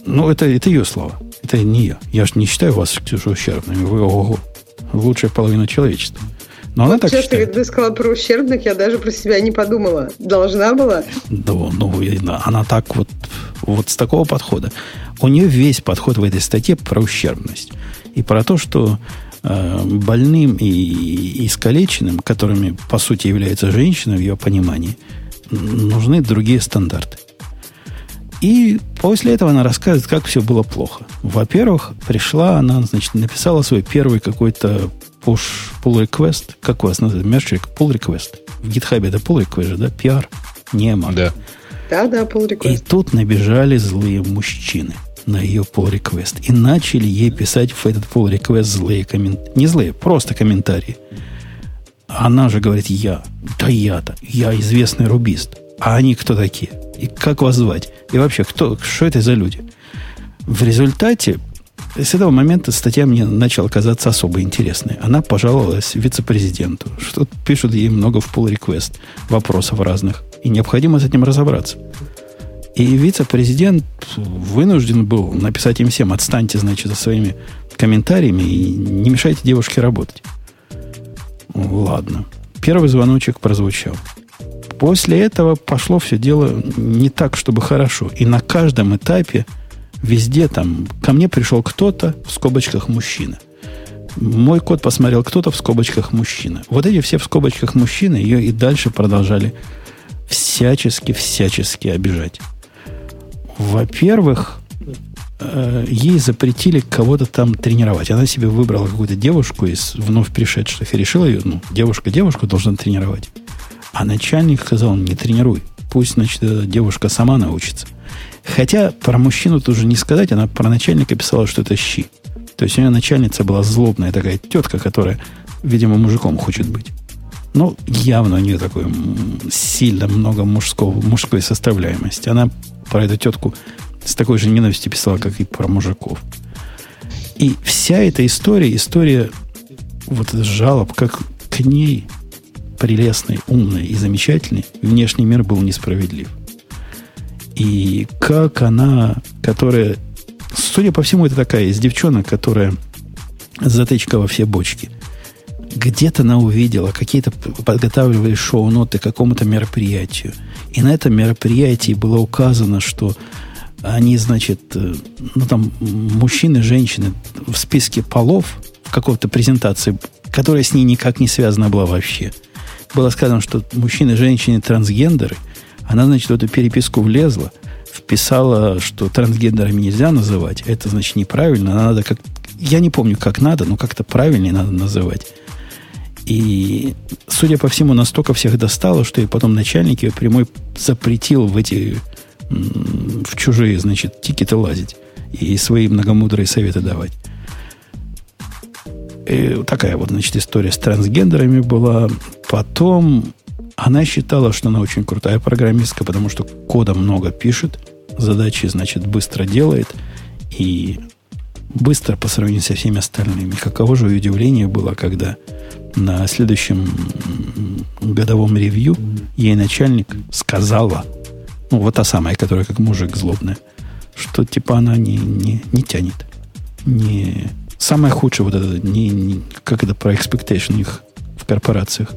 Ну, это, это ее слова. Это не я. Я же не считаю вас, Ксюша, ущербными. Вы ого лучшая половина человечества. Но вот она так сейчас считает. ты сказала про ущербных, я даже про себя не подумала. Должна была? Да, ну, она так вот, вот с такого подхода. У нее весь подход в этой статье про ущербность. И про то, что э, больным и искалеченным, которыми, по сути, является женщина в ее понимании, нужны другие стандарты. И после этого она рассказывает, как все было плохо. Во-первых, пришла она, значит, написала свой первый какой-то push pull request. Как у вас называется? Мерчик pull request. В GitHub это pull request же, да? PR? Не Mac. Да. Да, да, pull request. И тут набежали злые мужчины на ее pull request. И начали ей писать в этот pull request злые комментарии. Не злые, просто комментарии. Она же говорит, я. Да я-то. Я известный рубист. А они кто такие? И как вас звать? И вообще, кто, что это за люди? В результате с этого момента статья мне начала казаться особо интересной. Она пожаловалась вице-президенту, что пишут ей много в request вопросов разных, и необходимо с этим разобраться. И вице-президент вынужден был написать им всем, отстаньте, значит, со своими комментариями и не мешайте девушке работать. Ладно. Первый звоночек прозвучал. После этого пошло все дело не так, чтобы хорошо. И на каждом этапе, везде там, ко мне пришел кто-то в скобочках мужчина. Мой код посмотрел кто-то в скобочках мужчина. Вот эти все в скобочках мужчины ее и дальше продолжали всячески-всячески обижать. Во-первых, э, ей запретили кого-то там тренировать. Она себе выбрала какую-то девушку из вновь пришедших и решила ее, ну, девушка девушку должна тренировать. А начальник сказал, не тренируй. Пусть, значит, девушка сама научится. Хотя про мужчину тоже не сказать, она про начальника писала, что это щи. То есть у нее начальница была злобная такая тетка, которая, видимо, мужиком хочет быть. Ну, явно у нее такой сильно много мужского, мужской составляемости. Она про эту тетку с такой же ненавистью писала, как и про мужиков. И вся эта история, история вот жалоб, как к ней прелестной, умной и замечательной, внешний мир был несправедлив. И как она, которая, судя по всему, это такая из девчонок, которая затычка во все бочки. Где-то она увидела, какие-то подготавливали шоу-ноты к какому-то мероприятию – и на этом мероприятии было указано, что они, значит, э, ну там мужчины, женщины в списке полов в какой-то презентации, которая с ней никак не связана была вообще. Было сказано, что мужчины, женщины, трансгендеры. Она, значит, в эту переписку влезла, вписала, что трансгендерами нельзя называть. Это, значит, неправильно. Надо как... Я не помню, как надо, но как-то правильнее надо называть. И, судя по всему, настолько всех достало, что и потом начальник ее прямой запретил в эти в чужие, значит, тикеты лазить и свои многомудрые советы давать. И такая вот, значит, история с трансгендерами была. Потом она считала, что она очень крутая программистка, потому что кода много пишет, задачи, значит, быстро делает и быстро по сравнению со всеми остальными. Каково же удивление было, когда на следующем годовом ревью ей начальник сказала, ну, вот та самая, которая как мужик злобная, что типа она не, не, не тянет. Не, самое худшее вот это, не, не, как это про expectation у них в корпорациях,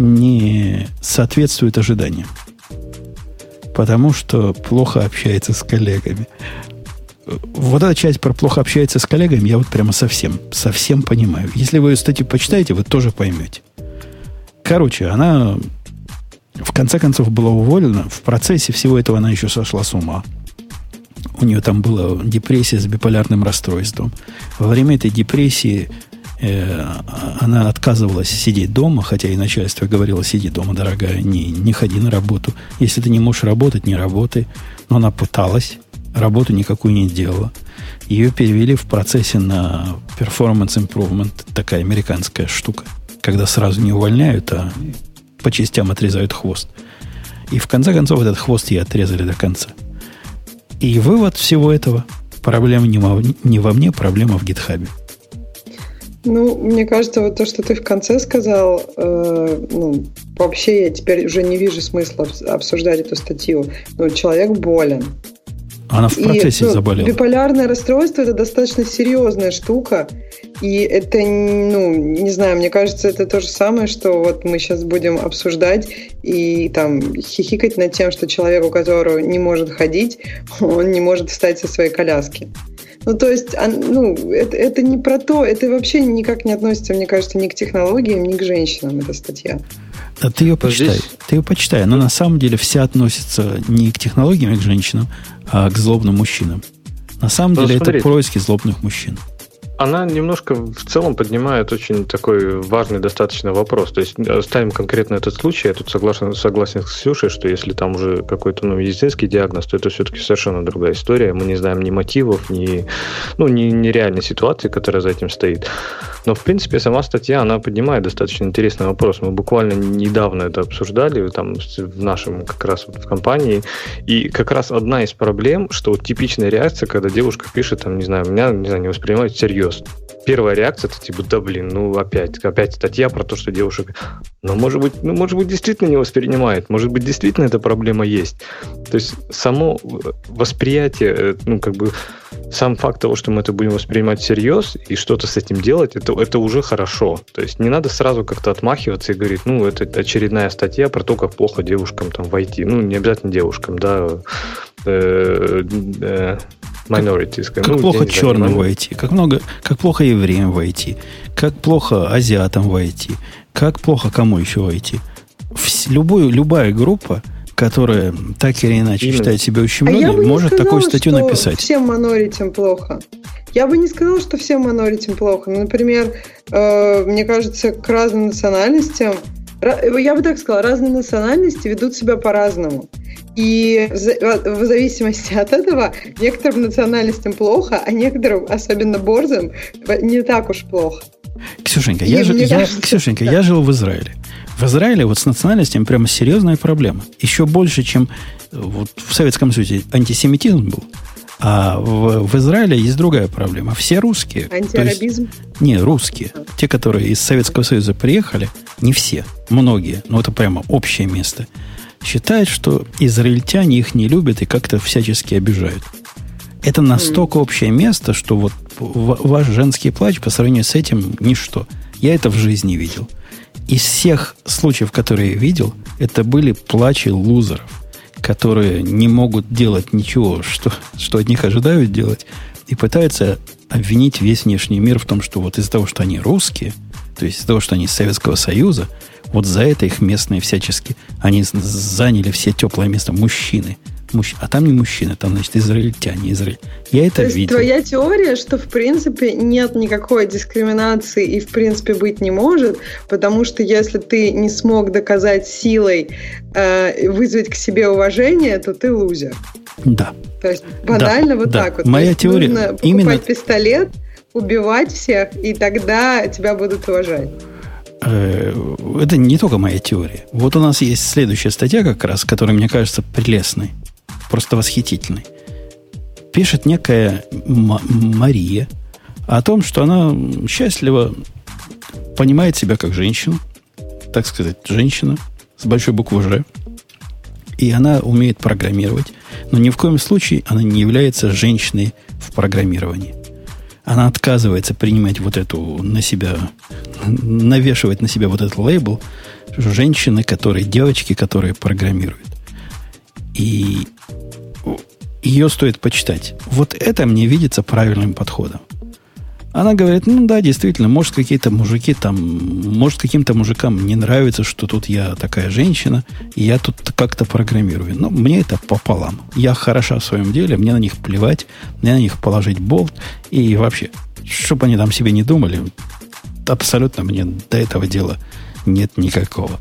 не соответствует ожиданиям. Потому что плохо общается с коллегами вот эта часть про плохо общается с коллегами, я вот прямо совсем, совсем понимаю. Если вы статью почитаете, вы тоже поймете. Короче, она в конце концов была уволена. В процессе всего этого она еще сошла с ума. У нее там была депрессия с биполярным расстройством. Во время этой депрессии она отказывалась сидеть дома, хотя и начальство говорило, сиди дома, дорогая, не, не ходи на работу. Если ты не можешь работать, не работай. Но она пыталась работу никакую не делала. Ее перевели в процессе на performance improvement, такая американская штука, когда сразу не увольняют, а по частям отрезают хвост. И в конце концов этот хвост ей отрезали до конца. И вывод всего этого – проблема не во мне, проблема в гитхабе. Ну, мне кажется, вот то, что ты в конце сказал, э, ну, вообще я теперь уже не вижу смысла обсуждать эту статью. Ну, человек болен. Она в процессе и, ну, заболела. Биполярное расстройство это достаточно серьезная штука. И это, ну, не знаю, мне кажется, это то же самое, что вот мы сейчас будем обсуждать и там хихикать над тем, что человек, у которого не может ходить, он не может встать со своей коляски. Ну, то есть, ну, это, это не про то, это вообще никак не относится, мне кажется, ни к технологиям, ни к женщинам, эта статья. Да ты ее почитай. Здесь... Ты ее почитай. Но на самом деле вся относится не к технологиям, а к женщинам, а к злобным мужчинам. На самом ну, деле смотри. это происки злобных мужчин. Она немножко в целом поднимает очень такой важный достаточно вопрос. То есть э, ставим конкретно этот случай, я тут согласен, согласен с Ксюшей, что если там уже какой-то ну, медицинский диагноз, то это все-таки совершенно другая история. Мы не знаем ни мотивов, ни, ну, ни, ни реальной ситуации, которая за этим стоит. Но, в принципе, сама статья, она поднимает достаточно интересный вопрос. Мы буквально недавно это обсуждали там в нашем как раз вот в компании. И как раз одна из проблем, что вот типичная реакция, когда девушка пишет, там, не знаю, меня не, знаю, не воспринимают всерьез Первая реакция это типа, да блин, ну опять, опять статья про то, что девушек, ну может быть, ну может быть действительно не воспринимает, может быть действительно эта проблема есть. То есть само восприятие, э, ну как бы сам факт того, что мы это будем воспринимать всерьез и что-то с этим делать, это, это уже хорошо. То есть не надо сразу как-то отмахиваться и говорить, ну, это очередная статья про то, как плохо девушкам там войти. Ну, не обязательно девушкам, да, э, э, minorities. Как, ну, как плохо черным войти, как много, как плохо евреям войти, как плохо азиатам войти, как плохо кому еще войти. В, любую, любая группа, которая так или иначе Именно. считает себя ущемленной, а может сказала, такую статью написать. Всем моноритям плохо. Я бы не сказала, что всем моноритям плохо. Ну, например, э, мне кажется, к разным национальностям я бы так сказала, разные национальности ведут себя по-разному. И в зависимости от этого некоторым национальностям плохо, а некоторым, особенно борзым, не так уж плохо. Ксюшенька, я, же, я, кажется, Ксюшенька да. я жил в Израиле. В Израиле вот с национальностями прямо серьезная проблема. Еще больше, чем вот в Советском Союзе антисемитизм был. А в, в Израиле есть другая проблема. Все русские. Антиарабизм? Есть, не, русские. Те, которые из Советского Союза приехали, не все, многие, но это прямо общее место – считает, что израильтяне их не любят и как-то всячески обижают. Это настолько общее место, что вот ваш женский плач по сравнению с этим ничто. Я это в жизни видел. Из всех случаев, которые я видел, это были плачи лузеров, которые не могут делать ничего, что, что от них ожидают делать, и пытаются обвинить весь внешний мир в том, что вот из-за того, что они русские, то есть из-за того, что они из Советского Союза, вот за это их местные всячески, они заняли все теплое место. Мужчины. Мужч... А там не мужчины, там, значит, израильтяне, Израиль. Я это То есть видел. твоя теория, что, в принципе, нет никакой дискриминации и, в принципе, быть не может, потому что если ты не смог доказать силой э, вызвать к себе уважение, то ты лузер. Да. То есть банально да, вот да. так вот. Моя теория нужно покупать именно... пистолет, убивать всех, и тогда тебя будут уважать. Э, это не только моя теория. Вот у нас есть следующая статья как раз, которая мне кажется прелестной, просто восхитительной. Пишет некая Мария о том, что она счастливо понимает себя как женщину, так сказать, женщина с большой буквы «Ж», и она умеет программировать, но ни в коем случае она не является женщиной в программировании она отказывается принимать вот эту на себя, навешивать на себя вот этот лейбл женщины, которые, девочки, которые программируют. И ее стоит почитать. Вот это мне видится правильным подходом. Она говорит, ну да, действительно, может, какие-то мужики там, может, каким-то мужикам не нравится, что тут я такая женщина, и я тут как-то программирую. Но мне это пополам. Я хороша в своем деле, мне на них плевать, мне на них положить болт, и вообще, чтобы они там себе не думали, абсолютно мне до этого дела нет никакого.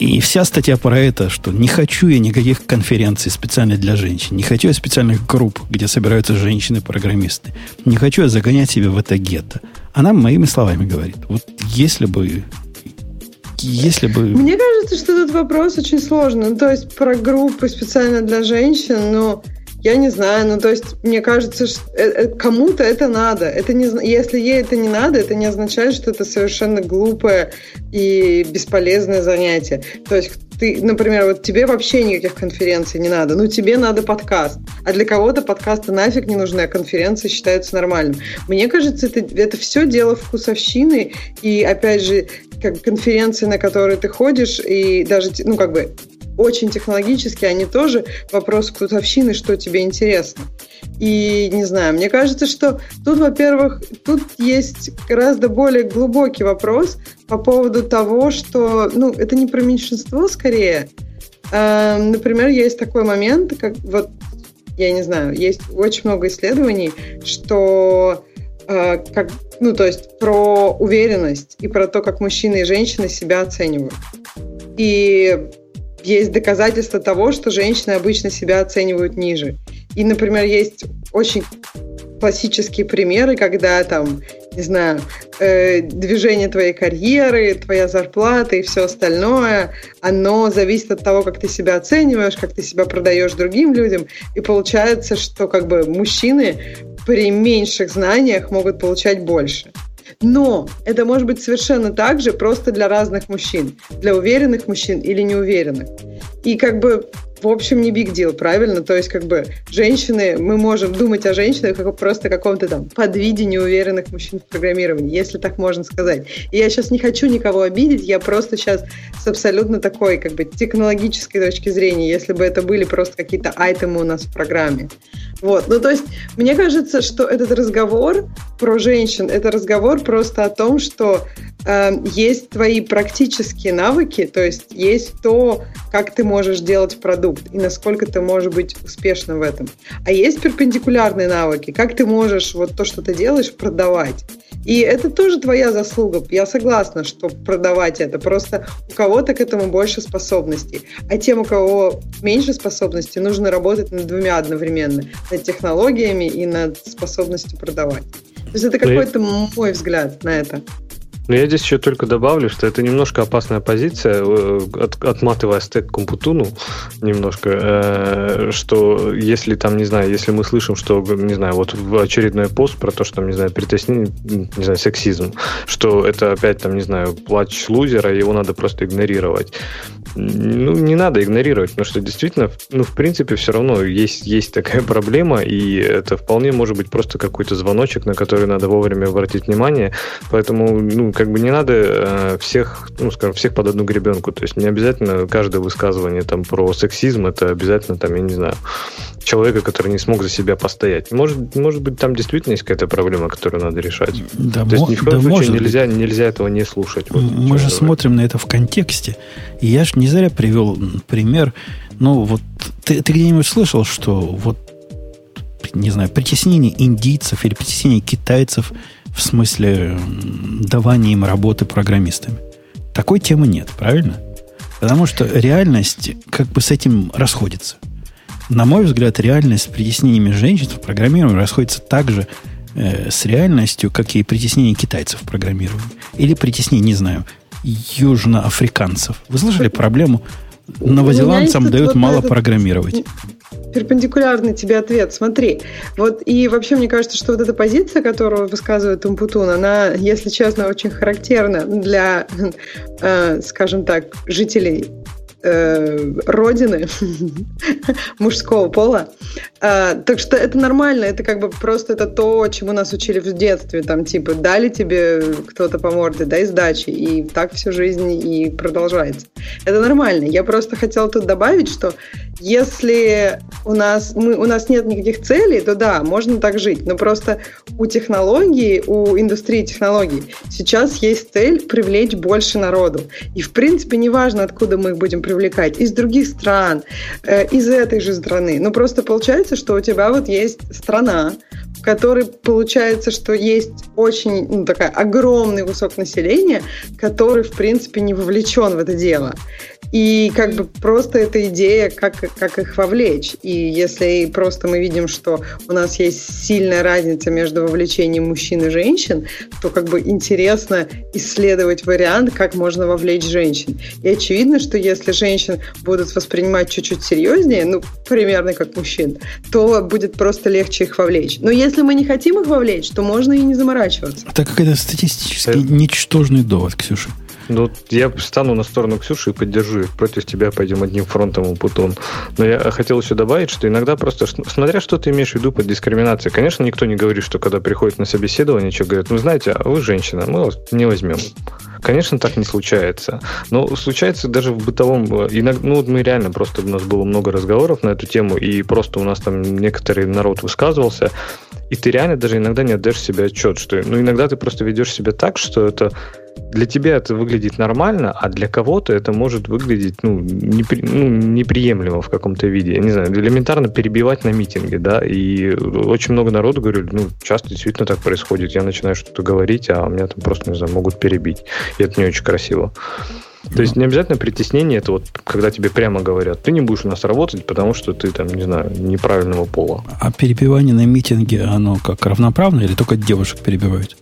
И вся статья про это, что не хочу я никаких конференций специально для женщин, не хочу я специальных групп, где собираются женщины-программисты, не хочу я загонять себя в это гетто. Она моими словами говорит, вот если бы если бы... Мне кажется, что этот вопрос очень сложный. Ну, то есть про группы специально для женщин, но я не знаю, ну то есть мне кажется, что э, э, кому-то это надо. Это не, если ей это не надо, это не означает, что это совершенно глупое и бесполезное занятие. То есть ты, например, вот тебе вообще никаких конференций не надо, ну тебе надо подкаст, а для кого-то подкасты нафиг не нужны, а конференции считаются нормальным. Мне кажется, это, это все дело вкусовщины, и опять же, как конференции, на которые ты ходишь, и даже, ну как бы очень технологически, они тоже вопрос вкусовщины, что тебе интересно. И не знаю, мне кажется, что тут, во-первых, тут есть гораздо более глубокий вопрос по поводу того, что, ну, это не про меньшинство скорее. А, например, есть такой момент, как вот, я не знаю, есть очень много исследований, что э, как, ну, то есть про уверенность и про то, как мужчины и женщины себя оценивают. И есть доказательства того, что женщины обычно себя оценивают ниже. И, например, есть очень классические примеры, когда там, не знаю, э, движение твоей карьеры, твоя зарплата и все остальное, оно зависит от того, как ты себя оцениваешь, как ты себя продаешь другим людям. И получается, что как бы мужчины при меньших знаниях могут получать больше. Но это может быть совершенно так же просто для разных мужчин. Для уверенных мужчин или неуверенных. И как бы в общем, не big deal, правильно? То есть, как бы, женщины, мы можем думать о женщинах как просто каком-то там подвиде неуверенных мужчин в программировании, если так можно сказать. И я сейчас не хочу никого обидеть, я просто сейчас с абсолютно такой, как бы, технологической точки зрения, если бы это были просто какие-то айтемы у нас в программе. Вот, ну, то есть, мне кажется, что этот разговор про женщин, это разговор просто о том, что э, есть твои практические навыки, то есть есть то, как ты можешь делать продукт и насколько ты можешь быть успешным в этом. А есть перпендикулярные навыки, как ты можешь вот то, что ты делаешь, продавать. И это тоже твоя заслуга. Я согласна, что продавать это. Просто у кого-то к этому больше способностей. А тем, у кого меньше способностей, нужно работать над двумя одновременно. Над технологиями и над способностью продавать. То есть это какой-то мой взгляд на это. Но я здесь еще только добавлю, что это немножко опасная позиция, э, от, отматывая стек Компутуну немножко, э, что если там, не знаю, если мы слышим, что, не знаю, вот в очередной пост про то, что там, не знаю, притеснение, не знаю, сексизм, что это опять там, не знаю, плач лузера, его надо просто игнорировать. Ну, не надо игнорировать, потому что действительно, ну, в принципе, все равно есть, есть такая проблема, и это вполне может быть просто какой-то звоночек, на который надо вовремя обратить внимание. Поэтому, ну, как бы не надо э, всех, ну, скажем, всех под одну гребенку. То есть не обязательно каждое высказывание там про сексизм, это обязательно там, я не знаю, человека, который не смог за себя постоять. Может, может быть, там действительно есть какая-то проблема, которую надо решать. Да, То есть ни в коем да случае нельзя, нельзя этого не слушать. Вот, Мы же смотрим на это в контексте. И я же не зря привел пример. Ну, вот ты, ты где-нибудь слышал, что вот, не знаю, притеснение индийцев или притеснение китайцев в смысле давания им работы программистами? Такой темы нет, правильно? Потому что реальность как бы с этим расходится. На мой взгляд, реальность с притеснениями женщин в программировании расходится так же э, с реальностью, как и притеснение китайцев в программировании. Или притеснение, не знаю, южноафриканцев. Вы слышали проблему? Новозеландцам дают мало программировать перпендикулярный тебе ответ. Смотри, вот и вообще мне кажется, что вот эта позиция, которую высказывает Умпутун, она, если честно, очень характерна для, э, скажем так, жителей э, родины мужского пола. А, так что это нормально, это как бы просто это то, чему нас учили в детстве, там типа дали тебе кто-то по морде, дай сдачи, и так всю жизнь и продолжается. Это нормально. Я просто хотела тут добавить, что если у нас, мы, у нас нет никаких целей, то да, можно так жить. Но просто у технологий, у индустрии технологий сейчас есть цель привлечь больше народу. И в принципе неважно, откуда мы их будем привлекать, из других стран, э, из этой же страны. Но просто получается, что у тебя вот есть страна, в которой получается, что есть очень ну, такая огромный кусок населения, который в принципе не вовлечен в это дело. И как бы просто эта идея, как, как их вовлечь. И если просто мы видим, что у нас есть сильная разница между вовлечением мужчин и женщин, то как бы интересно исследовать вариант, как можно вовлечь женщин. И очевидно, что если женщин будут воспринимать чуть-чуть серьезнее, ну, примерно как мужчин, то будет просто легче их вовлечь. Но если мы не хотим их вовлечь, то можно и не заморачиваться. Это какой-то статистически ничтожный довод, Ксюша. Ну, я стану на сторону Ксюши и поддержу их. Против тебя пойдем одним фронтом, Путун. Но я хотел еще добавить, что иногда просто, смотря что ты имеешь в виду под дискриминацией, конечно, никто не говорит, что когда приходит на собеседование, что говорят, ну, знаете, а вы женщина, мы вас не возьмем. Конечно, так не случается. Но случается даже в бытовом... Иногда, ну, вот мы реально просто... У нас было много разговоров на эту тему, и просто у нас там некоторый народ высказывался, и ты реально даже иногда не отдаешь себе отчет, что... Ну, иногда ты просто ведешь себя так, что это для тебя это выглядит нормально, а для кого-то это может выглядеть ну, непри, ну, неприемлемо в каком-то виде. Я не знаю, элементарно перебивать на митинге, да, и очень много народу говорили, ну, часто действительно так происходит. Я начинаю что-то говорить, а меня там просто, не знаю, могут перебить. И это не очень красиво. То есть не обязательно притеснение, это вот когда тебе прямо говорят, ты не будешь у нас работать, потому что ты там, не знаю, неправильного пола. А перебивание на митинге, оно как равноправно или только девушек перебивают?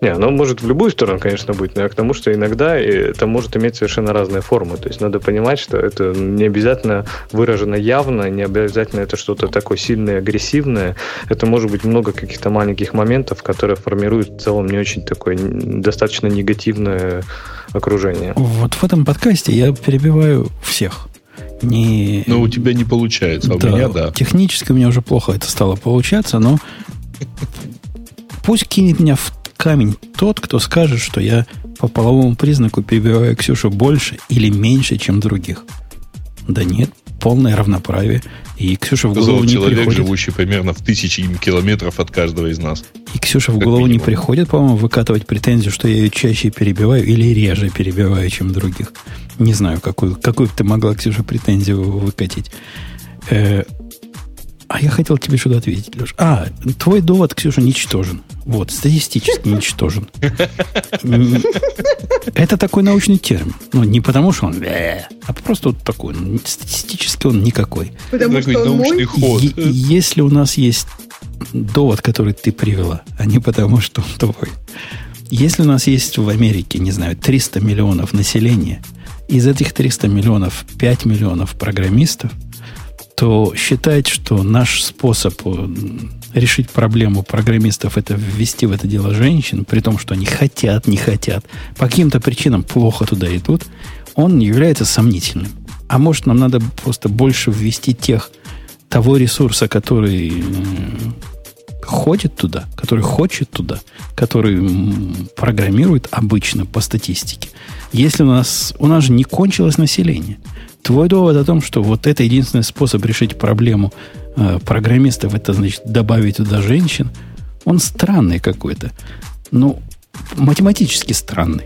Не, оно может в любую сторону, конечно, быть, но я к тому, что иногда это может иметь совершенно разные формы. То есть надо понимать, что это не обязательно выражено явно, не обязательно это что-то такое сильное, агрессивное. Это может быть много каких-то маленьких моментов, которые формируют в целом не очень такое достаточно негативное окружение. Вот в этом подкасте я перебиваю всех. Не... Но у тебя не получается, а да, у меня да. Технически у меня уже плохо это стало получаться, но пусть кинет меня в камень тот, кто скажет, что я по половому признаку перебиваю Ксюшу больше или меньше, чем других. Да нет, полное равноправие. И Ксюша в голову не человек, приходит. живущий примерно в тысячи километров от каждого из нас. И Ксюша в голову минимум. не приходит, по-моему, выкатывать претензию, что я ее чаще перебиваю или реже перебиваю, чем других. Не знаю, какую, какую ты могла, Ксюша, претензию выкатить. Э, а я хотел тебе что-то ответить, Леш. А, твой довод, Ксюша, ничтожен. Вот, статистически ничтожен. Это такой научный термин. Ну, не потому, что он а просто вот такой. Статистически он никакой. Потому что он научный ход. Если у нас есть довод, который ты привела, а не потому, что он твой. Если у нас есть в Америке, не знаю, 300 миллионов населения, из этих 300 миллионов 5 миллионов программистов – то считать, что наш способ э, решить проблему программистов это ввести в это дело женщин, при том, что они хотят, не хотят, по каким-то причинам плохо туда идут, он является сомнительным. А может, нам надо просто больше ввести тех, того ресурса, который э, ходит туда, который хочет туда, который программирует обычно по статистике. Если у нас, у нас же не кончилось население – Твой довод о том, что вот это единственный способ решить проблему э, программистов, это значит добавить туда женщин, он странный какой-то. Ну, математически странный.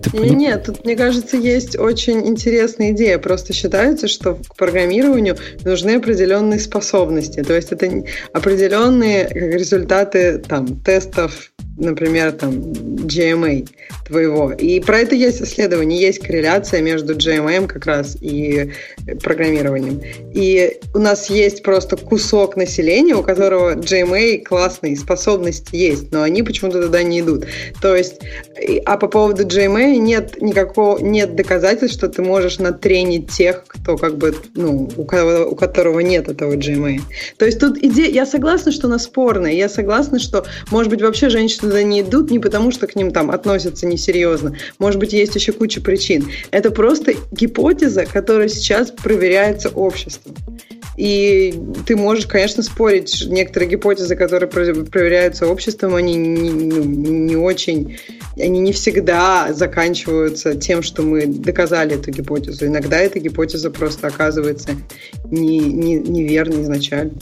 Ты. Нет, тут, мне кажется, есть очень интересная идея. Просто считается, что к программированию нужны определенные способности. То есть это определенные результаты там, тестов например, там, GMA твоего. И про это есть исследование, есть корреляция между GMA как раз и программированием. И у нас есть просто кусок населения, у которого GMA классные способности есть, но они почему-то туда не идут. То есть, а по поводу GMA нет никакого, нет доказательств, что ты можешь натренить тех, кто как бы, ну, у которого, у которого нет этого GMA. То есть тут идея, я согласна, что она спорная, я согласна, что, может быть, вообще женщины туда не идут не потому, что к ним там относятся несерьезно. Может быть, есть еще куча причин. Это просто гипотеза, которая сейчас проверяется обществом. И ты можешь, конечно, спорить, некоторые гипотезы, которые проверяются обществом, они не, ну, не очень, они не всегда заканчиваются тем, что мы доказали эту гипотезу. Иногда эта гипотеза просто оказывается не, не, неверной изначально.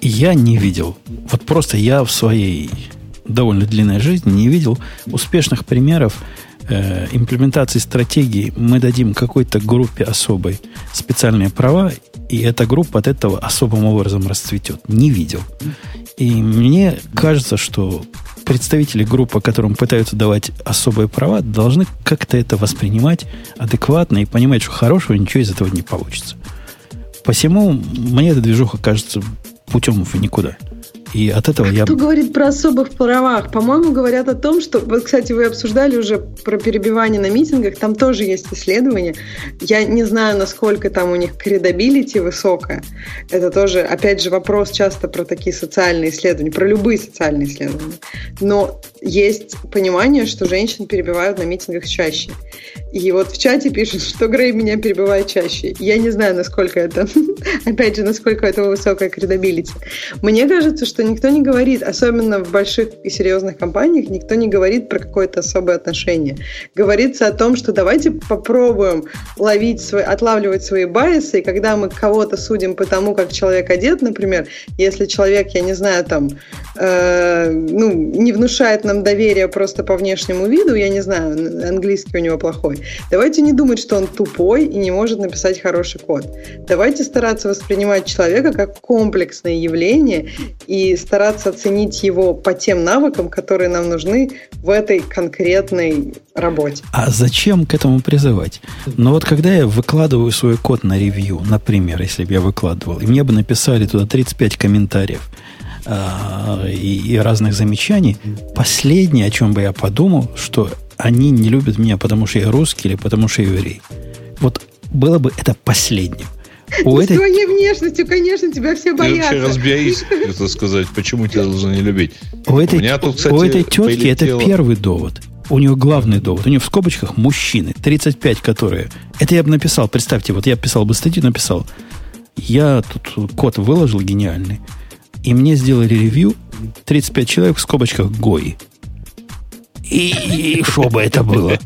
Я не видел. Вот просто я в своей довольно длинной жизни не видел успешных примеров э, имплементации стратегии. Мы дадим какой-то группе особой специальные права, и эта группа от этого особым образом расцветет. Не видел. И мне кажется, что представители группы, которым пытаются давать особые права, должны как-то это воспринимать адекватно и понимать, что хорошего ничего из этого не получится. Посему мне эта движуха кажется путем в никуда. И от этого Кто я... Кто говорит про особых правах? По-моему, говорят о том, что... Вот, кстати, вы обсуждали уже про перебивание на митингах. Там тоже есть исследования. Я не знаю, насколько там у них credibility высокая. Это тоже, опять же, вопрос часто про такие социальные исследования, про любые социальные исследования. Но есть понимание, что женщин перебивают на митингах чаще. И вот в чате пишут, что Грей меня перебивает чаще. Я не знаю, насколько это, опять же, насколько это высокая credibility. Мне кажется, что никто не говорит, особенно в больших и серьезных компаниях, никто не говорит про какое-то особое отношение. Говорится о том, что давайте попробуем ловить свои, отлавливать свои байсы, и когда мы кого-то судим по тому, как человек одет, например, если человек, я не знаю, там, э, ну, не внушает нам нам доверие просто по внешнему виду, я не знаю, английский у него плохой. Давайте не думать, что он тупой и не может написать хороший код. Давайте стараться воспринимать человека как комплексное явление и стараться оценить его по тем навыкам, которые нам нужны в этой конкретной работе. А зачем к этому призывать? Но вот когда я выкладываю свой код на ревью, например, если бы я выкладывал, и мне бы написали туда 35 комментариев и, и разных замечаний, последнее, о чем бы я подумал, что они не любят меня, потому что я русский или потому что я еврей. Вот было бы это последним. У этой... своей внешностью, конечно, тебя все боятся. Ты вообще разберись, это сказать, почему тебя должны не любить. У этой, У меня тут, кстати, у этой тетки полетело... это первый довод. У нее главный довод. У нее в скобочках мужчины, 35 которые. Это я бы написал, представьте, вот я писал бы статью, написал. Я тут код выложил гениальный. И мне сделали ревью 35 человек в скобочках ГОИ. И, и что бы это было?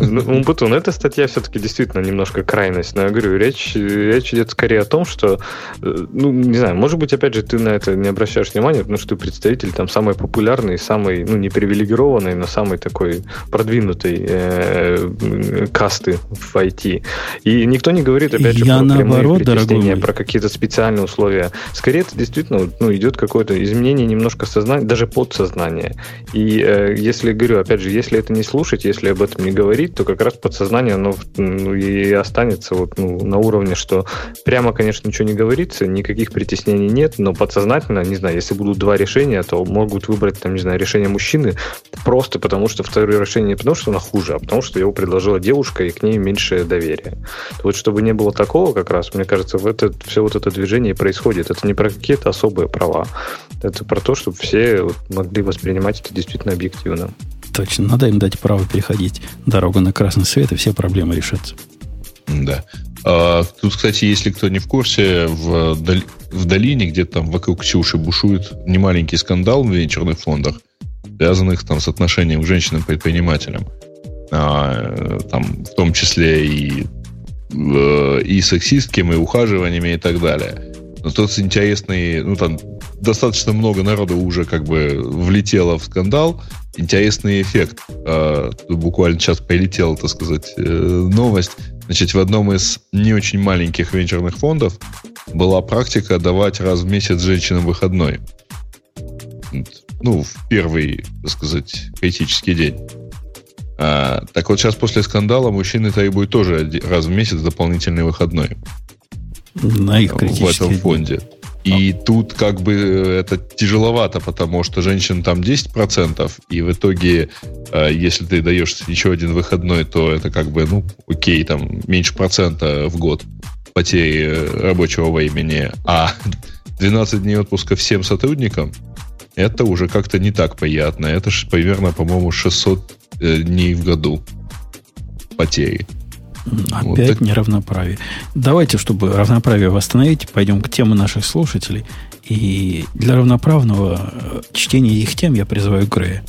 Ну, Бутун, эта статья все-таки действительно немножко крайность. Но я говорю, речь, речь идет скорее о том, что, э, ну, не знаю, может быть, опять же, ты на это не обращаешь внимания, потому что ты представитель там самой популярной, самой, ну, не привилегированной, но самой такой продвинутой э, касты в IT. И никто не говорит, опять же, я про наоборот, прямые про какие-то специальные условия. Скорее, это действительно ну, идет какое-то изменение немножко сознания, даже подсознания. И э, если, говорю, опять же, если это не слушать, если об этом не говорить, то как раз подсознание оно ну, и останется вот, ну, на уровне, что прямо, конечно, ничего не говорится, никаких притеснений нет, но подсознательно, не знаю, если будут два решения, то могут выбрать, там, не знаю, решение мужчины просто потому, что второе решение не потому, что оно хуже, а потому, что его предложила девушка, и к ней меньше доверия. Вот чтобы не было такого как раз, мне кажется, в это, все вот это движение происходит. Это не про какие-то особые права. Это про то, чтобы все могли воспринимать это действительно объективно. Точно, надо им дать право переходить дорогу на красный свет, и все проблемы решатся. Да. А, тут, кстати, если кто не в курсе, в, в долине, где-то там вокруг Ксюши бушует немаленький скандал в венчурных фондах, связанных там с отношением к женщинам-предпринимателям. А, там, в том числе и, э, и сексистким, и ухаживаниями и так далее. Но тут интересный, ну там достаточно много народу уже как бы влетело в скандал. Интересный эффект. Тут буквально сейчас прилетела, так сказать, э, новость. Значит, в одном из не очень маленьких венчурных фондов была практика давать раз в месяц женщинам выходной. Ну, в первый, так сказать, критический день. А, так вот сейчас после скандала мужчины требуют тоже раз в месяц дополнительный выходной. На их в этом фонде. И а. тут как бы э, это тяжеловато, потому что женщин там 10%, и в итоге, э, если ты даешь еще один выходной, то это как бы, ну, окей, там меньше процента в год потери э, рабочего времени, а 12 дней отпуска всем сотрудникам, это уже как-то не так приятно. Это примерно, по-моему, 600 дней в году потери. Опять вот неравноправие. Давайте, чтобы равноправие восстановить, пойдем к теме наших слушателей. И для равноправного э, чтения их тем я призываю Грея.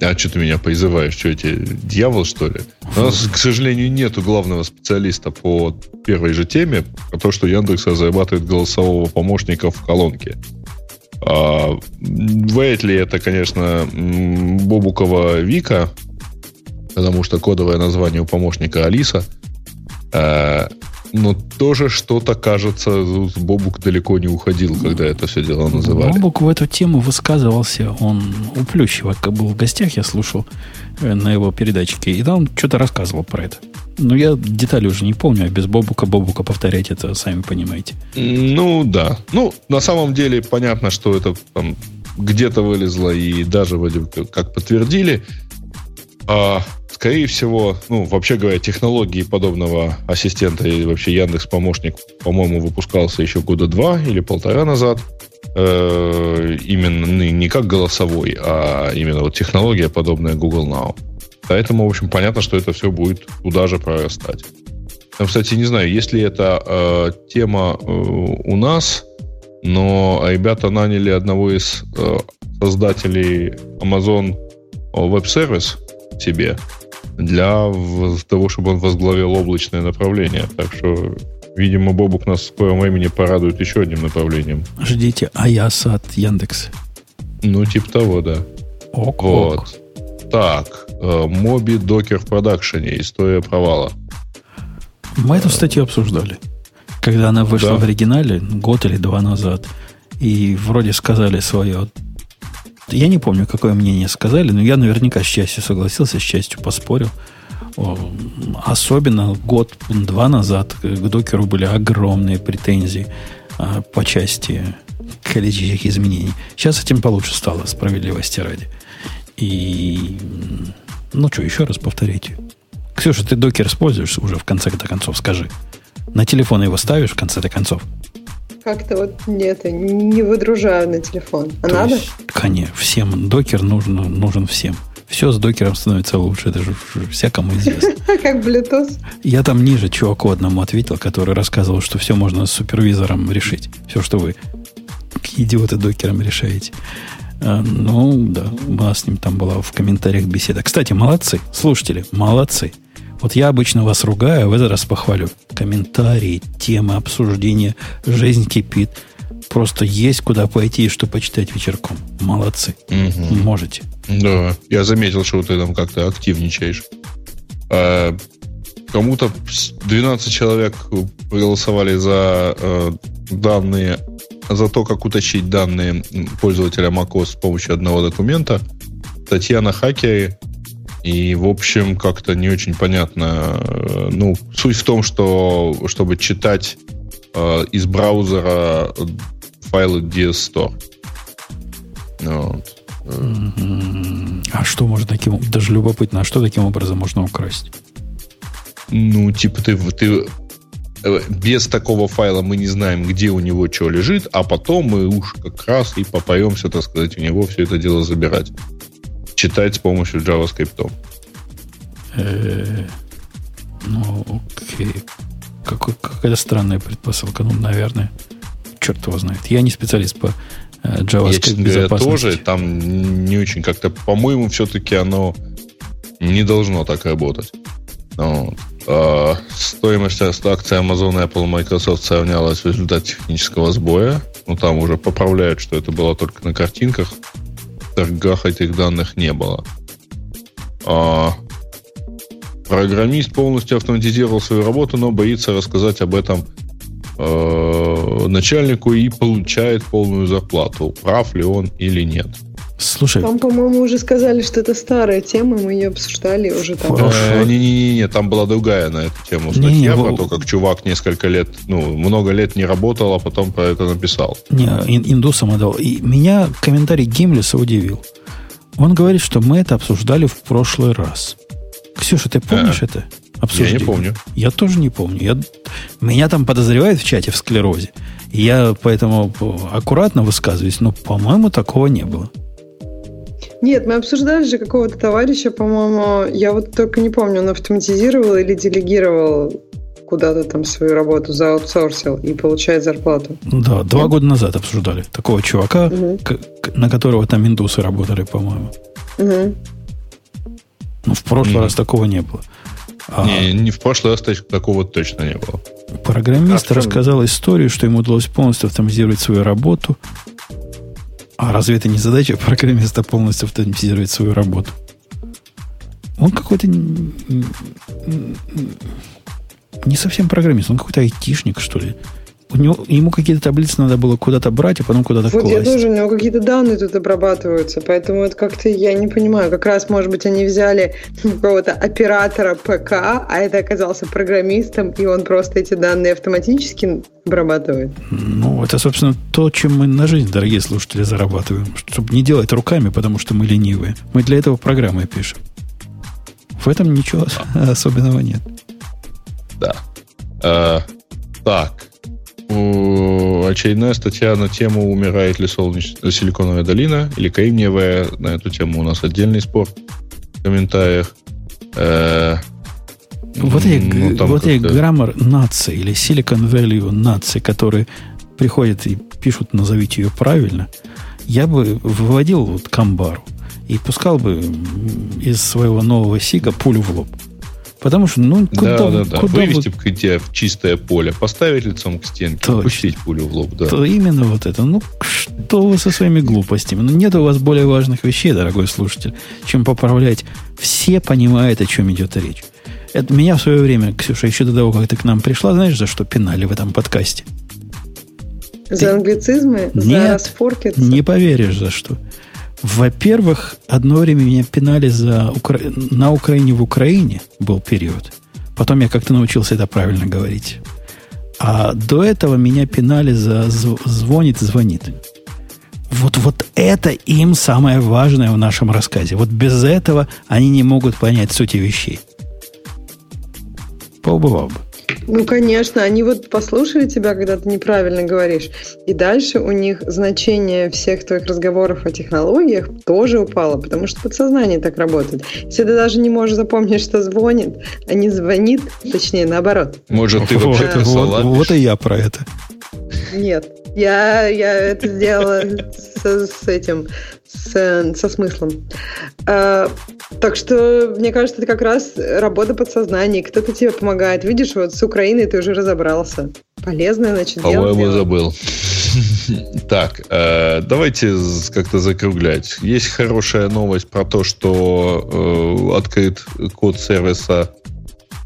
А что ты меня призываешь? Что эти дьявол, что ли? У нас, к сожалению, нету главного специалиста по первой же теме, про то, что Яндекс разрабатывает голосового помощника в колонке. А, вряд ли это, конечно, Бобукова Вика, потому что кодовое название у помощника Алиса. Э, но тоже что-то, кажется, Бобук далеко не уходил, когда это все дело называли. Бобук в эту тему высказывался, он у Плющева как был в гостях, я слушал э, на его передатчике, и там что-то рассказывал про это. Но я детали уже не помню, а без Бобука Бобука повторять это, сами понимаете. Ну, да. Ну, на самом деле, понятно, что это там где-то вылезло, и даже вроде как подтвердили. А, скорее всего, ну, вообще говоря, технологии подобного ассистента и вообще Яндекс Помощник, по-моему, выпускался еще года два или полтора назад. Э, именно не как голосовой, а именно вот технология, подобная Google Now. Поэтому, в общем, понятно, что это все будет туда же прорастать. Там, кстати, не знаю, если это э, тема э, у нас, но ребята наняли одного из э, создателей Amazon Web Service себе для того, чтобы он возглавил облачное направление. Так что, видимо, Бобук нас в скором времени порадует еще одним направлением. Ждите Аяса от Яндекса. Ну, типа того, да. Ок, ок. Вот. Так, э, Моби Докер в продакшене. История провала. Мы эту статью обсуждали. Когда она вышла Да. в оригинале год или два назад. И вроде сказали свое. Я не помню, какое мнение сказали, но я наверняка с частью согласился, с частью поспорил. Особенно год-два назад к докеру были огромные претензии а, по части количественных изменений. Сейчас этим получше стало, справедливости ради. И, ну что, еще раз повторите. Ксюша, ты докер используешь уже в конце-то концов, скажи. На телефон его ставишь в конце-то концов? Как-то вот нет, не выдружаю на телефон. А То надо? есть, конечно, всем докер нужен, нужен всем. Все с докером становится лучше, это же всякому известно. Как Bluetooth? Я там ниже чуваку одному ответил, который рассказывал, что все можно с супервизором решить. Все, что вы, идиоты, докером решаете. А, ну, да, у нас с ним там была в комментариях беседа. Кстати, молодцы, слушатели, молодцы. Вот я обычно вас ругаю, а в этот раз похвалю. Комментарии, темы, обсуждения, жизнь кипит. Просто есть куда пойти и что почитать вечерком. Молодцы. Мгм. Можете. Да, я заметил, что ты там как-то активничаешь. А, кому-то с- 12 человек проголосовали за э, данные, за то, как утащить данные пользователя macOS с помощью одного документа. Татьяна хакеры. И, в общем, как-то не очень понятно. Э, Ну, суть в том, что чтобы читать э, из браузера файлы DS Store. Вот. А что можно таким... Даже любопытно, а что таким образом можно украсть? Ну, типа ты, ты э, без такого файла мы не знаем, где у него что лежит, а потом мы уж как раз и попоемся, так сказать, у него все это дело забирать. Читать с помощью JavaScript. Э, Ну, окей. Какой, какая-то странная предпосылка. Ну, наверное. Черт его знает. Я не специалист по э, Я, JavaScript честно говоря, безопасности. тоже там не очень как-то, по-моему, все-таки оно не должно так работать. Ну, вот. А, стоимость акций Amazon, Apple, Microsoft сравнялась в результате технического сбоя. Ну, там уже поправляют, что это было только на картинках. Торгах этих данных не было. А, программист полностью автоматизировал свою работу, но боится рассказать об этом э, начальнику и получает полную зарплату. Прав ли он или нет? Слушай, Там, по-моему, уже сказали, что это старая тема, мы ее обсуждали уже там. Хорошо. Э, Не-не-не, там была другая на эту тему статья во- про то, как чувак несколько лет, ну, много лет не работал, а потом про это написал. не, ин- индусам отдал. И меня комментарий Гимлиса удивил. Он говорит, что мы это обсуждали в прошлый раз. Ксюша, ты помнишь это? Я Обсуждение? не помню. Я тоже не помню. Я, меня там подозревают в чате в склерозе. Я поэтому аккуратно высказываюсь, но, по-моему, такого не было. Нет, мы обсуждали же какого-то товарища, по-моему, я вот только не помню, он автоматизировал или делегировал куда-то там свою работу, зааутсорсил и получает зарплату. Да, два года назад обсуждали такого чувака, Мгм. к- на которого там индусы работали, по-моему. Мгм. Ну, в прошлый Мгм. раз такого не было. А Не, не в прошлый раз такого точно не было. программист А рассказал историю, что ему удалось полностью автоматизировать свою работу. А разве это не задача программиста полностью автоматизировать свою работу? Он какой-то не совсем программист, он какой-то айтишник, что ли. У него, ему какие-то таблицы надо было куда-то брать, а потом куда-то Вот я класть. тоже, у него какие-то данные тут обрабатываются, поэтому это как-то я не понимаю. Как раз, может быть, они взяли какого-то оператора ПК, а это оказался программистом, и он просто эти данные автоматически обрабатывает. Ну, это, собственно, то, чем мы на жизнь, дорогие слушатели, зарабатываем. Чтобы не делать руками, потому что мы ленивые. Мы для этого программы пишем. В этом ничего особенного нет. Да. Э, так. Очередная статья на тему «Умирает ли солнеч... силиконовая долина» или «Кремниевая». На эту тему у нас отдельный спор в комментариях. Э, Вот эти, ну, вот эти граммар нации или Silicon Value нации, которые приходят и пишут «назовите ее правильно», я бы выводил вот к амбару и пускал бы из своего нового сига пулю в лоб. Потому что, ну, куда, да, да, да. куда Вывести вы... тебя в чистое поле, поставить лицом к стенке, Точно. пустить пулю в лоб. Да. То именно вот это. Ну, что вы со своими глупостями? Ну, нет у вас более важных вещей, дорогой слушатель, чем поправлять. Все понимают, о чем идет речь. Это меня в свое время, Ксюша, еще до того, как ты к нам пришла, знаешь, за что пинали в этом подкасте? За англицизмы? Нет, за расфорки? Не поверишь, за что. Во-первых, одно время меня пинали за Укра... на Украине в Украине был период. Потом я как-то научился это правильно говорить. А до этого меня пинали за звонит, звонит. Вот, вот это им самое важное в нашем рассказе. Вот без этого они не могут понять сути вещей. Поубывал бы. Ну, конечно, они вот послушали тебя, когда ты неправильно говоришь, и дальше у них значение всех твоих разговоров о технологиях тоже упало, потому что подсознание так работает. Если ты даже не можешь запомнить, что звонит, а не звонит, точнее, наоборот. Может, ты вообще вот, вот, вот и я про это. Нет, я, я это сделала с, с этим, с, со смыслом. А, так что, мне кажется, это как раз работа подсознания. Кто-то тебе помогает. Видишь, вот с Украиной ты уже разобрался. Полезное, значит, По-моему, забыл. Так, э, давайте как-то закруглять. Есть хорошая новость про то, что э, открыт код сервиса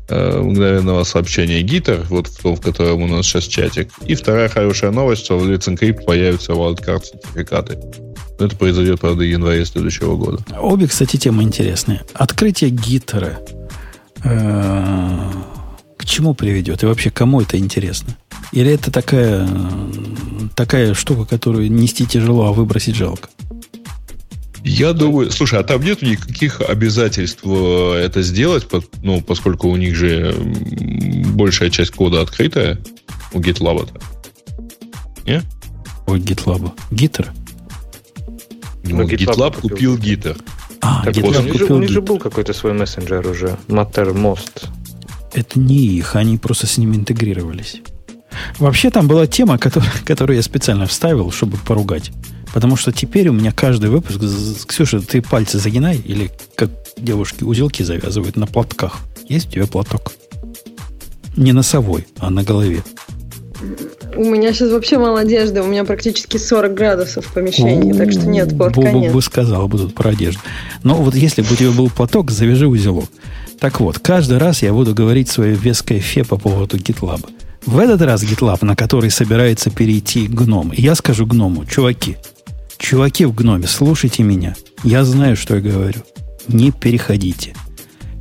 э, мгновенного сообщения Gitter, вот в том, в котором у нас сейчас чатик. И вторая хорошая новость, что в Let's Encrypt появятся wildcard сертификаты. Это произойдет, правда, в январе следующего года. Обе, кстати, темы интересные. Открытие Гиттера э, к чему приведет? И вообще, кому это интересно? Или это такая, такая штука, которую нести тяжело, а выбросить жалко? Я думаю, слушай, а там нет никаких обязательств э, это сделать, ну, поскольку у них же большая часть кода открытая у GitLab-то. Не? У GitLab. Гиттер? Ну, ну GitLab купил Gitter. А, так GitLab вот, у, них же, у них же был какой-то свой мессенджер уже, Mattermost. Это не их, они просто с ними интегрировались. Вообще там была тема, которую, которую я специально вставил, чтобы поругать. Потому что теперь у меня каждый выпуск... Ксюша, ты пальцы загинай, или как девушки узелки завязывают на платках. Есть у тебя платок? Не носовой, а на голове. У меня сейчас вообще мало одежды, у меня практически 40 градусов в помещении, так что нет, платка Бобу нет. бы сказал бы тут про одежду. Но вот если бы у тебя был платок, завяжи узелок. Так вот, каждый раз я буду говорить свое веское фе по поводу GitLab. В этот раз GitLab, на который собирается перейти гном, я скажу гному, чуваки, чуваки в гноме, слушайте меня. Я знаю, что я говорю. Не переходите.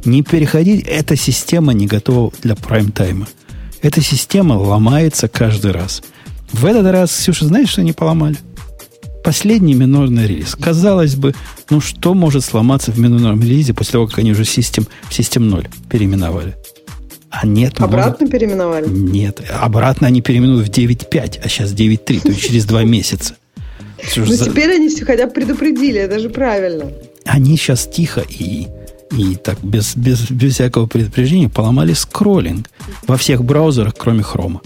Не переходите, эта система не готова для прайм-тайма. Эта система ломается каждый раз. В этот раз, Ксюша, знаешь, что они поломали? Последний минорный релиз. Казалось бы, ну что может сломаться в минорном релизе после того, как они уже систем, в систем 0 переименовали? А нет. Обратно может... переименовали? Нет. Обратно они переименуют в 9.5, а сейчас 9.3, то есть через два месяца. Ну, теперь они все хотя бы предупредили, это же правильно. Они сейчас тихо и и так без, без, без всякого предупреждения поломали скроллинг во всех браузерах, кроме Chrome.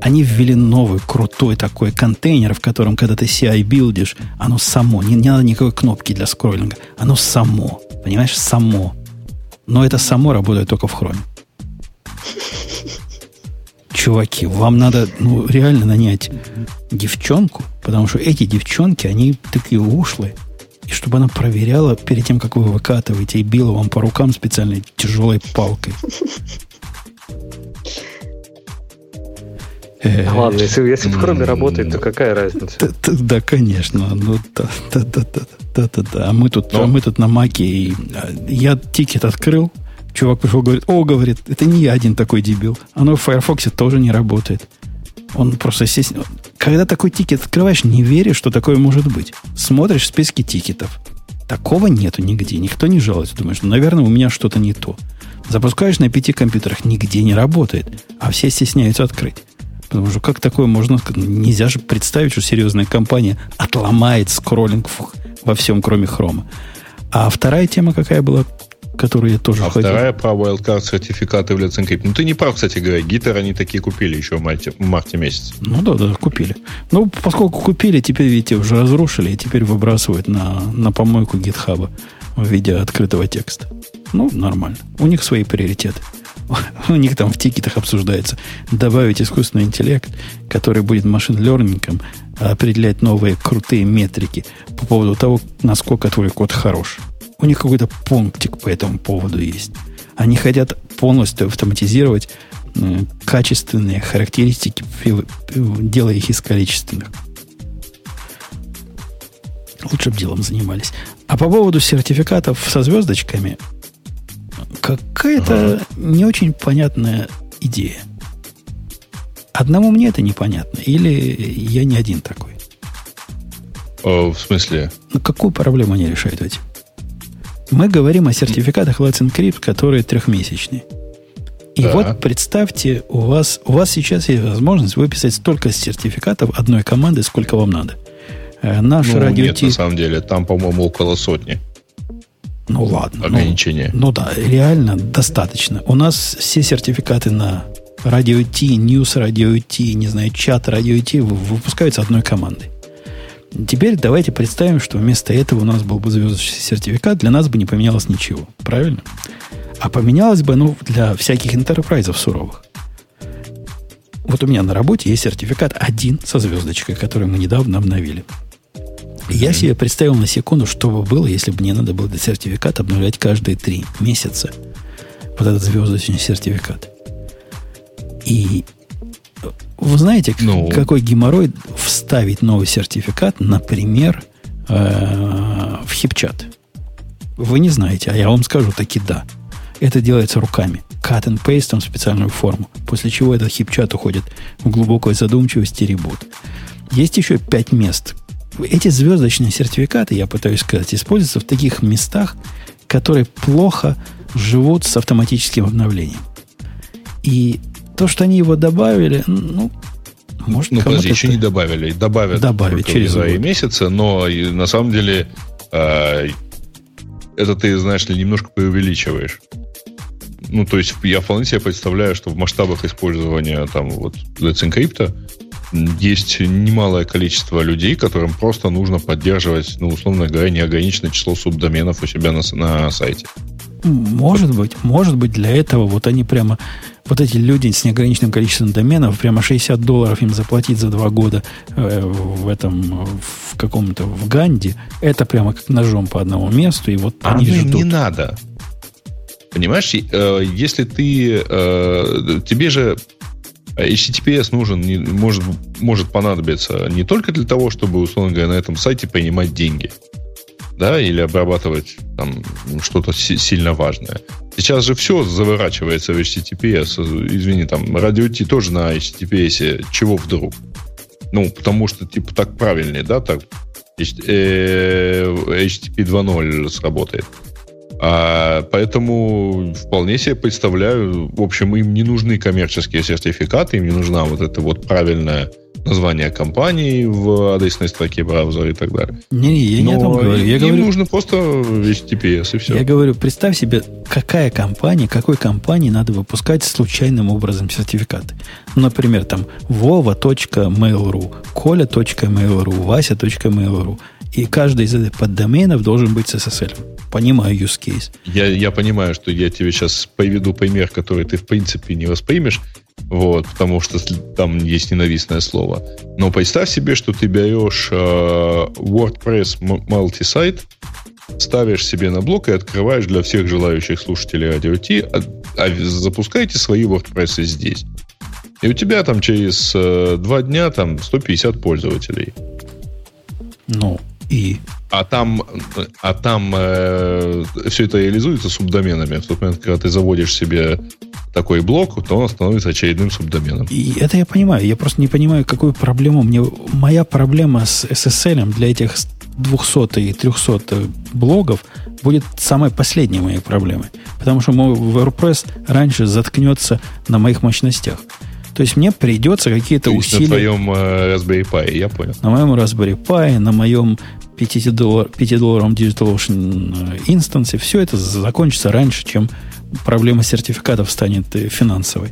Они ввели новый, крутой такой контейнер, в котором, когда ты CI билдишь, оно само, не, не надо никакой кнопки для скроллинга, оно само, понимаешь, само. Но это само работает только в Chrome. Чуваки, вам надо ну, реально нанять девчонку, потому что эти девчонки, они такие ушлые и чтобы она проверяла перед тем, как вы выкатываете, и била вам по рукам специальной тяжелой палкой. Э, ладно, если, если в хроме работает, то какая разница? Да, конечно. Ну, да, да, да, да, да, да, да. А мы тут, а мы тут на маке, и а, я тикет открыл, чувак пришел, говорит, о, говорит, это не я один такой дебил. Оно в Firefox тоже не работает. Он просто, естественно... Когда такой тикет открываешь, не веришь, что такое может быть. Смотришь списки тикетов. Такого нету нигде. Никто не жалуется. Думаешь, ну, наверное, у меня что-то не то. Запускаешь на пяти компьютерах, нигде не работает. А все стесняются открыть. Потому что как такое можно нельзя же представить, что серьезная компания отломает скроллинг во всем, кроме хрома. А вторая тема какая была? Которую я тоже а хотел. вторая про wildcard сертификаты в Let's Encrypt. Ну, ты не прав, кстати говоря. Гитар они такие купили еще в марте, в марте месяце. Ну, да, да, купили. Ну, поскольку купили, теперь, видите, уже разрушили и теперь выбрасывают на, на помойку гитхаба. в виде открытого текста. Ну, нормально. У них свои приоритеты. У них там в тикетах обсуждается добавить искусственный интеллект, который будет машин-лернингом определять новые крутые метрики по поводу того, насколько твой код хорош. У них какой-то пунктик по этому поводу есть. Они хотят полностью автоматизировать э, качественные характеристики, делая их из количественных. Лучше бы делом занимались. А по поводу сертификатов со звездочками, какая-то ага. не очень понятная идея. Одному мне это непонятно, или я не один такой. О, в смысле? Ну, какую проблему они решают этим? Мы говорим о сертификатах Let's Encrypt, которые трехмесячные. И да. вот представьте, у вас, у вас сейчас есть возможность выписать столько сертификатов одной команды, сколько вам надо. Э, наш ну, радио нет, на самом деле, там, по-моему, около сотни. Ну ладно. Ну, Ограничения. Ну, ну да, реально достаточно. У нас все сертификаты на радио T, News радио T, не знаю, чат радио T выпускаются одной командой. Теперь давайте представим, что вместо этого у нас был бы звездочный сертификат, для нас бы не поменялось ничего. Правильно? А поменялось бы, ну, для всяких интерпрайзов суровых. Вот у меня на работе есть сертификат один со звездочкой, который мы недавно обновили. Я себе представил на секунду, что бы было, если бы мне надо было этот сертификат обновлять каждые три месяца. Вот этот звездочный сертификат. И вы знаете, ну. какой геморрой вставить новый сертификат, например, э, в хипчат? Вы не знаете, а я вам скажу таки да. Это делается руками. Cut and paste там специальную форму. После чего этот хипчат уходит в глубокую задумчивость и ребут. Есть еще пять мест. Эти звездочные сертификаты, я пытаюсь сказать, используются в таких местах, которые плохо живут с автоматическим обновлением. И то, что они его добавили, ну, может, ну, подожди, еще не добавили. Добавят Добавить через за месяца, но на самом деле э, это ты, знаешь ли, немножко преувеличиваешь. Ну, то есть я вполне себе представляю, что в масштабах использования там вот Let's Encrypt есть немалое количество людей, которым просто нужно поддерживать, ну, условно говоря, неограниченное число субдоменов у себя на, на сайте. Может быть, может быть, для этого вот они прямо, вот эти люди с неограниченным количеством доменов, прямо 60 долларов им заплатить за два года э, в этом, в каком-то, в Ганди, это прямо как ножом по одному месту, и вот а они ждут. не надо. Понимаешь, э, если ты, э, тебе же HTTPS нужен, не, может, может понадобиться не только для того, чтобы, условно говоря, на этом сайте принимать деньги – да, или обрабатывать там что-то сильно важное. Сейчас же все заворачивается в HTTPS. Извини, там, радио T тоже на HTTPS. Чего вдруг? Ну, потому что, типа, так правильнее, да, так HTTP э, 2.0 сработает. А, поэтому вполне себе представляю, в общем, им не нужны коммерческие сертификаты, им не нужна вот эта вот правильная название компании в адресной строке браузера и так далее. Не, не, я Но не о том говорю. Я им говорю, нужно просто HTTPS и все. Я говорю, представь себе, какая компания, какой компании надо выпускать случайным образом сертификаты. Например, там vova.mail.ru, коля.mail.ru, вася.mail.ru. И каждый из этих поддоменов должен быть с SSL. Понимаю use case. Я, я понимаю, что я тебе сейчас поведу пример, который ты в принципе не воспримешь, вот, потому что там есть ненавистное слово. Но представь себе, что ты берешь э, WordPress multi-сайт, ставишь себе на блок и открываешь для всех желающих слушателей радио T, а, а запускайте свои WordPress здесь. И у тебя там через э, два дня там 150 пользователей. Ну, и? А там, а там э, все это реализуется субдоменами. В тот момент, когда ты заводишь себе такой блок, то он становится очередным субдоменом. И это я понимаю. Я просто не понимаю, какую проблему мне... Моя проблема с SSL для этих 200 и 300 блогов будет самой последней моей проблемой. Потому что мой WordPress раньше заткнется на моих мощностях. То есть мне придется какие-то усилия... На твоем э, Raspberry Pi, я понял. На моем Raspberry Pi, на моем 5-долларовом DigitalOcean э, инстансе. Все это закончится раньше, чем проблема сертификатов станет э, финансовой.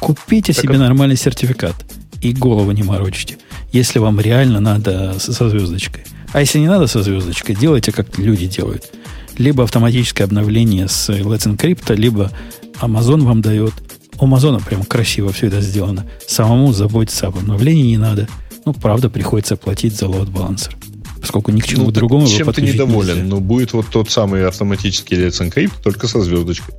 Купите так себе а... нормальный сертификат и голову не морочите, если вам реально надо со звездочкой. А если не надо со звездочкой, делайте, как люди делают. Либо автоматическое обновление с Let's Encrypt, либо Amazon вам дает. У Amazon прям красиво все это сделано. Самому заботиться об обновлении не надо. Ну, правда, приходится платить за load балансер. Поскольку ни к чему Ну, другому чем ты недоволен? нельзя. Ну, будет вот тот самый автоматический Let's Encrypt, только со звездочкой.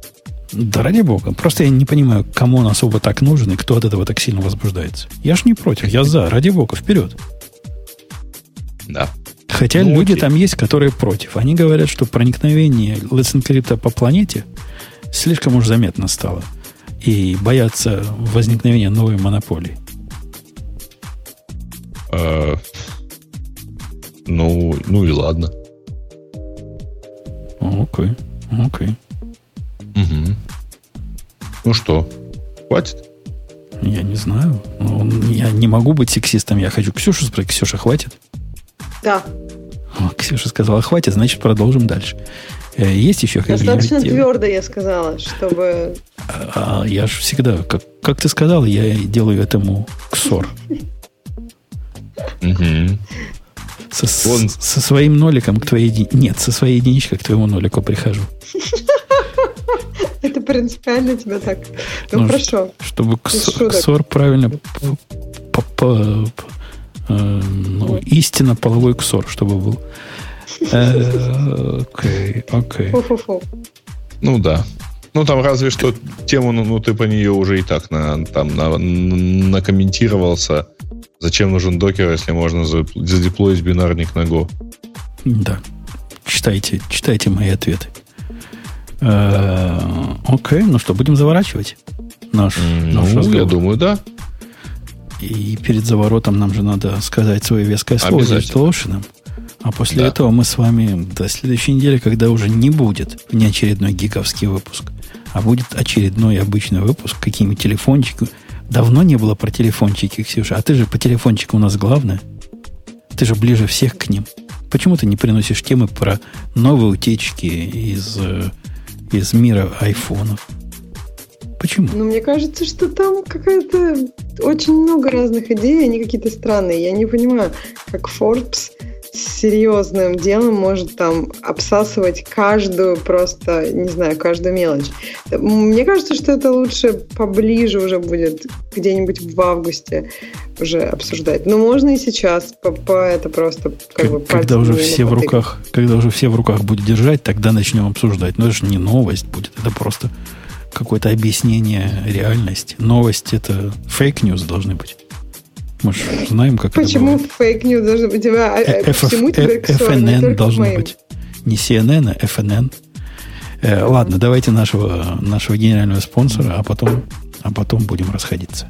Да ради бога. Просто я не понимаю, кому он особо так нужен и кто от этого так сильно возбуждается. Я ж не против, я за. Ради бога, вперед. Да. Хотя Ну, люди окей. там есть, которые против. Они говорят, что проникновение Let's Encrypt по планете слишком уж заметно стало. И боятся возникновения новой монополии. А, ну, ну и ладно. Окей, окей. Мгм. Ну что, хватит? Я не знаю. Ну, Я не могу быть сексистом. Я хочу Ксюшу спросить. Ксюша, хватит? Да, О, Ксюша сказала, хватит, значит, продолжим дальше. Э, Есть еще какие-нибудь достаточно темы? твердо я сказала, чтобы... А, я же всегда, как, как ты сказал, я делаю этому ксор. Со, с- Вон. со своим ноликом к твоей... еди- Нет, со своей единичкой к твоему нолику прихожу. Это принципиально тебя так. Ну, Ну, хорошо. Чтобы ксор, правильно... э, ну, истинно половой ксор, чтобы был. Э, Окей, окей. Ну да. Ну там разве что тему, ну, ну, ты по нее уже и так на, там на, накомментировался. Зачем нужен докер, если можно за- задеплоить бинарник на Go? Да. Читайте, читайте мои ответы. Э, Окей, ну что, будем заворачивать наш, наш Ну, разговор? я думаю, да. И перед заворотом нам же надо сказать свое веское слово Обязательно. Digital А после Да. этого мы с вами до следующей недели, когда уже не будет внеочередной гиковский выпуск, а будет очередной обычный выпуск, какими телефончики. Давно не было про телефончики, Ксюша. А ты же по телефончику у нас главное. Ты же ближе всех к ним. Почему ты не приносишь темы про новые утечки из, э, из мира айфонов? Почему? Ну, мне кажется, что там какая-то очень много разных идей, они какие-то странные. Я не понимаю, как Forbes серьезным делом может там обсасывать каждую просто, не знаю, каждую мелочь. Мне кажется, что это лучше поближе уже будет где-нибудь в августе уже обсуждать. Но можно и сейчас, по, по это просто как бы Как- когда пальцем уже все в потыкать. руках, когда уже все в руках будет держать, тогда начнем обсуждать. Но это же не новость будет, это просто какое-то объяснение реальности. Новость это fake news должны быть. Мы же знаем, как Почему это fake news должны быть? А, а, не FNN должно быть. Не CNN, а FNN. Э, ладно, давайте нашего, нашего генерального спонсора, а потом, а потом будем расходиться.